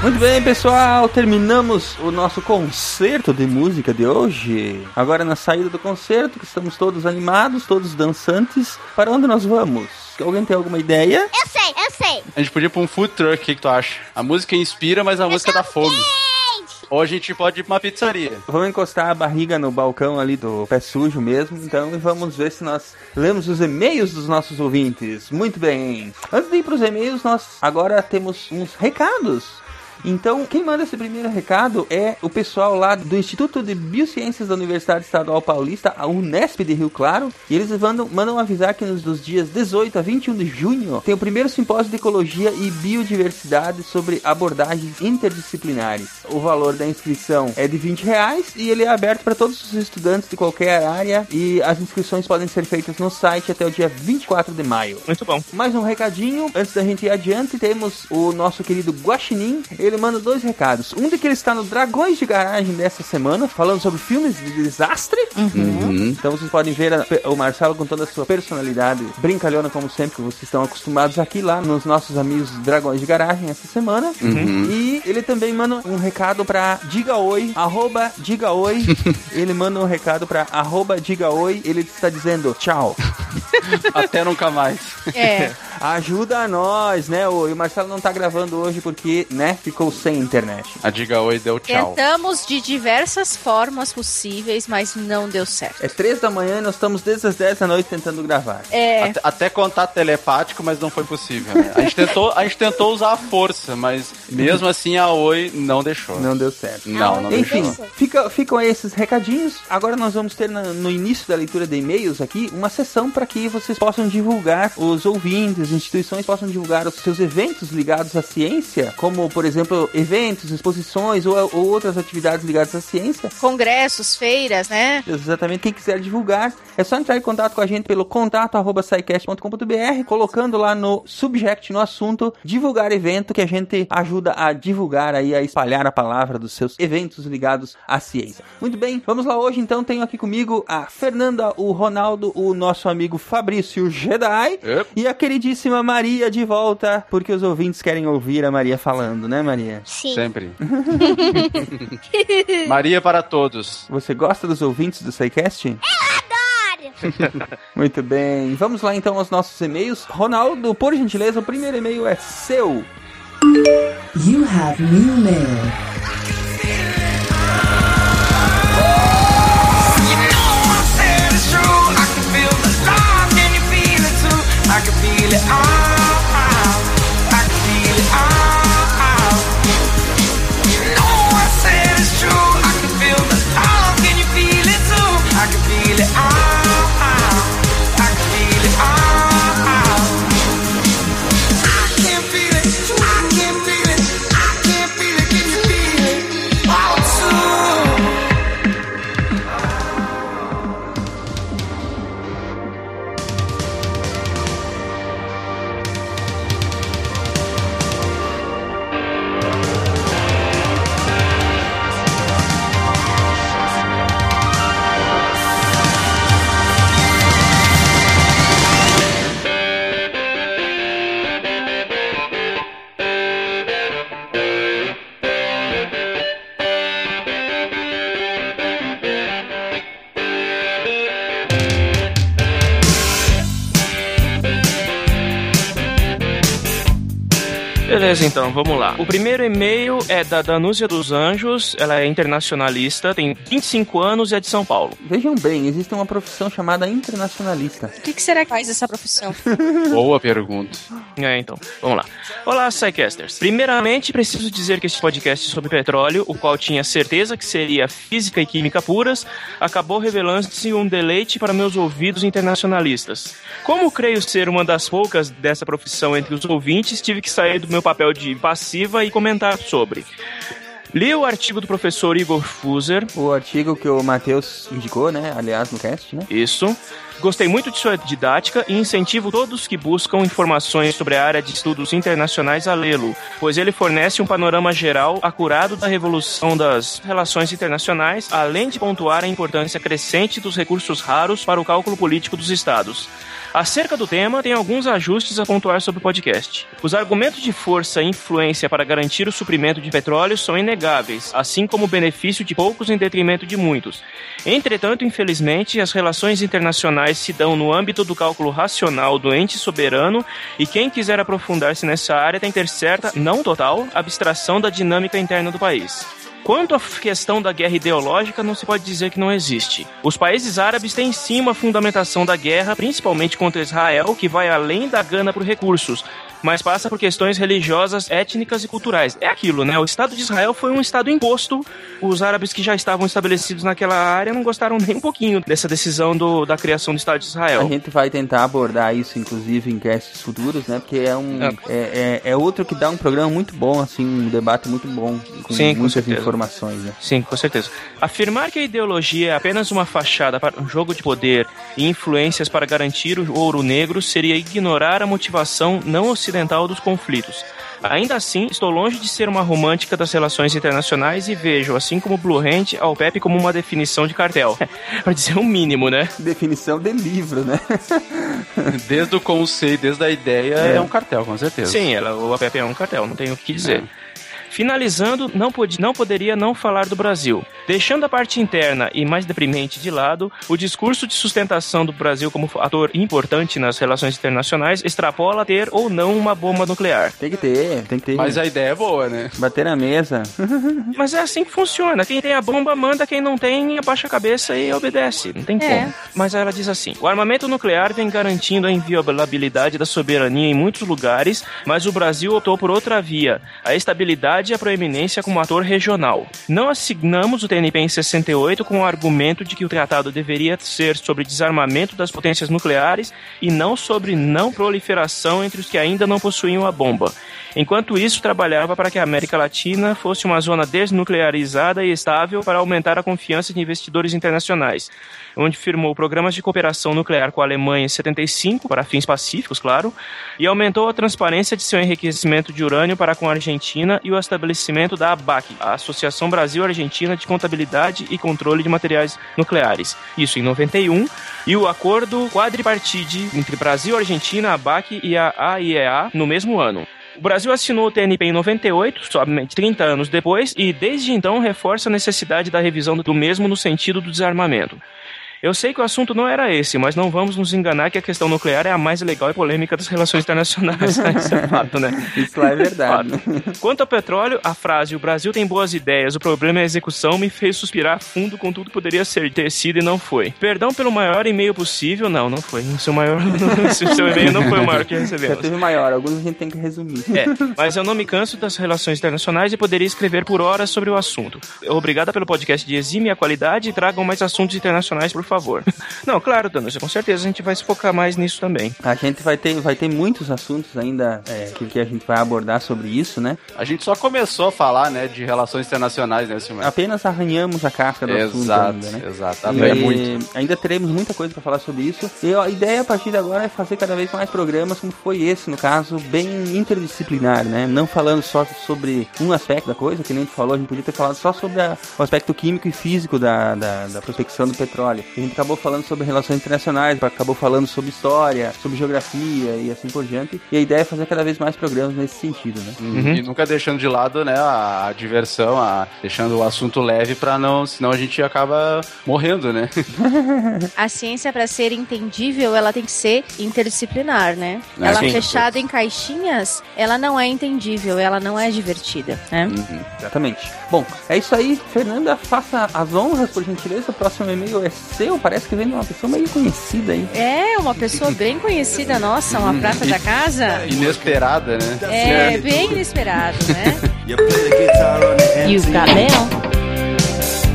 Muito bem, pessoal, terminamos o nosso concerto de música de hoje. Agora na saída do concerto, que estamos todos animados, todos dançantes. Para onde nós vamos? Alguém tem alguma ideia? Eu sei, eu sei. A gente podia ir pra um food truck, o que, que tu acha? A música inspira, mas a música dá fome. Ou a gente pode ir pra uma pizzaria. Vamos encostar a barriga no balcão ali do pé sujo mesmo, então e vamos ver se nós lemos os e-mails dos nossos ouvintes. Muito bem. Antes de ir pros e-mails, nós agora temos uns recados. Então, quem manda esse primeiro recado é o pessoal lá do Instituto de Biociências da Universidade Estadual Paulista, a Unesp de Rio Claro. E eles mandam, mandam avisar que nos dos dias 18 a 21 de junho tem o primeiro simpósio de Ecologia e Biodiversidade sobre abordagens interdisciplinares. O valor da inscrição é de 20 reais e ele é aberto para todos os estudantes de qualquer área e as inscrições podem ser feitas no site até o dia 24 de maio. Muito bom. Mais um recadinho, antes da gente ir adiante, temos o nosso querido Guaxinim. Ele manda dois recados. Um de que ele está no Dragões de Garagem dessa semana, falando sobre filmes de desastre. Uhum. Então vocês podem ver a- o Marcelo com toda a sua personalidade brincalhona, como sempre, que vocês estão acostumados aqui lá nos nossos amigos Dragões de Garagem essa semana. Uhum. E ele também manda um recado pra Diga Oi, arroba Diga Oi. ele manda um recado pra arroba Diga Oi. Ele está dizendo tchau. Até nunca mais. É. Ajuda nós, né? O, e o Marcelo não tá gravando hoje porque, né, ficou sem internet. A Diga Oi deu tchau. Tentamos de diversas formas possíveis, mas não deu certo. É três da manhã e nós estamos desde as 10 da noite tentando gravar. É. Até, até contato telepático, mas não foi possível. né? A, gente tentou, a gente tentou usar a força, mas mesmo assim a Oi não deixou. Não deu certo. Não, não Enfim, deixou. fica, ficam esses recadinhos. Agora nós vamos ter na- no início da leitura de e-mails aqui uma sessão para que vocês possam divulgar, os ouvintes, instituições possam divulgar os seus eventos ligados à ciência, como por exemplo eventos, exposições ou, ou outras atividades ligadas à ciência. Congressos, feiras, né? Exatamente, quem quiser divulgar, é só entrar em contato com a gente pelo contato arroba colocando lá no subject, no assunto, divulgar evento, que a gente ajuda a divulgar aí, a espalhar a palavra dos seus eventos ligados à ciência. Muito bem, vamos lá hoje então, tenho aqui comigo a Fernanda, o Ronaldo, o nosso amigo Fabrício Jedi e a queridíssima Maria de volta, porque os ouvintes querem ouvir a Maria falando, né Maria? Sim. Sempre. Maria para todos. Você gosta dos ouvintes do SciCast? Adoro! Muito bem, vamos lá então aos nossos e-mails. Ronaldo, por gentileza, o primeiro e-mail é seu. You have new mail. I can't feel it. I Beleza, então, vamos lá. O primeiro e-mail é da Danúcia dos Anjos, ela é internacionalista, tem 25 anos e é de São Paulo. Vejam bem, existe uma profissão chamada internacionalista. O que, que será que faz essa profissão? Boa pergunta. É, então, vamos lá. Olá, Psycasters. Primeiramente, preciso dizer que esse podcast sobre petróleo, o qual tinha certeza que seria física e química puras, acabou revelando-se um deleite para meus ouvidos internacionalistas. Como creio ser uma das poucas dessa profissão entre os ouvintes, tive que sair do meu papel de passiva e comentar sobre. Li o artigo do professor Igor Fuser. O artigo que o Matheus indicou, né? Aliás, no cast, né? Isso. Gostei muito de sua didática e incentivo todos que buscam informações sobre a área de estudos internacionais a lê-lo, pois ele fornece um panorama geral acurado da revolução das relações internacionais, além de pontuar a importância crescente dos recursos raros para o cálculo político dos estados. Acerca do tema, tem alguns ajustes a pontuar sobre o podcast. Os argumentos de força e influência para garantir o suprimento de petróleo são inegáveis, assim como o benefício de poucos em detrimento de muitos. Entretanto, infelizmente, as relações internacionais se dão no âmbito do cálculo racional do ente soberano e quem quiser aprofundar-se nessa área tem que ter certa, não total, abstração da dinâmica interna do país. Quanto à questão da guerra ideológica, não se pode dizer que não existe. Os países árabes têm sim uma fundamentação da guerra, principalmente contra Israel, que vai além da gana por recursos, mas passa por questões religiosas, étnicas e culturais. É aquilo, né? O Estado de Israel foi um Estado imposto. Os árabes que já estavam estabelecidos naquela área não gostaram nem um pouquinho dessa decisão do, da criação do Estado de Israel. A gente vai tentar abordar isso, inclusive, em casts futuros, né? Porque é um. É, é, é outro que dá um programa muito bom, assim, um debate muito bom, com Sim, com muitas certeza. informações, né? Sim, com certeza. Afirmar que a ideologia é apenas uma fachada para um jogo de poder e influências para garantir o ouro negro seria ignorar a motivação não ocidental dos conflitos. Ainda assim, estou longe de ser uma romântica das relações internacionais e vejo, assim como Blue Hand, a OPEP como uma definição de cartel. para dizer o mínimo, né? Definição de livro, né? Desde o conceito, desde a ideia, é, um cartel, com certeza. Sim, ela, o OPEP é um cartel, não tenho o que dizer. Finalizando, não, pod não poderia não falar do Brasil. Deixando a parte interna e mais deprimente de lado, o discurso de sustentação do Brasil como ator importante nas relações internacionais extrapola ter ou não uma bomba nuclear. Tem que ter, tem que ter. Mas a ideia é boa, né? Bater na mesa. Mas é assim que funciona. Quem tem a bomba manda, quem não tem abaixa a cabeça e obedece. Não tem É. como. Mas ela diz assim: o armamento nuclear vem garantindo a inviolabilidade da soberania em muitos lugares, mas o Brasil optou por outra via: a estabilidade e a proeminência como ator regional. Não assignamos o TNP em 68 com o argumento de que o tratado deveria ser sobre desarmamento das potências nucleares e não sobre não proliferação entre os que ainda não possuíam a bomba. Enquanto isso, trabalhava para que a América Latina fosse uma zona desnuclearizada e estável para aumentar a confiança de investidores internacionais, onde firmou programas de cooperação nuclear com a Alemanha em 75, para fins pacíficos, claro, e aumentou a transparência de seu enriquecimento de urânio para com a Argentina e o estabelecimento da ABAC, a Associação Brasil-Argentina de Contabilidade e Controle de Materiais Nucleares. Isso em 91, e o acordo quadripartite entre Brasil, Argentina, ABAC e a AIEA no mesmo ano. O Brasil assinou o TNP em 98, somente 30 anos depois, e desde então reforça a necessidade da revisão do mesmo no sentido do desarmamento. Eu sei que o assunto não era esse, mas não vamos nos enganar que a questão nuclear é a mais legal e polêmica das relações internacionais. né? Isso é fato, né? Isso lá é verdade. Fato. Quanto ao petróleo, a frase o Brasil tem boas ideias, o problema é a execução me fez suspirar fundo com tudo que poderia ser ter sido e não foi. Perdão pelo maior e-mail possível, não, não foi. O seu maior, o seu e-mail não foi o maior que Já recebemos. teve maior, alguns a gente tem que resumir. É, mas eu não me canso das relações internacionais e poderia escrever por horas sobre o assunto. Obrigada pelo podcast de exime a qualidade e tragam mais assuntos internacionais, por favor. Não, claro, Danúcia, com certeza a gente vai se focar mais nisso também. A gente vai ter, vai ter muitos assuntos ainda é, que, que a gente vai abordar sobre isso, né? A gente só começou a falar, né, de relações internacionais, né, Silmar? Apenas arranhamos a casca do assunto Exato, ainda, né? exato. É muito. Ainda teremos muita coisa para falar sobre isso. E a ideia a partir de agora é fazer cada vez mais programas, como foi esse, no caso, bem interdisciplinar, né? Não falando só sobre um aspecto da coisa, que nem a gente falou, a gente podia ter falado só sobre a- o aspecto químico e físico da, da, da prospecção do petróleo. A gente acabou falando sobre relações internacionais, acabou falando sobre história, sobre geografia e assim por diante. E a ideia é fazer cada vez mais programas nesse sentido, né? E nunca deixando de lado, né, a, a diversão, a, deixando o assunto leve pra não, senão a gente acaba morrendo, né? A ciência, para ser entendível, ela tem que ser interdisciplinar, né? É, ela sim. fechada em caixinhas, ela não é entendível, ela não é divertida, né? Exatamente. Bom, é isso aí. Fernanda, faça as honras, por gentileza. O próximo e-mail é seu. Parece que vem de uma pessoa meio conhecida aí. É, uma pessoa bem conhecida nossa, uma prata da casa. Inesperada, né? É, bem inesperado, né? You've got mail.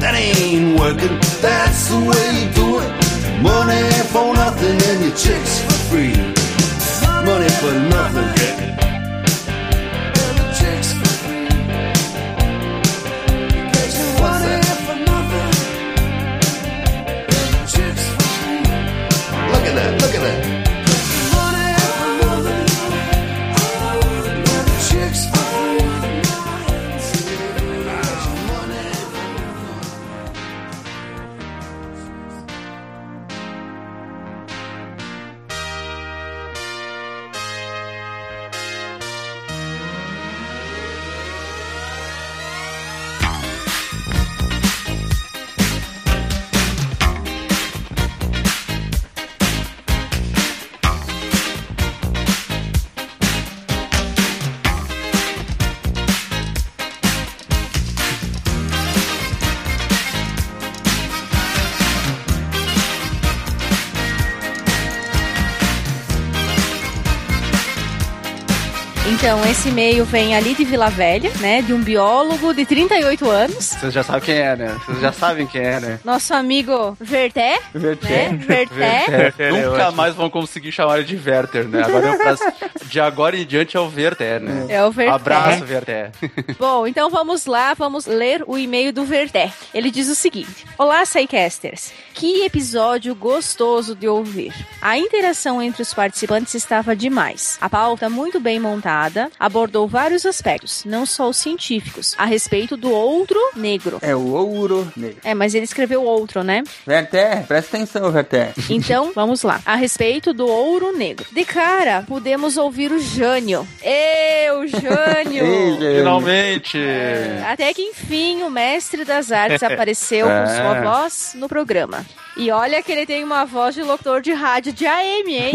That ain't working. That's the way you do it. Money for nothing and your chicks for free. Então, esse e-mail vem ali de Vila Velha, né? De um biólogo de 38 anos. Vocês já sabem quem é, né? Vocês já sabem quem é, né? Nosso amigo Verté. Verté. Né? Verté. Nunca mais vão conseguir chamar ele de Werther, né? Agora faço, de agora em diante é o Verté, né? É o Verté. Abraço, Verté. Bom, então vamos lá, vamos ler o e-mail do Verté. Ele diz o seguinte: Olá, Psycasters. Que episódio gostoso de ouvir. A interação entre os participantes estava demais. A pauta muito bem montada abordou vários aspectos, não só os científicos, a respeito do outro negro. É o ouro negro. É, mas ele escreveu outro, né? Verté, presta atenção, Verté. Então, vamos lá. A respeito do ouro negro. De cara, podemos ouvir o Jânio. Eu, Jânio! Finalmente! Até que enfim o mestre das artes apareceu É. com sua voz no programa. E olha que ele tem uma voz de locutor de rádio de AM, hein?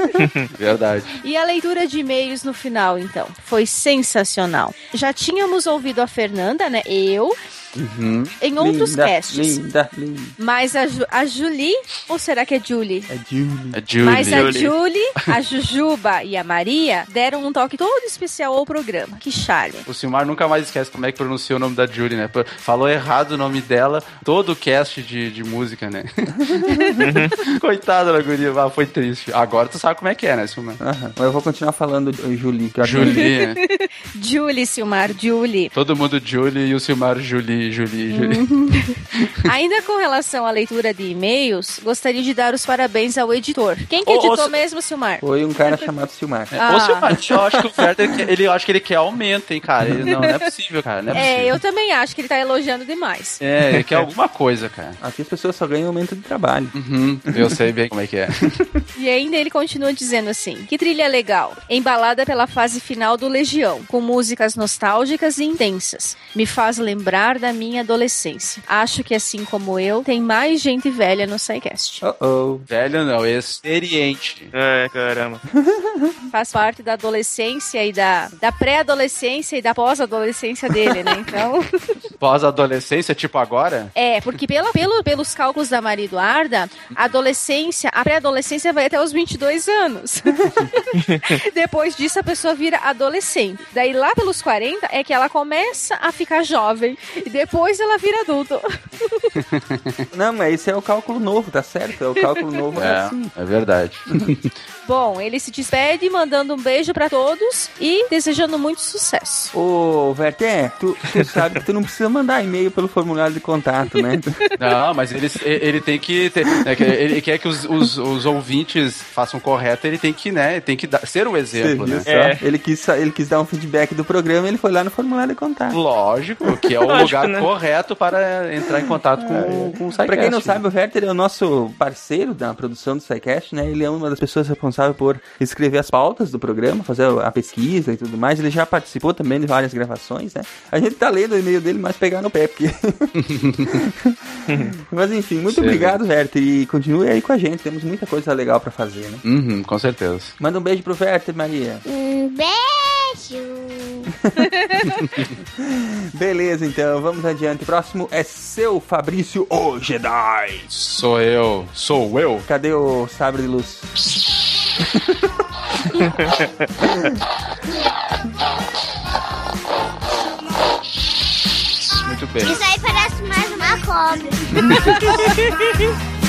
Verdade. E a leitura de e-mails no final, então, foi sensacional. Já tínhamos ouvido a Fernanda, né? Eu. Uhum. Em outros linda, casts. Linda, linda. Mas a, Ju- a Julie, ou será que é Julie? É Julie. É Julie. Mas a Julie, a Jujuba e a Maria deram um toque todo especial ao programa. Que charme. O Silmar nunca mais esquece como é que pronuncia o nome da Julie, né? Falou errado o nome dela, todo o cast de, de música, né? Coitada da guria, ah, foi triste. Agora tu sabe como é que é, né, Silmar? Aham. Mas eu vou continuar falando de Julie. Julie, né? Julie, Silmar, Julie. Todo mundo Julie e o Silmar Julie, Julie, Julie. Ainda com relação à leitura de e-mails, gostaria de dar os parabéns ao editor. Quem que Ô, editou mesmo, Silmar? Foi um cara chamado Silmar. Ah. Ô, Silmar, eu acho que o Werther, ele, eu acho que ele quer aumento, hein, cara? Ele, não, não é possível, cara, não é É, possível. eu também acho que ele tá elogiando demais. É, ele quer alguma coisa, cara. Aqui as pessoas só ganham aumento de trabalho. Uhum, eu sei bem como é que é. E ainda ele continua dizendo assim: Que trilha legal, embalada pela fase final do Legião, com músicas nostálgicas e intensas. Me faz lembrar da minha adolescência. Acho que assim como eu, tem mais gente velha no SciCast. Oh, oh. Velho não, experiente. É, caramba. Faz parte da adolescência e da, da pré-adolescência e da pós-adolescência dele, né? Então. Pós-adolescência, tipo agora? É, porque pela, pelo, pelos cálculos da Maria Eduarda, a adolescência, a pré-adolescência vai até os 22 anos. Depois disso, a pessoa vira adolescente. Daí, lá pelos 40, é que ela começa a ficar jovem. E depois ela vira adulto. Não, mas esse é o cálculo novo, tá certo? É o cálculo novo é, assim. É, é verdade. Bom, ele se despede, mandando um beijo pra todos e desejando muito sucesso. Ô, Verté, tu, tu sabe que tu não precisa mandar e-mail pelo formulário de contato, né? Não, mas ele, ele tem que. Ter, né, ele quer que os, os, os ouvintes façam correto, ele tem que, né? Tem que dar- ser o exemplo, Você né? só? Ele, quis, ele quis dar um feedback do programa e ele foi lá no formulário de contato. Lógico, que é o Lógico, lugar né? correto para entrar em contato com, com o SciCast. Pra quem não sabe, o Werther é o nosso parceiro da produção do SciCast, né? Ele é uma das pessoas responsáveis por escrever as pautas do programa, fazer a pesquisa e tudo mais. Ele já participou também de várias gravações, né? A gente tá lendo o e-mail dele, mas pegar no pé, porque... mas enfim, muito Sim. obrigado, Werther, e continue aí com a gente. Temos muita coisa legal pra fazer, né? Uhum, com certeza. Manda um beijo pro Werther, Maria. Um beijo. Beleza, então, vamos adiante. Próximo é seu Fabrício, o Jedi. Sou eu, sou eu. Cadê o sabre de luz? Muito bem. Isso aí parece mais uma cobra.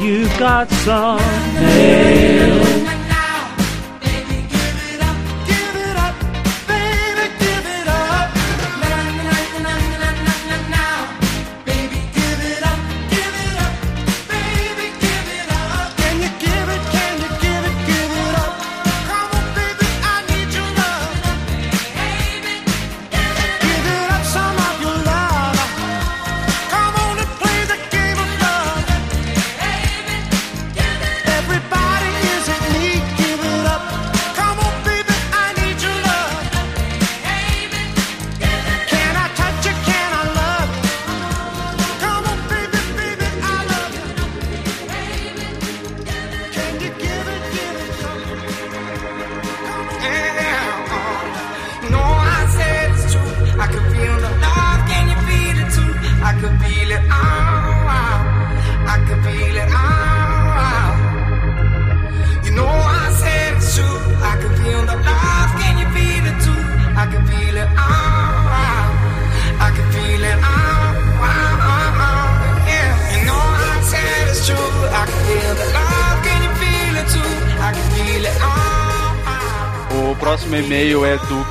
You got some nails.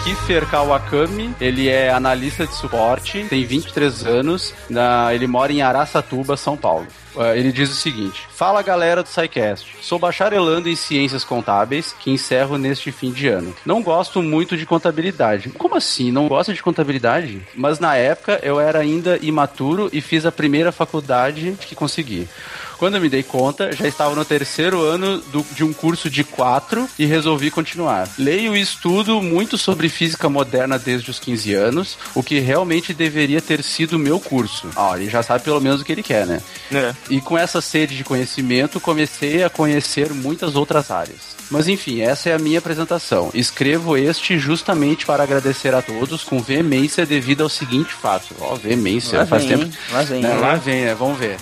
Kiefer Kawakami. Ele é analista de suporte, tem 23 anos, na- ele mora em Araçatuba, São Paulo. Uh, Ele diz o seguinte: Fala galera do SciCast, sou bacharelando em ciências contábeis que encerro neste fim de ano. Não gosto muito de contabilidade. Como assim? Não gosta de contabilidade? Mas na época eu era ainda imaturo e fiz a primeira faculdade que consegui. Quando eu me dei conta, já estava no terceiro ano do- de um curso de quatro e resolvi continuar. Leio e estudo muito sobre física moderna desde os 15 anos, o que realmente deveria ter sido o meu curso. Ó, ele já sabe pelo menos o que ele quer, né? E com essa sede de conhecimento, comecei a conhecer muitas outras áreas. Mas enfim, essa é a minha apresentação. Escrevo este justamente para agradecer a todos com veemência devido ao seguinte fato. Ó, veemência, Lá faz vem, tempo. Lá vem, né? Lá vem, né? Vamos ver.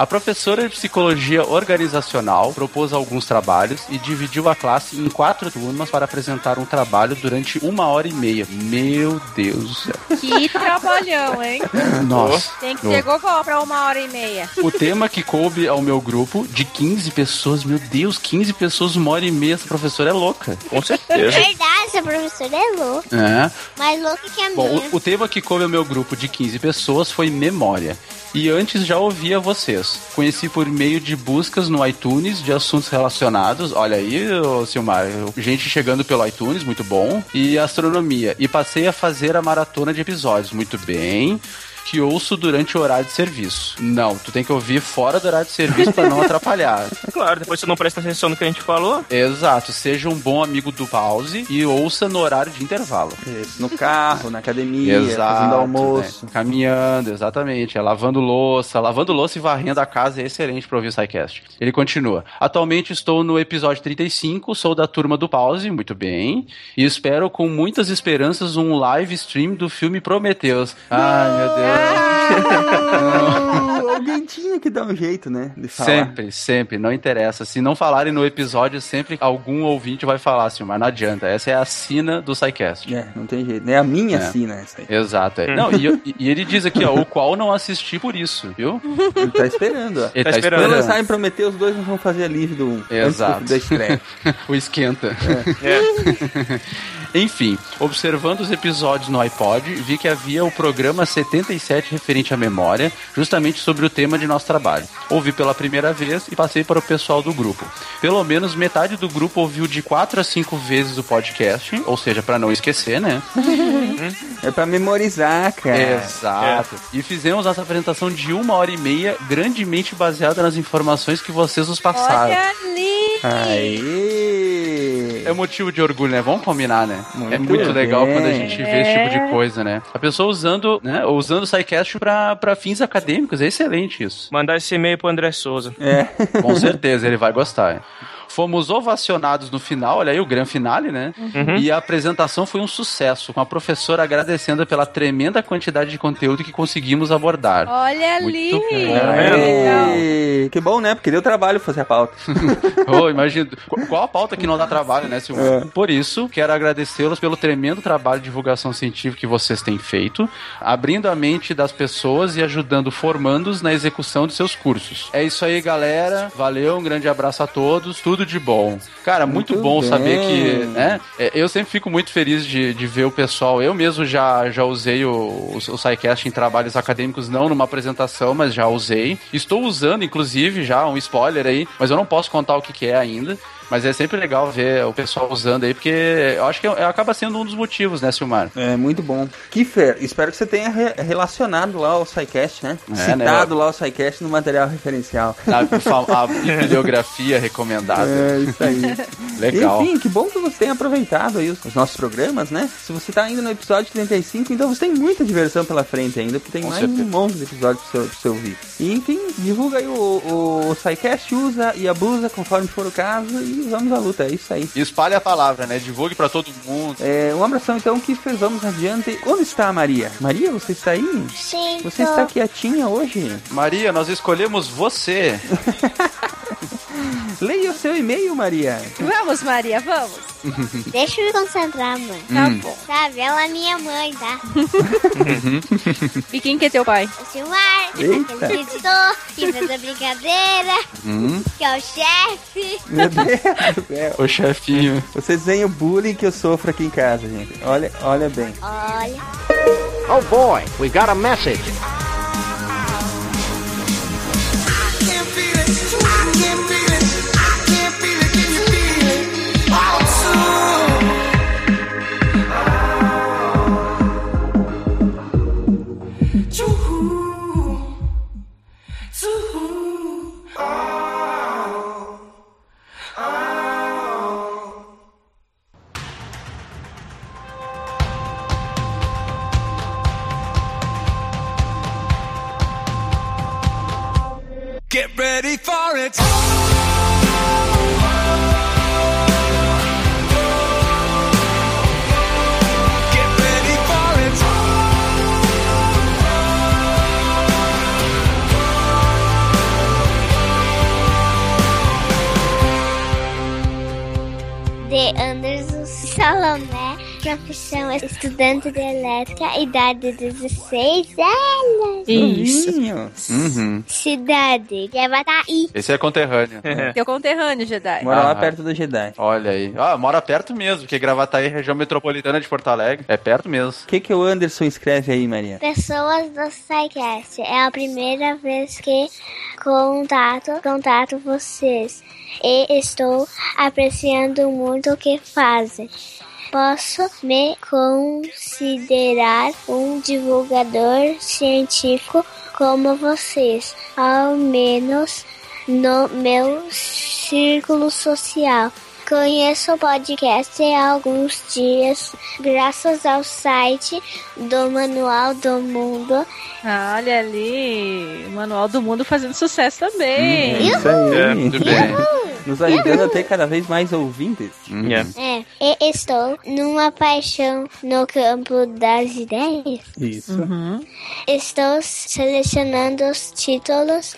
A professora de psicologia organizacional propôs alguns trabalhos e dividiu a classe em quatro turmas para apresentar um trabalho durante uma hora e meia. Meu Deus do céu. Que trabalhão, hein? Nossa. Tem que ser gogó pra uma hora e meia. O tema que coube ao meu grupo de 15 pessoas, meu Deus, 15 pessoas, uma hora e meia, essa professora é louca. Com Verdade, essa professora é louca. É. Mais louca que a Bom, minha. o, o tema que coube ao meu grupo de 15 pessoas foi memória. E antes já ouvia vocês. Conheci por meio de buscas no iTunes de assuntos relacionados. Olha aí, Silmar, gente chegando pelo iTunes, muito bom. E astronomia. E passei a fazer a maratona de episódios, muito bem. Que ouço durante o horário de serviço. Não, tu tem que ouvir fora do horário de serviço para não atrapalhar. Claro, depois você não presta atenção no que a gente falou. Exato, seja um bom amigo do pause e ouça no horário de intervalo. No carro, na academia, Exato, fazendo almoço. né? Caminhando, exatamente. É, lavando louça. Lavando louça e varrendo a casa é excelente para ouvir o SciCast. Ele continua. Atualmente estou no episódio 35, sou da turma do Pause, muito bem. E espero com muitas esperanças um live stream do filme Prometheus. Ai, meu Deus. Alguém tinha que dar um jeito, né? De falar. Sempre, sempre, não interessa. Se não falarem no episódio, sempre algum ouvinte vai falar assim, mas não adianta. Essa é a sina do SciCast. É, não tem jeito. É a minha É. sina essa aí. Exato. É. Não, e, e ele diz aqui, ó, o qual não assisti por isso, viu? Ele tá esperando, ó. Ele tá Quando esperando. lançar em Prometeu, os dois não vão fazer a live do 1. Exato. Antes do- da estreia. o esquenta. Enfim, observando os episódios no iPod, vi que havia o programa 77 referente à memória, justamente sobre o tema de nosso trabalho. Ouvi pela primeira vez e passei para o pessoal do grupo. Pelo menos metade do grupo ouviu de 4 a 5 vezes o podcast, ou seja, para não esquecer, né? É pra memorizar, cara. Exato. E fizemos nossa apresentação de uma hora e meia, grandemente baseada nas informações que vocês nos passaram. Olha ali! Aê! É motivo de orgulho, né? Vamos combinar, né? É Muito muito legal bem. quando a gente vê esse tipo É. de coisa, né? A pessoa usando, né? Usando o SciCast pra, pra fins acadêmicos, é excelente isso. Mandar esse e-mail pro André Souza. É. Com certeza, ele vai gostar. Fomos ovacionados no final, olha aí o grande finale, né? Uhum. E a apresentação foi um sucesso, com a professora agradecendo pela tremenda quantidade de conteúdo que conseguimos abordar. Olha ali! Muito bem. Aê! Que bom, né? Porque deu trabalho fazer a pauta. Oh, imagina. Qu- Qual a pauta que não dá trabalho, né, Silvio? É. Por isso, quero agradecê-los pelo tremendo trabalho de divulgação científica que vocês têm feito, abrindo a mente das pessoas e ajudando formandos na execução de seus cursos. É isso aí, galera. Valeu, um grande abraço a todos. Tudo de bom. Cara, muito, Muito bom bem. saber que, né? é, Eu sempre fico muito feliz de, de ver o pessoal. Eu mesmo já, já usei o, o, o SciCast em trabalhos acadêmicos, não numa apresentação, mas já usei. Estou usando, inclusive, já um spoiler aí, mas eu não posso contar o que, que é ainda. Mas é sempre legal ver o pessoal usando aí, porque eu acho que é- acaba sendo um dos motivos, né, Silmar? É, muito bom. Kiffer, espero que você tenha re- relacionado lá o SciCast, né? É, Citado lá o SciCast no material referencial. A, a bibliografia recomendada. É, isso aí. Legal. Enfim, que bom que você tem aproveitado aí os, os nossos programas, né? Se você tá ainda no episódio 35, então você tem muita diversão pela frente ainda, porque tem Com mais certeza. um monte de episódios pra você, pra você ouvir. E, enfim, divulga aí o, o, o SciCast, usa e abusa conforme for o caso e vamos à luta, é isso aí. E espalhe a palavra, né? Divulgue pra todo mundo. É, um abração então, Kiffer, vamos adiante. Onde está a Maria? Maria, você está aí? Sim, Você tô. está quietinha hoje? Maria, nós escolhemos você. Leia o seu e-mail, Maria. Vamos, Maria, vamos. Deixa eu me concentrar, mãe. Tá Hum. bom. Sabe, ela é minha mãe, tá? E quem que é teu pai? O Silmar, Eita. aquele editor, que fez a brincadeira, Hum, que é o chefe. Meu Deus céu. o chefinho. Vocês veem o bullying que eu sofro aqui em casa, gente. Olha, olha bem. Olha. Oh boy, we got a message. Get ready for it. Profissão estudante de elétrica, idade 16 anos. Novinho. Uhum. Cidade, Gravataí. Esse é conterrâneo. Teu conterrâneo, Jedi. Mora lá Aham. perto do Jedi. Olha aí. Ah, mora perto mesmo, porque Gravataí, região metropolitana de Porto Alegre. É perto mesmo. O que, que o Anderson escreve aí, Maria? Pessoas do SciCast, é a primeira vez que contato, contato vocês e estou apreciando muito o que fazem. Posso me considerar um divulgador científico como vocês, ao menos no meu círculo social. Conheço o podcast há alguns dias, graças ao site do Manual do Mundo. Ah, olha ali, o Manual do Mundo fazendo sucesso também. É isso aí. É, muito bem. Nos ajudando a ter cada vez mais ouvintes. É, e estou numa paixão no campo das ideias. Isso. Estou selecionando os títulos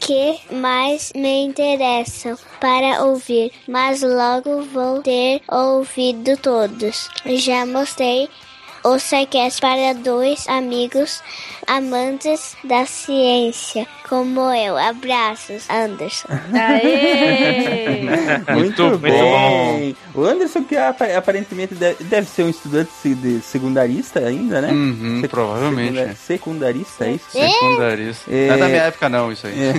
que mais me interessam para ouvir, mas logo vou ter ouvido todos. Já mostrei o SciCast para dois amigos amantes da ciência, como eu. Abraços, Anderson. Aê! Muito, Muito bem. O Anderson, que apa- aparentemente deve, ser um estudante de secundarista ainda, né? Uhum, provavelmente. secunda- Secundarista, é isso? Secundarista. É. Não é da minha época, não, isso aí. É.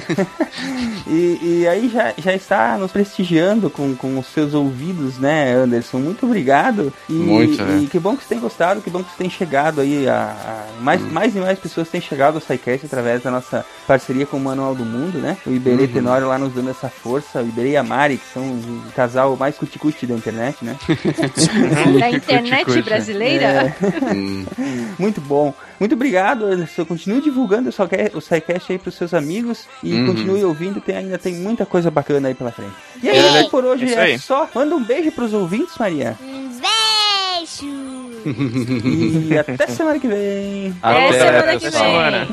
e, e aí já, já está nos prestigiando com, com os seus ouvidos, né, Anderson? Muito obrigado. E, Muito, e né? que bom que você tem gostado, que bom que tem chegado aí a, a- mais, Hum. mais e mais pessoas têm chegado ao SciCast através da nossa parceria com o Manual do Mundo, né? O Iberê Uhum. Tenório lá nos dando essa força, o Iberê e a Mari, que são o casal mais cuticute da internet, né? Da internet brasileira? É. Hum. Muito bom. Muito obrigado, Anderson. Continue divulgando o SciCast- aí pros seus amigos e Uhum. continue ouvindo, que ainda tem muita coisa bacana aí pela frente. E aí, É. por hoje é aí. só. Manda um beijo pros ouvintes, Maria. Um beijo! E até semana que vem. Até semana que. Semana.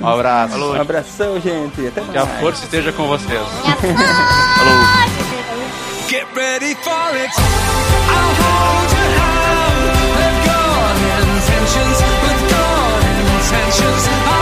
Um abraço. Um abração, gente. Até Que a mais. força esteja com vocês. Get ready for it. I'll hold your hand. With good intentions, with good intentions.